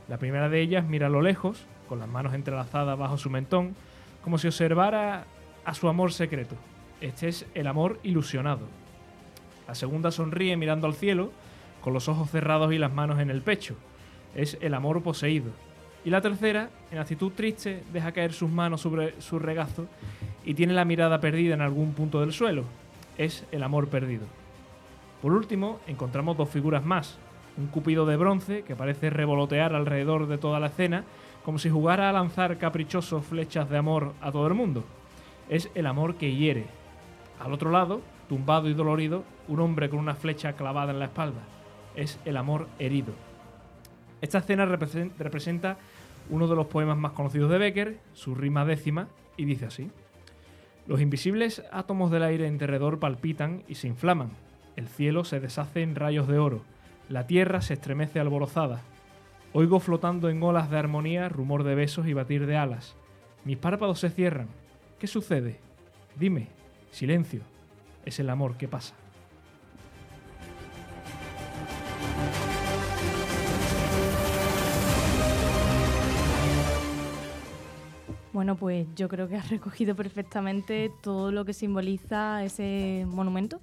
[SPEAKER 8] La primera de ellas mira a lo lejos, con las manos entrelazadas bajo su mentón, como si observara a su amor secreto. Este es el amor ilusionado. La segunda sonríe mirando al cielo, con los ojos cerrados y las manos en el pecho. Es el amor poseído. Y la tercera, en actitud triste, deja caer sus manos sobre su regazo y tiene la mirada perdida en algún punto del suelo. Es el amor perdido. Por último, encontramos dos figuras más. Un cupido de bronce que parece revolotear alrededor de toda la escena, como si jugara a lanzar caprichosos flechas de amor a todo el mundo. Es el amor que hiere. Al otro lado, tumbado y dolorido, un hombre con una flecha clavada en la espalda. Es el amor herido. Esta escena represen- representa uno de los poemas más conocidos de Becker, su rima décima, y dice así. Los invisibles átomos del aire en derredor palpitan y se inflaman. El cielo se deshace en rayos de oro. La tierra se estremece alborozada. Oigo flotando en olas de armonía rumor de besos y batir de alas. Mis párpados se cierran. ¿Qué sucede? Dime. Silencio. Es el amor que pasa.
[SPEAKER 1] Bueno, pues yo creo que has recogido perfectamente todo lo que simboliza ese monumento.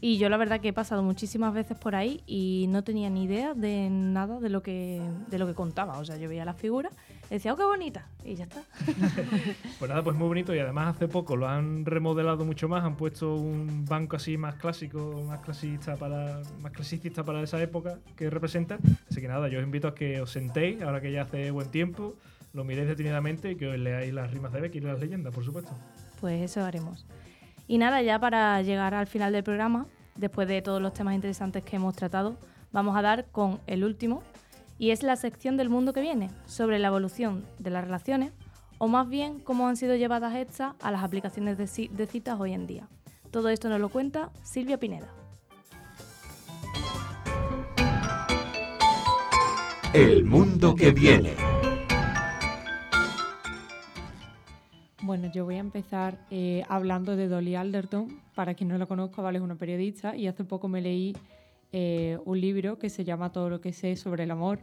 [SPEAKER 1] Y yo la verdad que he pasado muchísimas veces por ahí y no tenía ni idea de nada de lo que, de lo que contaba. O sea, yo veía la figura, decía, oh, qué bonita, y ya está.
[SPEAKER 8] Pues nada, pues muy bonito y además hace poco lo han remodelado mucho más, han puesto un banco así más clásico, más clasista para más clasicista para esa época que representa. Así que nada, yo os invito a que os sentéis, ahora que ya hace buen tiempo, lo miréis detenidamente y que os leáis las rimas de Becky y las leyendas, por supuesto.
[SPEAKER 1] Pues eso haremos. Y nada, ya para llegar al final del programa, después de todos los temas interesantes que hemos tratado, vamos a dar con el último, y es la sección del mundo que viene, sobre la evolución de las relaciones o más bien cómo han sido llevadas estas a las aplicaciones de, ci- de citas hoy en día. Todo esto nos lo cuenta Silvia Pineda.
[SPEAKER 10] El mundo que viene.
[SPEAKER 6] Bueno, yo voy a empezar eh, hablando de Dolly Alderton. Para quien no la conozca, ¿vale? es una periodista y hace poco me leí eh, un libro que se llama Todo lo que sé sobre el amor.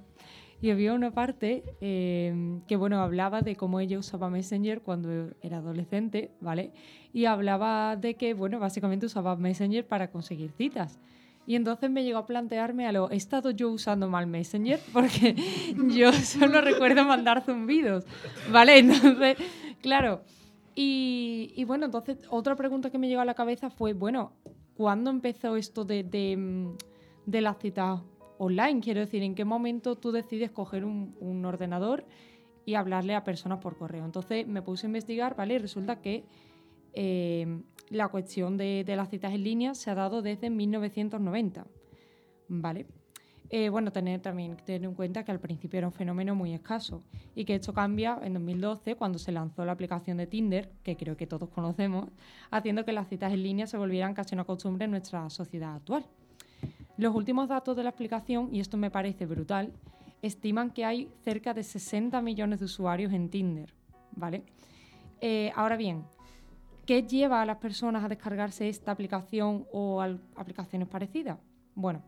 [SPEAKER 6] Y había una parte eh, que, bueno, hablaba de cómo ella usaba Messenger cuando era adolescente, ¿vale? Y hablaba de que, bueno, básicamente usaba Messenger para conseguir citas. Y entonces me llegó a plantearme a lo, ¿he estado yo usando mal Messenger? Porque yo solo recuerdo mandar zumbidos, ¿vale? Entonces, claro. Y, bueno, entonces otra pregunta que me llegó a la cabeza fue, bueno, ¿cuándo empezó esto de, mm, las citas online? Quiero decir, ¿en qué momento tú decides coger un, ordenador y hablarle a personas por correo? Entonces me puse a investigar, ¿vale? Y resulta que eh, la cuestión de las citas en línea se ha dado desde 1990, ¿vale? Eh, bueno, tener también tener en cuenta que al principio era un fenómeno muy escaso y que esto cambia en 2012 cuando se lanzó la aplicación de Tinder, que creo que todos conocemos, haciendo que las citas en línea se volvieran casi una costumbre en nuestra sociedad actual. Los últimos datos de la aplicación, y esto me parece brutal, estiman que hay cerca de 60 millones de usuarios en Tinder, ¿vale? Eh, ahora bien, ¿qué lleva a las personas a descargarse esta aplicación o al- aplicaciones parecidas? Bueno,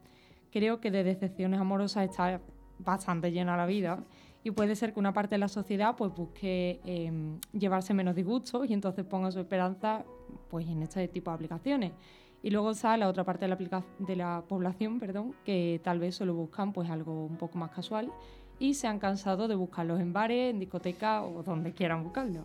[SPEAKER 6] creo que de decepciones amorosas está bastante llena la vida y puede ser que una parte de la sociedad pues busque eh, llevarse menos disgustos y entonces ponga su esperanza pues en este tipo de aplicaciones. Y luego está la otra parte de la, aplica- de la población perdón, que tal vez solo buscan pues algo un poco más casual y se han cansado de buscarlos en bares, en discotecas o donde quieran buscarlos.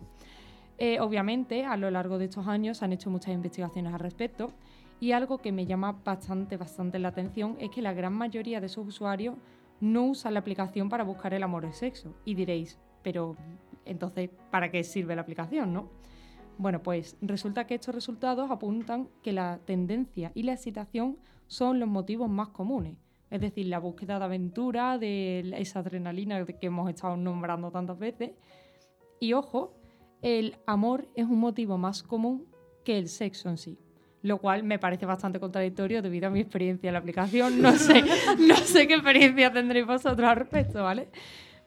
[SPEAKER 6] Eh, obviamente, a lo largo de estos años se han hecho muchas investigaciones al respecto y algo que me llama bastante, bastante la atención es que la gran mayoría de esos usuarios no usan la aplicación para buscar el amor o el sexo. Y diréis, pero entonces, ¿para qué sirve la aplicación, no? Bueno, pues resulta que estos resultados apuntan que la tendencia y la excitación son los motivos más comunes. Es decir, la búsqueda de aventura, de esa adrenalina que hemos estado nombrando tantas veces. Y ojo, el amor es un motivo más común que el sexo en sí. Lo cual me parece bastante contradictorio debido a mi experiencia en la aplicación. No sé, no sé qué experiencia tendréis vosotros al respecto, ¿vale?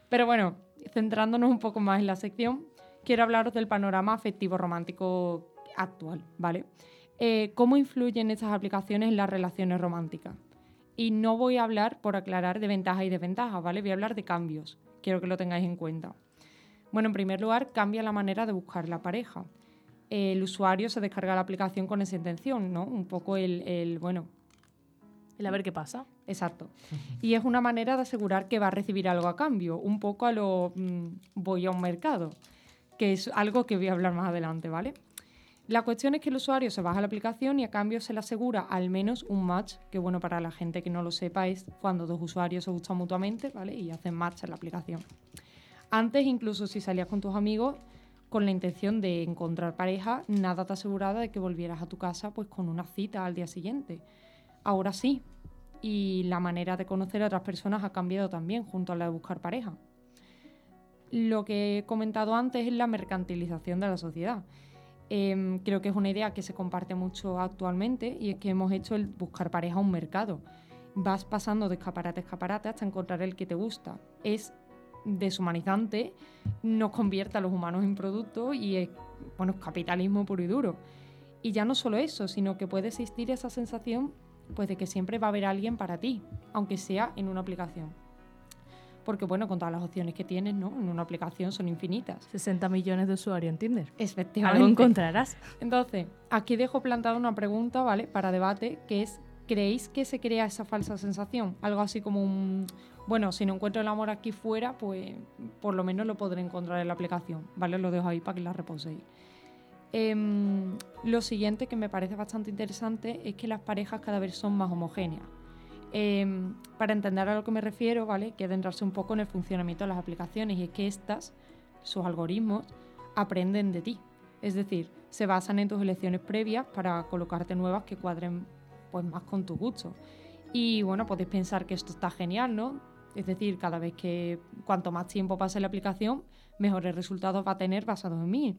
[SPEAKER 6] Pero bueno, centrándonos un poco más en la sección, quiero hablaros del panorama afectivo romántico actual, ¿vale? Eh, ¿Cómo influyen estas aplicaciones en las relaciones románticas? Y no voy a hablar, por aclarar, de ventajas y desventajas, ¿vale? Voy a hablar de cambios. Quiero que lo tengáis en cuenta. Bueno, en primer lugar, cambia la manera de buscar la pareja. El usuario se descarga la aplicación con esa intención, ¿no? Un poco el, el, bueno,
[SPEAKER 1] El a ver qué pasa.
[SPEAKER 6] Exacto. Y es una manera de asegurar que va a recibir algo a cambio, un poco a lo mm, voy a un mercado, que es algo que voy a hablar más adelante, ¿vale? La cuestión es que el usuario se baja la aplicación y a cambio se le asegura al menos un match, que bueno, para la gente que no lo sepa es cuando dos usuarios se gustan mutuamente, ¿vale? Y hacen match en la aplicación. Antes, incluso si salías con tus amigos con la intención de encontrar pareja, nada te aseguraba de que volvieras a tu casa pues con una cita al día siguiente. Ahora sí, y la manera de conocer a otras personas ha cambiado también junto a la de buscar pareja. Lo que he comentado antes es la mercantilización de la sociedad. Em, creo que es una idea que se comparte mucho actualmente y es que hemos hecho el buscar pareja un mercado. Vas pasando de escaparate a escaparate hasta encontrar el que te gusta. Es deshumanizante, nos convierte a los humanos en productos y es bueno, capitalismo puro y duro. Y ya no solo eso, sino que puede existir esa sensación pues de que siempre va a haber alguien para ti, aunque sea en una aplicación. Porque bueno, con todas las opciones que tienes, ¿no? En una aplicación son infinitas.
[SPEAKER 1] 60 millones de usuarios en Tinder.
[SPEAKER 6] Efectivamente.
[SPEAKER 1] Algo encontrarás.
[SPEAKER 6] Entonces, aquí dejo plantada una pregunta, ¿vale? Para debate, que es, ¿creéis que se crea esa falsa sensación? Algo así como un, bueno, si no encuentro el amor aquí fuera, pues por lo menos lo podré encontrar en la aplicación, ¿vale? Lo dejo ahí para que la reposéis. Em, lo siguiente que me parece bastante interesante es que las parejas cada vez son más homogéneas. Em, para entender a lo que me refiero, ¿vale? Que adentrarse un poco en el funcionamiento de las aplicaciones y es que estas, sus algoritmos, aprenden de ti. Es decir, se basan en tus elecciones previas para colocarte nuevas que cuadren pues, más con tu gusto. Y bueno, podéis pensar que esto está genial, ¿no? Es decir, cada vez que cuanto más tiempo pase la aplicación, mejores resultados va a tener basado en mí.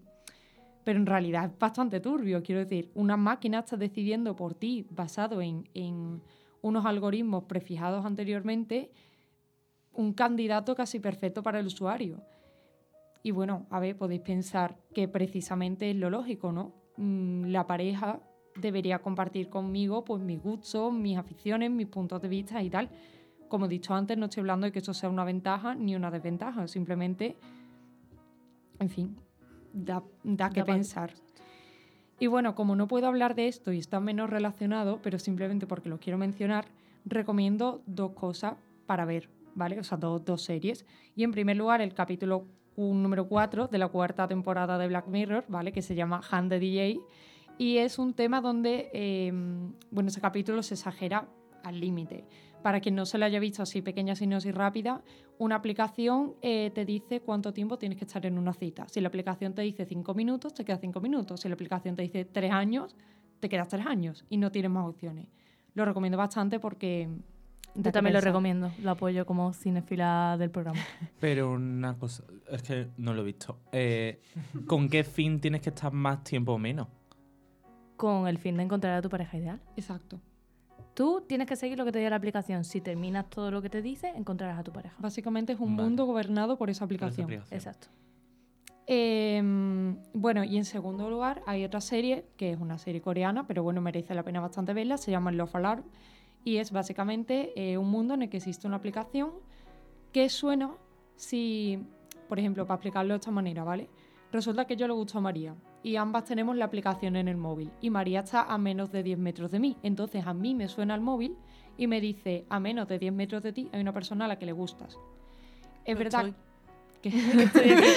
[SPEAKER 6] Pero en realidad es bastante turbio. Quiero decir, una máquina está decidiendo por ti basado en, en unos algoritmos prefijados anteriormente un candidato casi perfecto para el usuario. Y bueno, a ver, podéis pensar que precisamente es lo lógico, ¿no? Mm, la pareja debería compartir conmigo pues mis gustos, mis aficiones, mis puntos de vista y tal. Como he dicho antes, no estoy hablando de que eso sea una ventaja ni una desventaja, simplemente, en fin, da, da que
[SPEAKER 1] Da
[SPEAKER 6] pensar. Y bueno, como no puedo hablar de esto y está menos relacionado, pero simplemente porque lo quiero mencionar, recomiendo dos cosas para ver, ¿vale? O sea, dos, dos series. Y en primer lugar, el capítulo un número 4 de la cuarta temporada de Black Mirror, ¿vale? Que se llama Hand the DJ. Y es un tema donde, eh, bueno, ese capítulo se exagera al límite. Para quien no se lo haya visto así, pequeña sinopsis rápida, una aplicación eh, te dice cuánto tiempo tienes que estar en una cita. Si la aplicación te dice 5 minutos, te quedas 5 minutos. Si la aplicación te dice 3 años, te quedas 3 años y no tienes más opciones. Lo recomiendo bastante porque...
[SPEAKER 1] Yo también lo recomiendo, lo apoyo como cinefila del programa.
[SPEAKER 5] Pero una cosa, es que no lo he visto. Eh, ¿Con qué fin tienes que estar más tiempo o menos?
[SPEAKER 1] Con el fin de encontrar a tu pareja ideal.
[SPEAKER 6] Exacto.
[SPEAKER 1] Tú tienes que seguir lo que te diga la aplicación. Si terminas todo lo que te dice, encontrarás a tu pareja.
[SPEAKER 6] Básicamente es un
[SPEAKER 5] Vale.
[SPEAKER 6] mundo gobernado por esa
[SPEAKER 5] Por esa
[SPEAKER 6] aplicación.
[SPEAKER 5] aplicación.
[SPEAKER 1] Exacto.
[SPEAKER 6] Eh, bueno, y en segundo lugar hay otra serie, que es una serie coreana, pero bueno, merece la pena bastante verla, se llama Love Alarm, y es básicamente eh, un mundo en el que existe una aplicación que suena si, por ejemplo, para explicarlo de esta manera, ¿vale? Resulta que yo le gusto a María y ambas tenemos la aplicación en el móvil y María está a menos de 10 metros de mí, entonces a mí me suena el móvil y me dice, a menos de 10 metros de ti hay una persona a la que le gustas. Es verdad
[SPEAKER 4] Estoy.
[SPEAKER 6] que, que estoy aquí.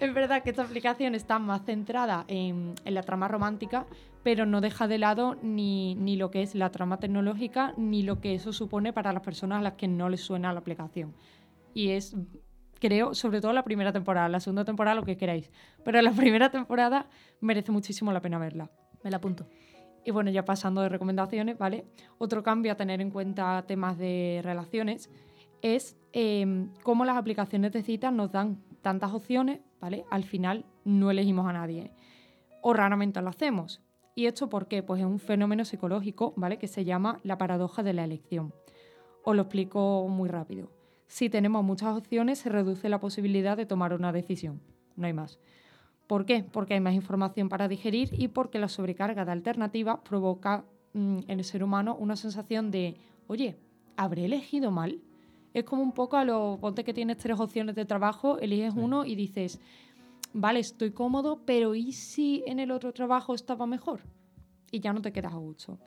[SPEAKER 6] es verdad que esta aplicación está más centrada en, en la trama romántica, pero no deja de lado ni, ni lo que es la trama tecnológica, ni lo que eso supone para las personas a las que no les suena la aplicación. Y es, creo, sobre todo la primera temporada, la segunda temporada, lo que queráis. Pero la primera temporada merece muchísimo la pena verla.
[SPEAKER 1] Me la apunto.
[SPEAKER 6] Y bueno, ya pasando de recomendaciones, ¿vale? Otro cambio a tener en cuenta temas de relaciones es eh, cómo las aplicaciones de citas nos dan tantas opciones, ¿vale? Al final no elegimos a nadie. O raramente lo hacemos. ¿Y esto por qué? Pues es un fenómeno psicológico, ¿vale? Que se llama la paradoja de la elección. Os lo explico muy rápido. Si tenemos muchas opciones, se reduce la posibilidad de tomar una decisión. No hay más. ¿Por qué? Porque hay más información para digerir y porque la sobrecarga de alternativas provoca mm, en el ser humano una sensación de, oye, ¿habré elegido mal? Es como un poco a lo, ponte que tienes tres opciones de trabajo, eliges uno y dices, vale, estoy cómodo, pero ¿y si en el otro trabajo estaba mejor? Y ya no te quedas a gusto.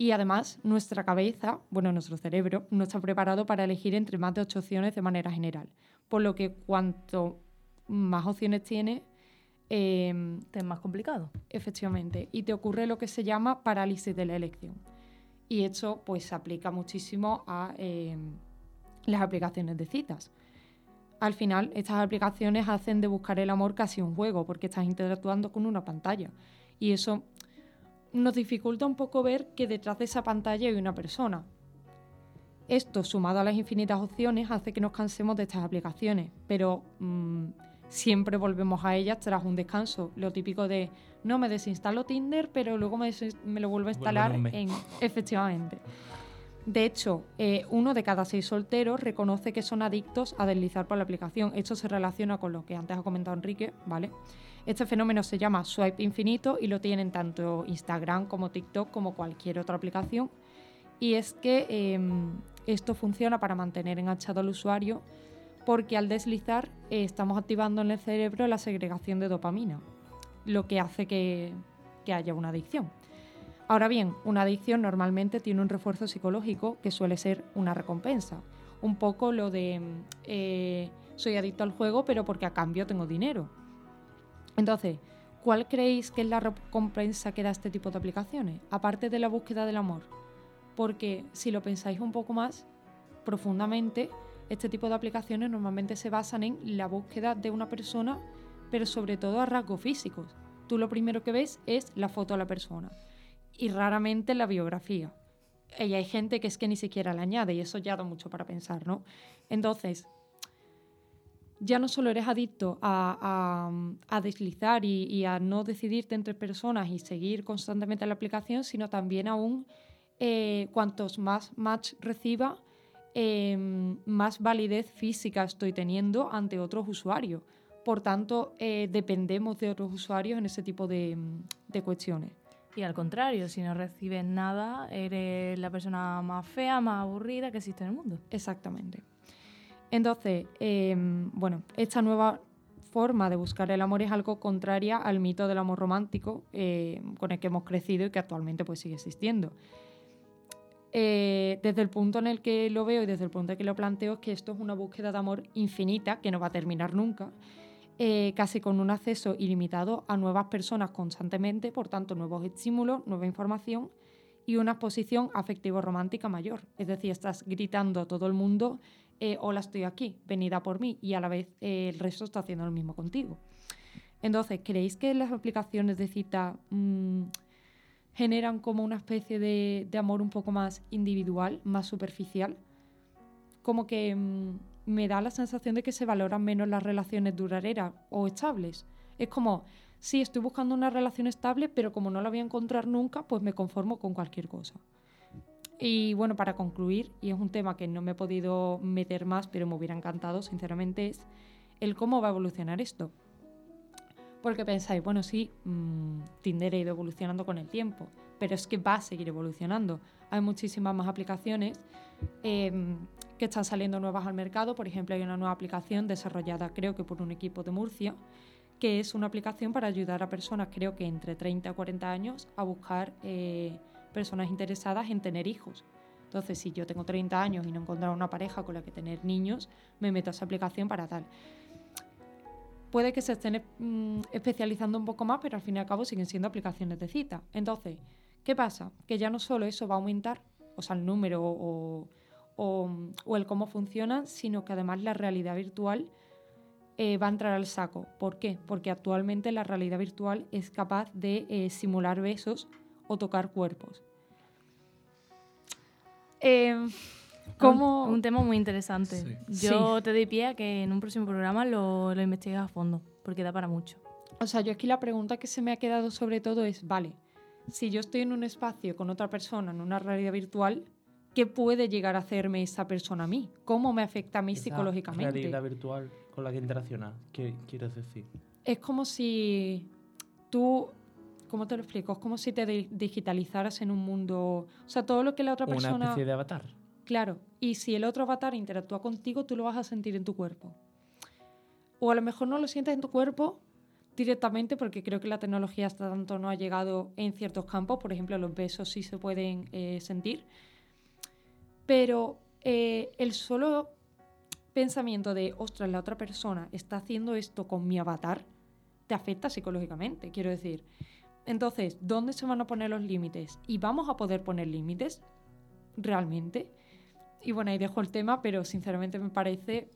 [SPEAKER 6] Y además, nuestra cabeza, bueno, nuestro cerebro, no está preparado para elegir entre más de ocho opciones de manera general. Por lo que cuanto más opciones tienes, eh,
[SPEAKER 1] Te es más complicado.
[SPEAKER 6] efectivamente, y te ocurre lo que se llama parálisis de la elección. Y esto pues se aplica muchísimo a eh, las aplicaciones de citas. Al final, estas aplicaciones hacen de buscar el amor casi un juego, porque estás interactuando con una pantalla. Y eso nos dificulta un poco ver que detrás de esa pantalla hay una persona. Esto, sumado a las infinitas opciones, hace que nos cansemos de estas aplicaciones, pero mm, siempre volvemos a ellas tras un descanso. Lo típico de, no me desinstalo Tinder, pero luego me, lo vuelvo a instalar
[SPEAKER 5] en...
[SPEAKER 6] Efectivamente. De hecho, eh, uno de cada seis solteros reconoce que son adictos a deslizar por la aplicación. Esto se relaciona con lo que antes ha comentado Enrique, ¿vale? Este fenómeno se llama swipe infinito y lo tienen tanto Instagram como TikTok como cualquier otra aplicación. Y es que eh, esto funciona para mantener enganchado al usuario porque al deslizar eh, estamos activando en el cerebro la segregación de dopamina, lo que hace que, haya una adicción. Ahora bien, una adicción normalmente tiene un refuerzo psicológico que suele ser una recompensa. Un poco lo de mm, eh, soy adicto al juego, pero porque a cambio tengo dinero. Entonces, ¿cuál creéis que es la recompensa que da este tipo de aplicaciones? Aparte de la búsqueda del amor. Porque si lo pensáis un poco más profundamente, este tipo de aplicaciones normalmente se basan en la búsqueda de una persona, pero sobre todo a rasgos físicos. Tú lo primero que ves es la foto de la persona y raramente la biografía. y hay gente que es que ni siquiera le añade y eso ya da mucho para pensar, ¿no? Entonces, ya no solo eres adicto a, a- a deslizar y, y a no decidirte entre personas y seguir constantemente la aplicación, sino también aún eh, cuantos más match reciba, eh, más validez física estoy teniendo ante otros usuarios. Por tanto, eh, dependemos de otros usuarios en ese tipo de, de cuestiones.
[SPEAKER 1] Y al contrario, si no recibes nada, eres la persona más fea, más aburrida que existe en el mundo.
[SPEAKER 6] Exactamente. Entonces, eh, bueno, esta nueva forma de buscar el amor es algo contraria al mito del amor romántico eh, con el que hemos crecido y que actualmente pues sigue existiendo. Eh, desde el punto en el que lo veo y desde el punto en el que lo planteo es que esto es una búsqueda de amor infinita que no va a terminar nunca, eh, casi con un acceso ilimitado a nuevas personas constantemente, por tanto nuevos estímulos, nueva información y una exposición afectivo-romántica mayor. Es decir, estás gritando a todo el mundo, eh, hola, estoy aquí, venida por mí, y a la vez eh, el resto está haciendo lo mismo contigo. Entonces, ¿creéis que las aplicaciones de cita mm, generan como una especie de, amor un poco más individual, más superficial? Como que mm, me da la sensación de que se valoran menos las relaciones duraderas o estables. Es como, sí, estoy buscando una relación estable, pero como no la voy a encontrar nunca, pues me conformo con cualquier cosa. Y bueno, para concluir, y es un tema que no me he podido meter más, pero me hubiera encantado, sinceramente, es el cómo va a evolucionar esto. Porque pensáis, bueno, sí, mmm, Tinder ha ido evolucionando con el tiempo, pero es que va a seguir evolucionando. Hay muchísimas más aplicaciones eh, que están saliendo nuevas al mercado. Por ejemplo, hay una nueva aplicación desarrollada, creo que por un equipo de Murcia, que es una aplicación para ayudar a personas, creo que entre 30 y 40 años, a buscar eh, personas interesadas en tener hijos. Entonces, si yo tengo 30 años y no he una pareja con la que tener niños, me meto a esa aplicación para tal. Puede que se estén mm, especializando un poco más, pero al fin y al cabo siguen siendo aplicaciones de cita. Entonces, ¿qué pasa? Que ya no solo eso va a aumentar, o sea, el número o, el cómo funcionan, sino que además la realidad virtual eh, va a entrar al saco. ¿Por qué? Porque actualmente la realidad virtual es capaz de eh, simular besos o tocar cuerpos. Eh, ¿Cómo?
[SPEAKER 1] Un, un, tema muy interesante.
[SPEAKER 6] Sí.
[SPEAKER 1] Yo
[SPEAKER 6] Sí.
[SPEAKER 1] te doy pie a que en un próximo programa lo, lo investigues a fondo, porque da para mucho.
[SPEAKER 6] O sea, yo aquí la pregunta que se me ha quedado sobre todo es, vale, si yo estoy en un espacio con otra persona, en una realidad virtual, ¿qué puede llegar a hacerme esa persona a mí? ¿Cómo me afecta a mí
[SPEAKER 5] Esa
[SPEAKER 6] psicológicamente?
[SPEAKER 5] realidad virtual con la que interaccionas, ¿qué quieres decir?
[SPEAKER 6] Es como si tú, ¿cómo te lo explico? Es como si te di- digitalizaras en un mundo, o sea, todo lo que la otra
[SPEAKER 5] Una
[SPEAKER 6] persona...
[SPEAKER 5] especie de avatar.
[SPEAKER 6] Claro, y si el otro avatar interactúa contigo, tú lo vas a sentir en tu cuerpo. O a lo mejor no lo sientes en tu cuerpo directamente porque creo que la tecnología hasta tanto no ha llegado en ciertos campos, por ejemplo, los besos sí se pueden eh, sentir, pero eh, el solo pensamiento de, ostras, la otra persona está haciendo esto con mi avatar, te afecta psicológicamente, quiero decir. Entonces, ¿dónde se van a poner los límites? ¿Y vamos a poder poner límites realmente? Y bueno, ahí dejo el tema, pero sinceramente me parece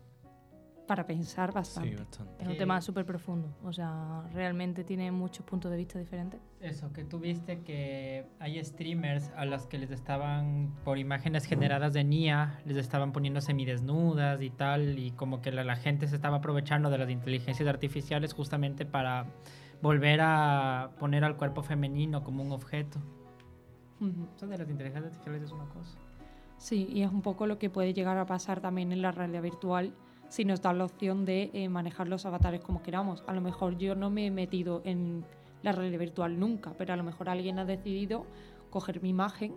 [SPEAKER 6] para pensar bastante.
[SPEAKER 5] bastante.
[SPEAKER 1] Es un tema súper profundo, o sea, realmente tiene muchos puntos de vista diferentes.
[SPEAKER 3] Eso, que tú viste que hay streamers a las que les estaban, por imágenes generadas de Nia, les estaban poniendo semidesnudas y tal, y como que la, la gente se estaba aprovechando de las inteligencias artificiales justamente para volver a poner al cuerpo femenino como un objeto.
[SPEAKER 6] Ujú.
[SPEAKER 3] Eso de las inteligencias artificiales es una cosa.
[SPEAKER 6] Sí, y es un poco lo que puede llegar a pasar también en la realidad virtual si nos dan la opción de eh, manejar los avatares como queramos. A lo mejor yo no me he metido en la realidad virtual nunca, pero a lo mejor alguien ha decidido coger mi imagen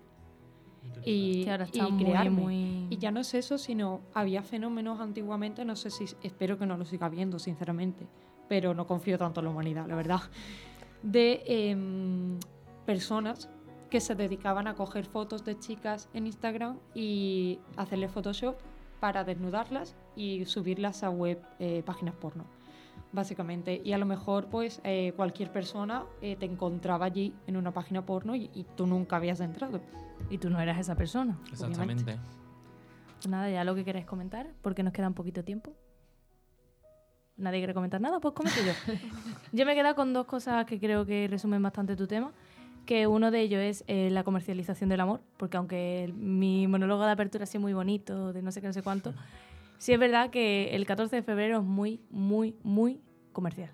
[SPEAKER 6] y,
[SPEAKER 1] Que ahora
[SPEAKER 6] y
[SPEAKER 1] muy,
[SPEAKER 6] crearme.
[SPEAKER 1] muy-
[SPEAKER 6] Y ya no es eso, sino había fenómenos antiguamente, no sé si, espero que no lo siga viendo, sinceramente, pero no confío tanto en la humanidad, la verdad, de em, personas que se dedicaban a coger fotos de chicas en Instagram y hacerle Photoshop para desnudarlas y subirlas a web, eh, páginas porno, básicamente. Y a lo mejor, pues, eh, cualquier persona eh, te encontraba allí en una página porno y, y tú nunca habías entrado.
[SPEAKER 1] Y tú no eras esa persona.
[SPEAKER 5] Exactamente.
[SPEAKER 1] Pues nada, ya lo que queréis comentar, porque nos queda un poquito tiempo. ¿Nadie quiere comentar nada? Pues comento yo. yo me he quedado con dos cosas que creo que resumen bastante tu tema. que uno de ellos es eh, la comercialización del amor, porque aunque el- mi monólogo de apertura ha sido muy bonito, de no sé qué, no sé cuánto, sí es verdad que el 14 de febrero es muy, muy, muy comercial.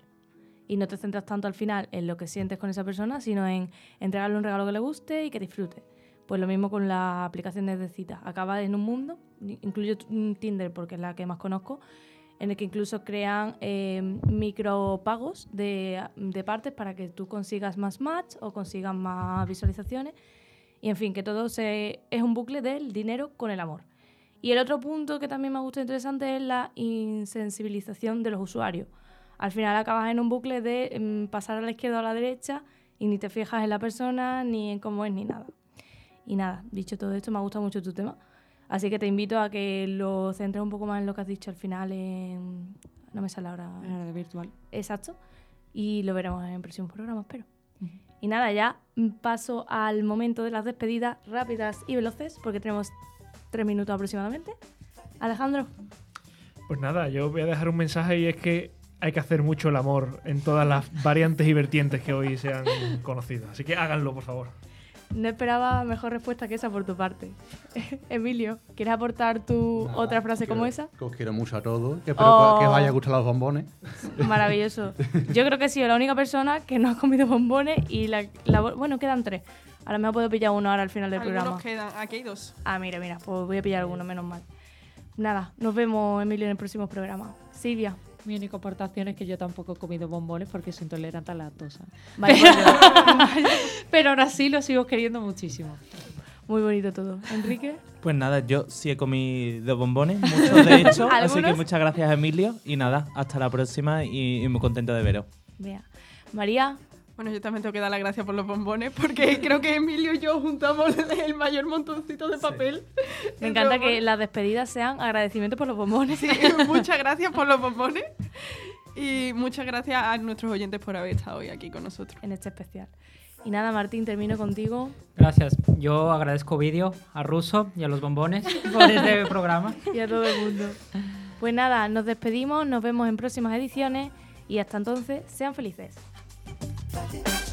[SPEAKER 1] Y no te centras tanto al final en lo que sientes con esa persona, sino en entregarle un regalo que le guste y que disfrute. Pues lo mismo con las aplicaciones de citas. Acaba en un mundo, incluyo Tinder porque es la que más conozco, en el que incluso crean eh, micropagos de, de partes para que tú consigas más match o consigas más visualizaciones. Y en fin, que todo se, es un bucle del dinero con el amor. Y el otro punto que también me gusta interesante es la insensibilización de los usuarios. Al final acabas en un bucle de mm, pasar a la izquierda o a la derecha y ni te fijas en la persona, ni en cómo es, ni nada. Y nada, dicho todo esto, me ha gustado mucho tu tema. Así que te invito a que lo centres un poco más en lo que has dicho al final, en... no me sale ahora.
[SPEAKER 6] En la realidad virtual.
[SPEAKER 1] Exacto. Y lo veremos en el próximo programa, espero. Y nada, ya paso al momento de las despedidas rápidas y veloces, porque tenemos tres minutos aproximadamente. Alejandro,
[SPEAKER 8] Pues nada, yo voy a dejar un mensaje y es que hay que hacer mucho el amor en todas las variantes y vertientes que hoy se han conocido. Así que háganlo, por favor.
[SPEAKER 1] No esperaba mejor respuesta que esa por tu parte. Emilio, ¿quieres aportar tu
[SPEAKER 7] Nada,
[SPEAKER 1] otra frase como esa?
[SPEAKER 7] Que os quiero mucho a todos. Que espero
[SPEAKER 1] Oh.
[SPEAKER 7] que os haya gustado los bombones.
[SPEAKER 1] Maravilloso. Yo creo que he sido la única persona que no ha comido bombones y la, la- bueno, quedan tres. A lo mejor puedo pillar uno ahora al final del
[SPEAKER 4] Algunos
[SPEAKER 1] programa.
[SPEAKER 4] quedan. Aquí hay dos.
[SPEAKER 1] Ah, mira, mira, pues voy a pillar alguno, menos mal. Nada, nos vemos, Emilio, en el próximo programa. Silvia.
[SPEAKER 6] Mi única aportación es que yo tampoco he comido bombones porque soy intolerante a la lactosa.
[SPEAKER 1] Vale.
[SPEAKER 6] Pero ahora sí lo sigo queriendo muchísimo.
[SPEAKER 1] Muy bonito todo. Enrique.
[SPEAKER 5] Pues nada, yo sí he comido bombones, muchos de hecho. así que muchas gracias, Emilio. Y nada, hasta la próxima y, y muy contento de veros.
[SPEAKER 1] Vea. María.
[SPEAKER 4] Bueno, yo también tengo que dar las gracias por los bombones porque creo que Emilio y yo juntamos el mayor montoncito de papel.
[SPEAKER 1] Me
[SPEAKER 4] entre
[SPEAKER 1] encanta que las despedidas sean agradecimientos por los bombones.
[SPEAKER 4] Sí, muchas gracias por los bombones. Y muchas gracias a nuestros oyentes por haber estado hoy aquí con nosotros.
[SPEAKER 1] En este especial. Y nada, Martín, termino contigo.
[SPEAKER 3] Gracias. Yo agradezco vídeo a Russo y a los bombones por este programa.
[SPEAKER 1] y a todo el mundo. Pues nada, nos despedimos, nos vemos en próximas ediciones y hasta entonces, sean felices. Body.